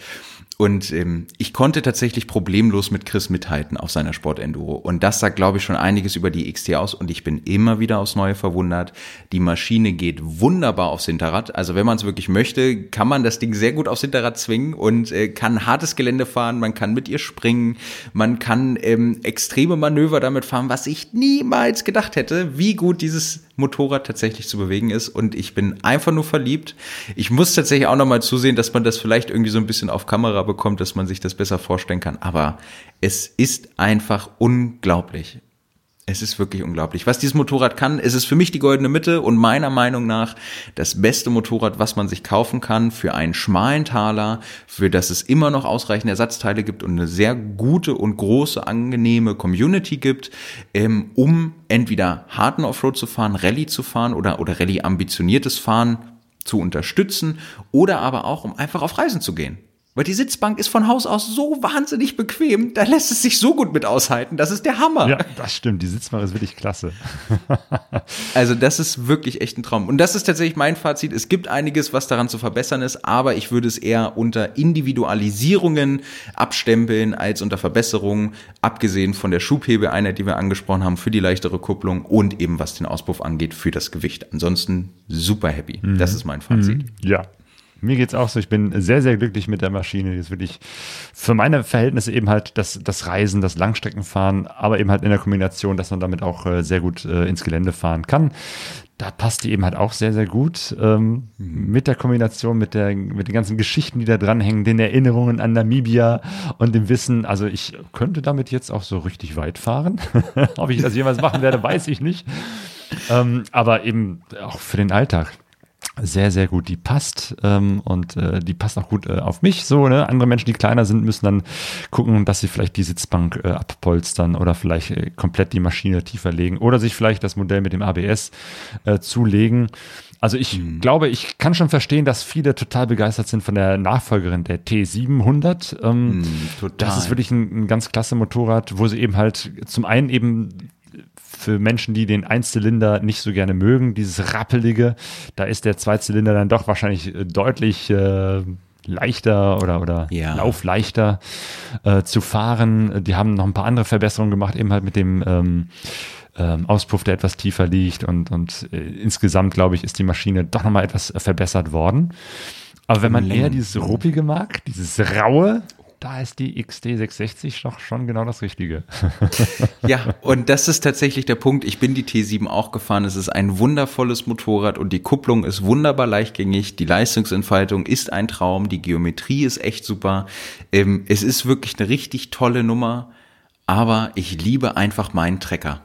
S3: Und ähm, ich konnte tatsächlich problemlos mit Chris mithalten auf seiner Sportenduro. Und das sagt, glaube ich, schon einiges über die XT aus. Und ich bin immer wieder aufs Neue verwundert. Die Maschine geht wunderbar aufs Hinterrad. Also wenn man es wirklich möchte, kann man das Ding sehr gut aufs Hinterrad zwingen und äh, kann hartes Gelände fahren. Man kann mit ihr springen. Man kann ähm, extreme Manöver damit fahren, was ich niemals gedacht hätte, wie gut dieses Motorrad tatsächlich zu bewegen ist. Und ich bin einfach nur verliebt. Ich muss tatsächlich auch nochmal zusehen, dass man das vielleicht irgendwie so ein bisschen auf Kamera bekommt, dass man sich das besser vorstellen kann. Aber es ist einfach unglaublich. Es ist wirklich unglaublich. Was dieses Motorrad kann, es ist für mich die goldene Mitte und meiner Meinung nach das beste Motorrad, was man sich kaufen kann für einen schmalen Taler, für das es immer noch ausreichend Ersatzteile gibt und eine sehr gute und große, angenehme Community gibt, ähm, um entweder harten Offroad zu fahren, Rallye zu fahren oder, oder Rallye ambitioniertes Fahren zu unterstützen oder aber auch, um einfach auf Reisen zu gehen. Weil die Sitzbank ist von Haus aus so wahnsinnig bequem, da lässt es sich so gut mit aushalten. Das ist der Hammer.
S1: Ja, das stimmt. Die Sitzbank ist wirklich klasse. [laughs]
S3: also das ist wirklich echt ein Traum. Und das ist tatsächlich mein Fazit. Es gibt einiges, was daran zu verbessern ist, aber ich würde es eher unter Individualisierungen abstempeln als unter Verbesserungen, abgesehen von der Schubhebeeinheit, die wir angesprochen haben, für die leichtere Kupplung und eben was den Auspuff angeht, für das Gewicht. Ansonsten super happy. Mhm. Das ist mein Fazit.
S1: Mhm. Ja, mir geht's auch so. Ich bin sehr, sehr glücklich mit der Maschine. Ist wirklich für meine Verhältnisse eben halt das, das Reisen, das Langstreckenfahren, aber eben halt in der Kombination, dass man damit auch äh, sehr gut äh, ins Gelände fahren kann. Da passt die eben halt auch sehr, sehr gut ähm, mit der Kombination, mit, der, mit den ganzen Geschichten, die da dranhängen, den Erinnerungen an Namibia und dem Wissen. Also ich könnte damit jetzt auch so richtig weit fahren. [laughs] Ob ich das jemals machen werde, weiß ich nicht. Ähm, aber eben auch für den Alltag sehr, sehr gut. Die passt ähm, und äh, die passt auch gut äh, auf mich. So, ne? Andere Menschen, die kleiner sind, müssen dann gucken, dass sie vielleicht die Sitzbank äh, abpolstern oder vielleicht äh, komplett die Maschine tiefer legen oder sich vielleicht das Modell mit dem ABS äh, zulegen. Also ich mhm. glaube, ich kann schon verstehen, dass viele total begeistert sind von der Nachfolgerin der T700. Ähm, mhm, total. Das ist wirklich ein, ein ganz klasse Motorrad, wo sie eben halt zum einen eben für Menschen, die den Einzylinder nicht so gerne mögen, dieses rappelige, da ist der Zweizylinder dann doch wahrscheinlich äh, deutlich äh, leichter oder, oder ja. laufleichter äh, zu fahren. Die haben noch ein paar andere Verbesserungen gemacht, eben halt mit dem ähm, ähm, Auspuff, der etwas tiefer liegt und, und äh, insgesamt, glaube ich, ist die Maschine doch nochmal etwas verbessert worden. Aber wenn man eher dieses ruppige mag, dieses raue, da ist die XT660 doch schon genau das Richtige.
S3: ja, und das ist tatsächlich der Punkt. Ich bin die T7 auch gefahren. Es ist ein wundervolles Motorrad und die Kupplung ist wunderbar leichtgängig. Die Leistungsentfaltung ist ein Traum. Die Geometrie ist echt super. Ähm, es ist wirklich eine richtig tolle Nummer. Aber ich liebe einfach meinen Trecker.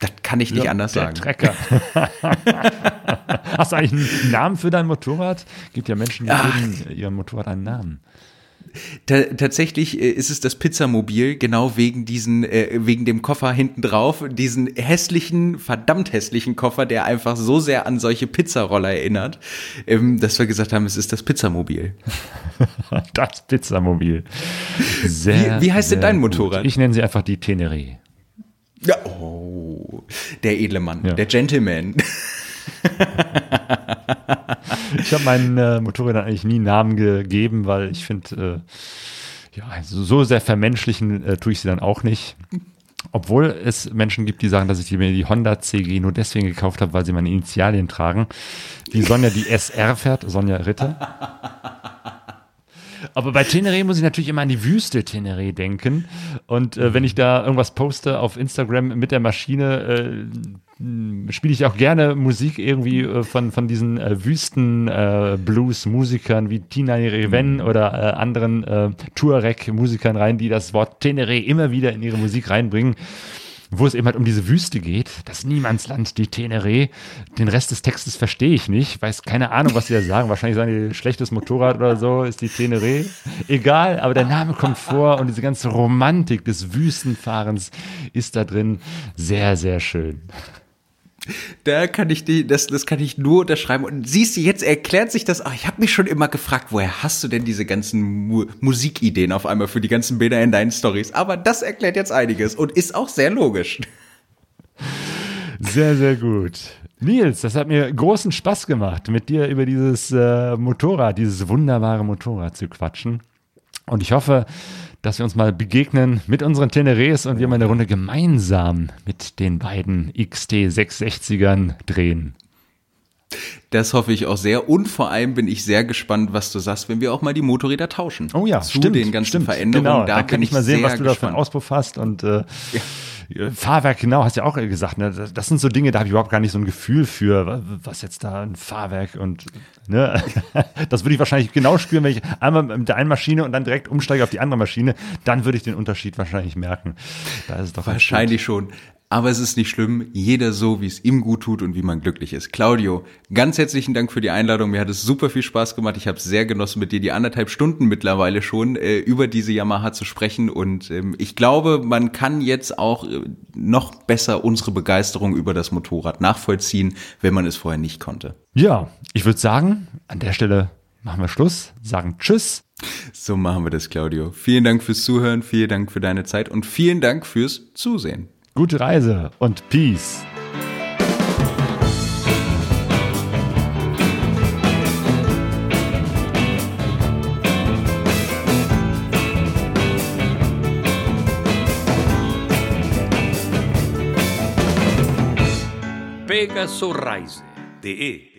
S3: Das kann ich nicht ja, anders der sagen.
S1: Trecker. [laughs] Hast du eigentlich einen Namen für dein Motorrad? Gibt ja Menschen, die geben ihrem Motorrad einen Namen.
S3: Tatsächlich äh, ist es das Pizzamobil, genau wegen diesen, äh, wegen dem Koffer hinten drauf, diesen hässlichen, verdammt hässlichen Koffer, der einfach so sehr an solche Pizzaroller erinnert, ähm, dass wir gesagt haben, es ist das Pizzamobil. [laughs]
S1: das Pizzamobil.
S3: Sehr, wie, wie heißt denn dein Motorrad?
S1: Gut. Ich nenne sie einfach die Teneré.
S3: Ja, oh, der edle Mann, ja. der Gentleman. [laughs]
S1: ich habe meinen äh, Motorrädern eigentlich nie Namen gegeben, weil ich finde, äh, ja, so sehr vermenschlichen äh, tue ich sie dann auch nicht. Obwohl es Menschen gibt, die sagen, dass ich mir die Honda CG nur deswegen gekauft habe, weil sie meine Initialien tragen. Die Sonja, die SR fährt, Sonja Ritter. Aber bei Teneré muss ich natürlich immer an die Wüste Teneré denken. Und äh, wenn ich da irgendwas poste auf Instagram mit der Maschine, äh, spiele ich auch gerne Musik irgendwie äh, von, von diesen äh, Wüsten-Blues-Musikern wie Tina Reven mhm. oder äh, anderen äh, Tuareg-Musikern rein, die das Wort Teneré immer wieder in ihre Musik reinbringen wo es eben halt um diese Wüste geht, das Niemandsland, die Teneré. Den Rest des Textes verstehe ich nicht, weiß keine Ahnung, was sie da sagen. Wahrscheinlich sagen die, schlechtes Motorrad oder so ist die Teneré. Egal, aber der Name kommt vor und diese ganze Romantik des Wüstenfahrens ist da drin sehr, sehr schön.
S3: Da kann ich die, das, das kann ich nur unterschreiben. Und siehst du, jetzt erklärt sich das. Ach, ich habe mich schon immer gefragt, woher hast du denn diese ganzen Mu Musikideen auf einmal für die ganzen Bilder in deinen Stories? Aber das erklärt jetzt einiges und ist auch sehr logisch.
S1: Sehr, sehr gut. Nils, das hat mir großen Spaß gemacht, mit dir über dieses äh, Motorrad, dieses wunderbare Motorrad zu quatschen. Und ich hoffe, dass wir uns mal begegnen mit unseren Tenerés und wir mal eine Runde gemeinsam mit den beiden XT660ern drehen.
S3: Das hoffe ich auch sehr. Und vor allem bin ich sehr gespannt, was du sagst, wenn wir auch mal die Motorräder tauschen.
S1: Oh ja,
S3: zu
S1: stimmt,
S3: den ganzen
S1: stimmt,
S3: Veränderungen.
S1: Genau, da, da kann ich mal sehen, was du da für einen Auspuff hast und äh, ja. Fahrwerk, genau, hast ja auch gesagt. Ne? Das sind so Dinge, da habe ich überhaupt gar nicht so ein Gefühl für, was jetzt da ein Fahrwerk und ne? [laughs] das würde ich wahrscheinlich genau spüren, wenn ich einmal mit der einen Maschine und dann direkt umsteige auf die andere Maschine, dann würde ich den Unterschied wahrscheinlich merken.
S3: Da ist es doch wahrscheinlich schon. Aber es ist nicht schlimm, jeder so, wie es ihm gut tut und wie man glücklich ist. Claudio, ganz herzlichen Dank für die Einladung. Mir hat es super viel Spaß gemacht. Ich habe es sehr genossen, mit dir die anderthalb Stunden mittlerweile schon äh, über diese Yamaha zu sprechen. Und ähm, ich glaube, man kann jetzt auch äh, noch besser unsere Begeisterung über das Motorrad nachvollziehen, wenn man es vorher nicht konnte.
S1: Ja, ich würde sagen, an der Stelle machen wir Schluss, sagen Tschüss.
S3: So machen wir das, Claudio. Vielen Dank fürs Zuhören, vielen Dank für deine Zeit und vielen Dank fürs Zusehen.
S1: Gute Reise und Peace.
S2: Pegasoreise.de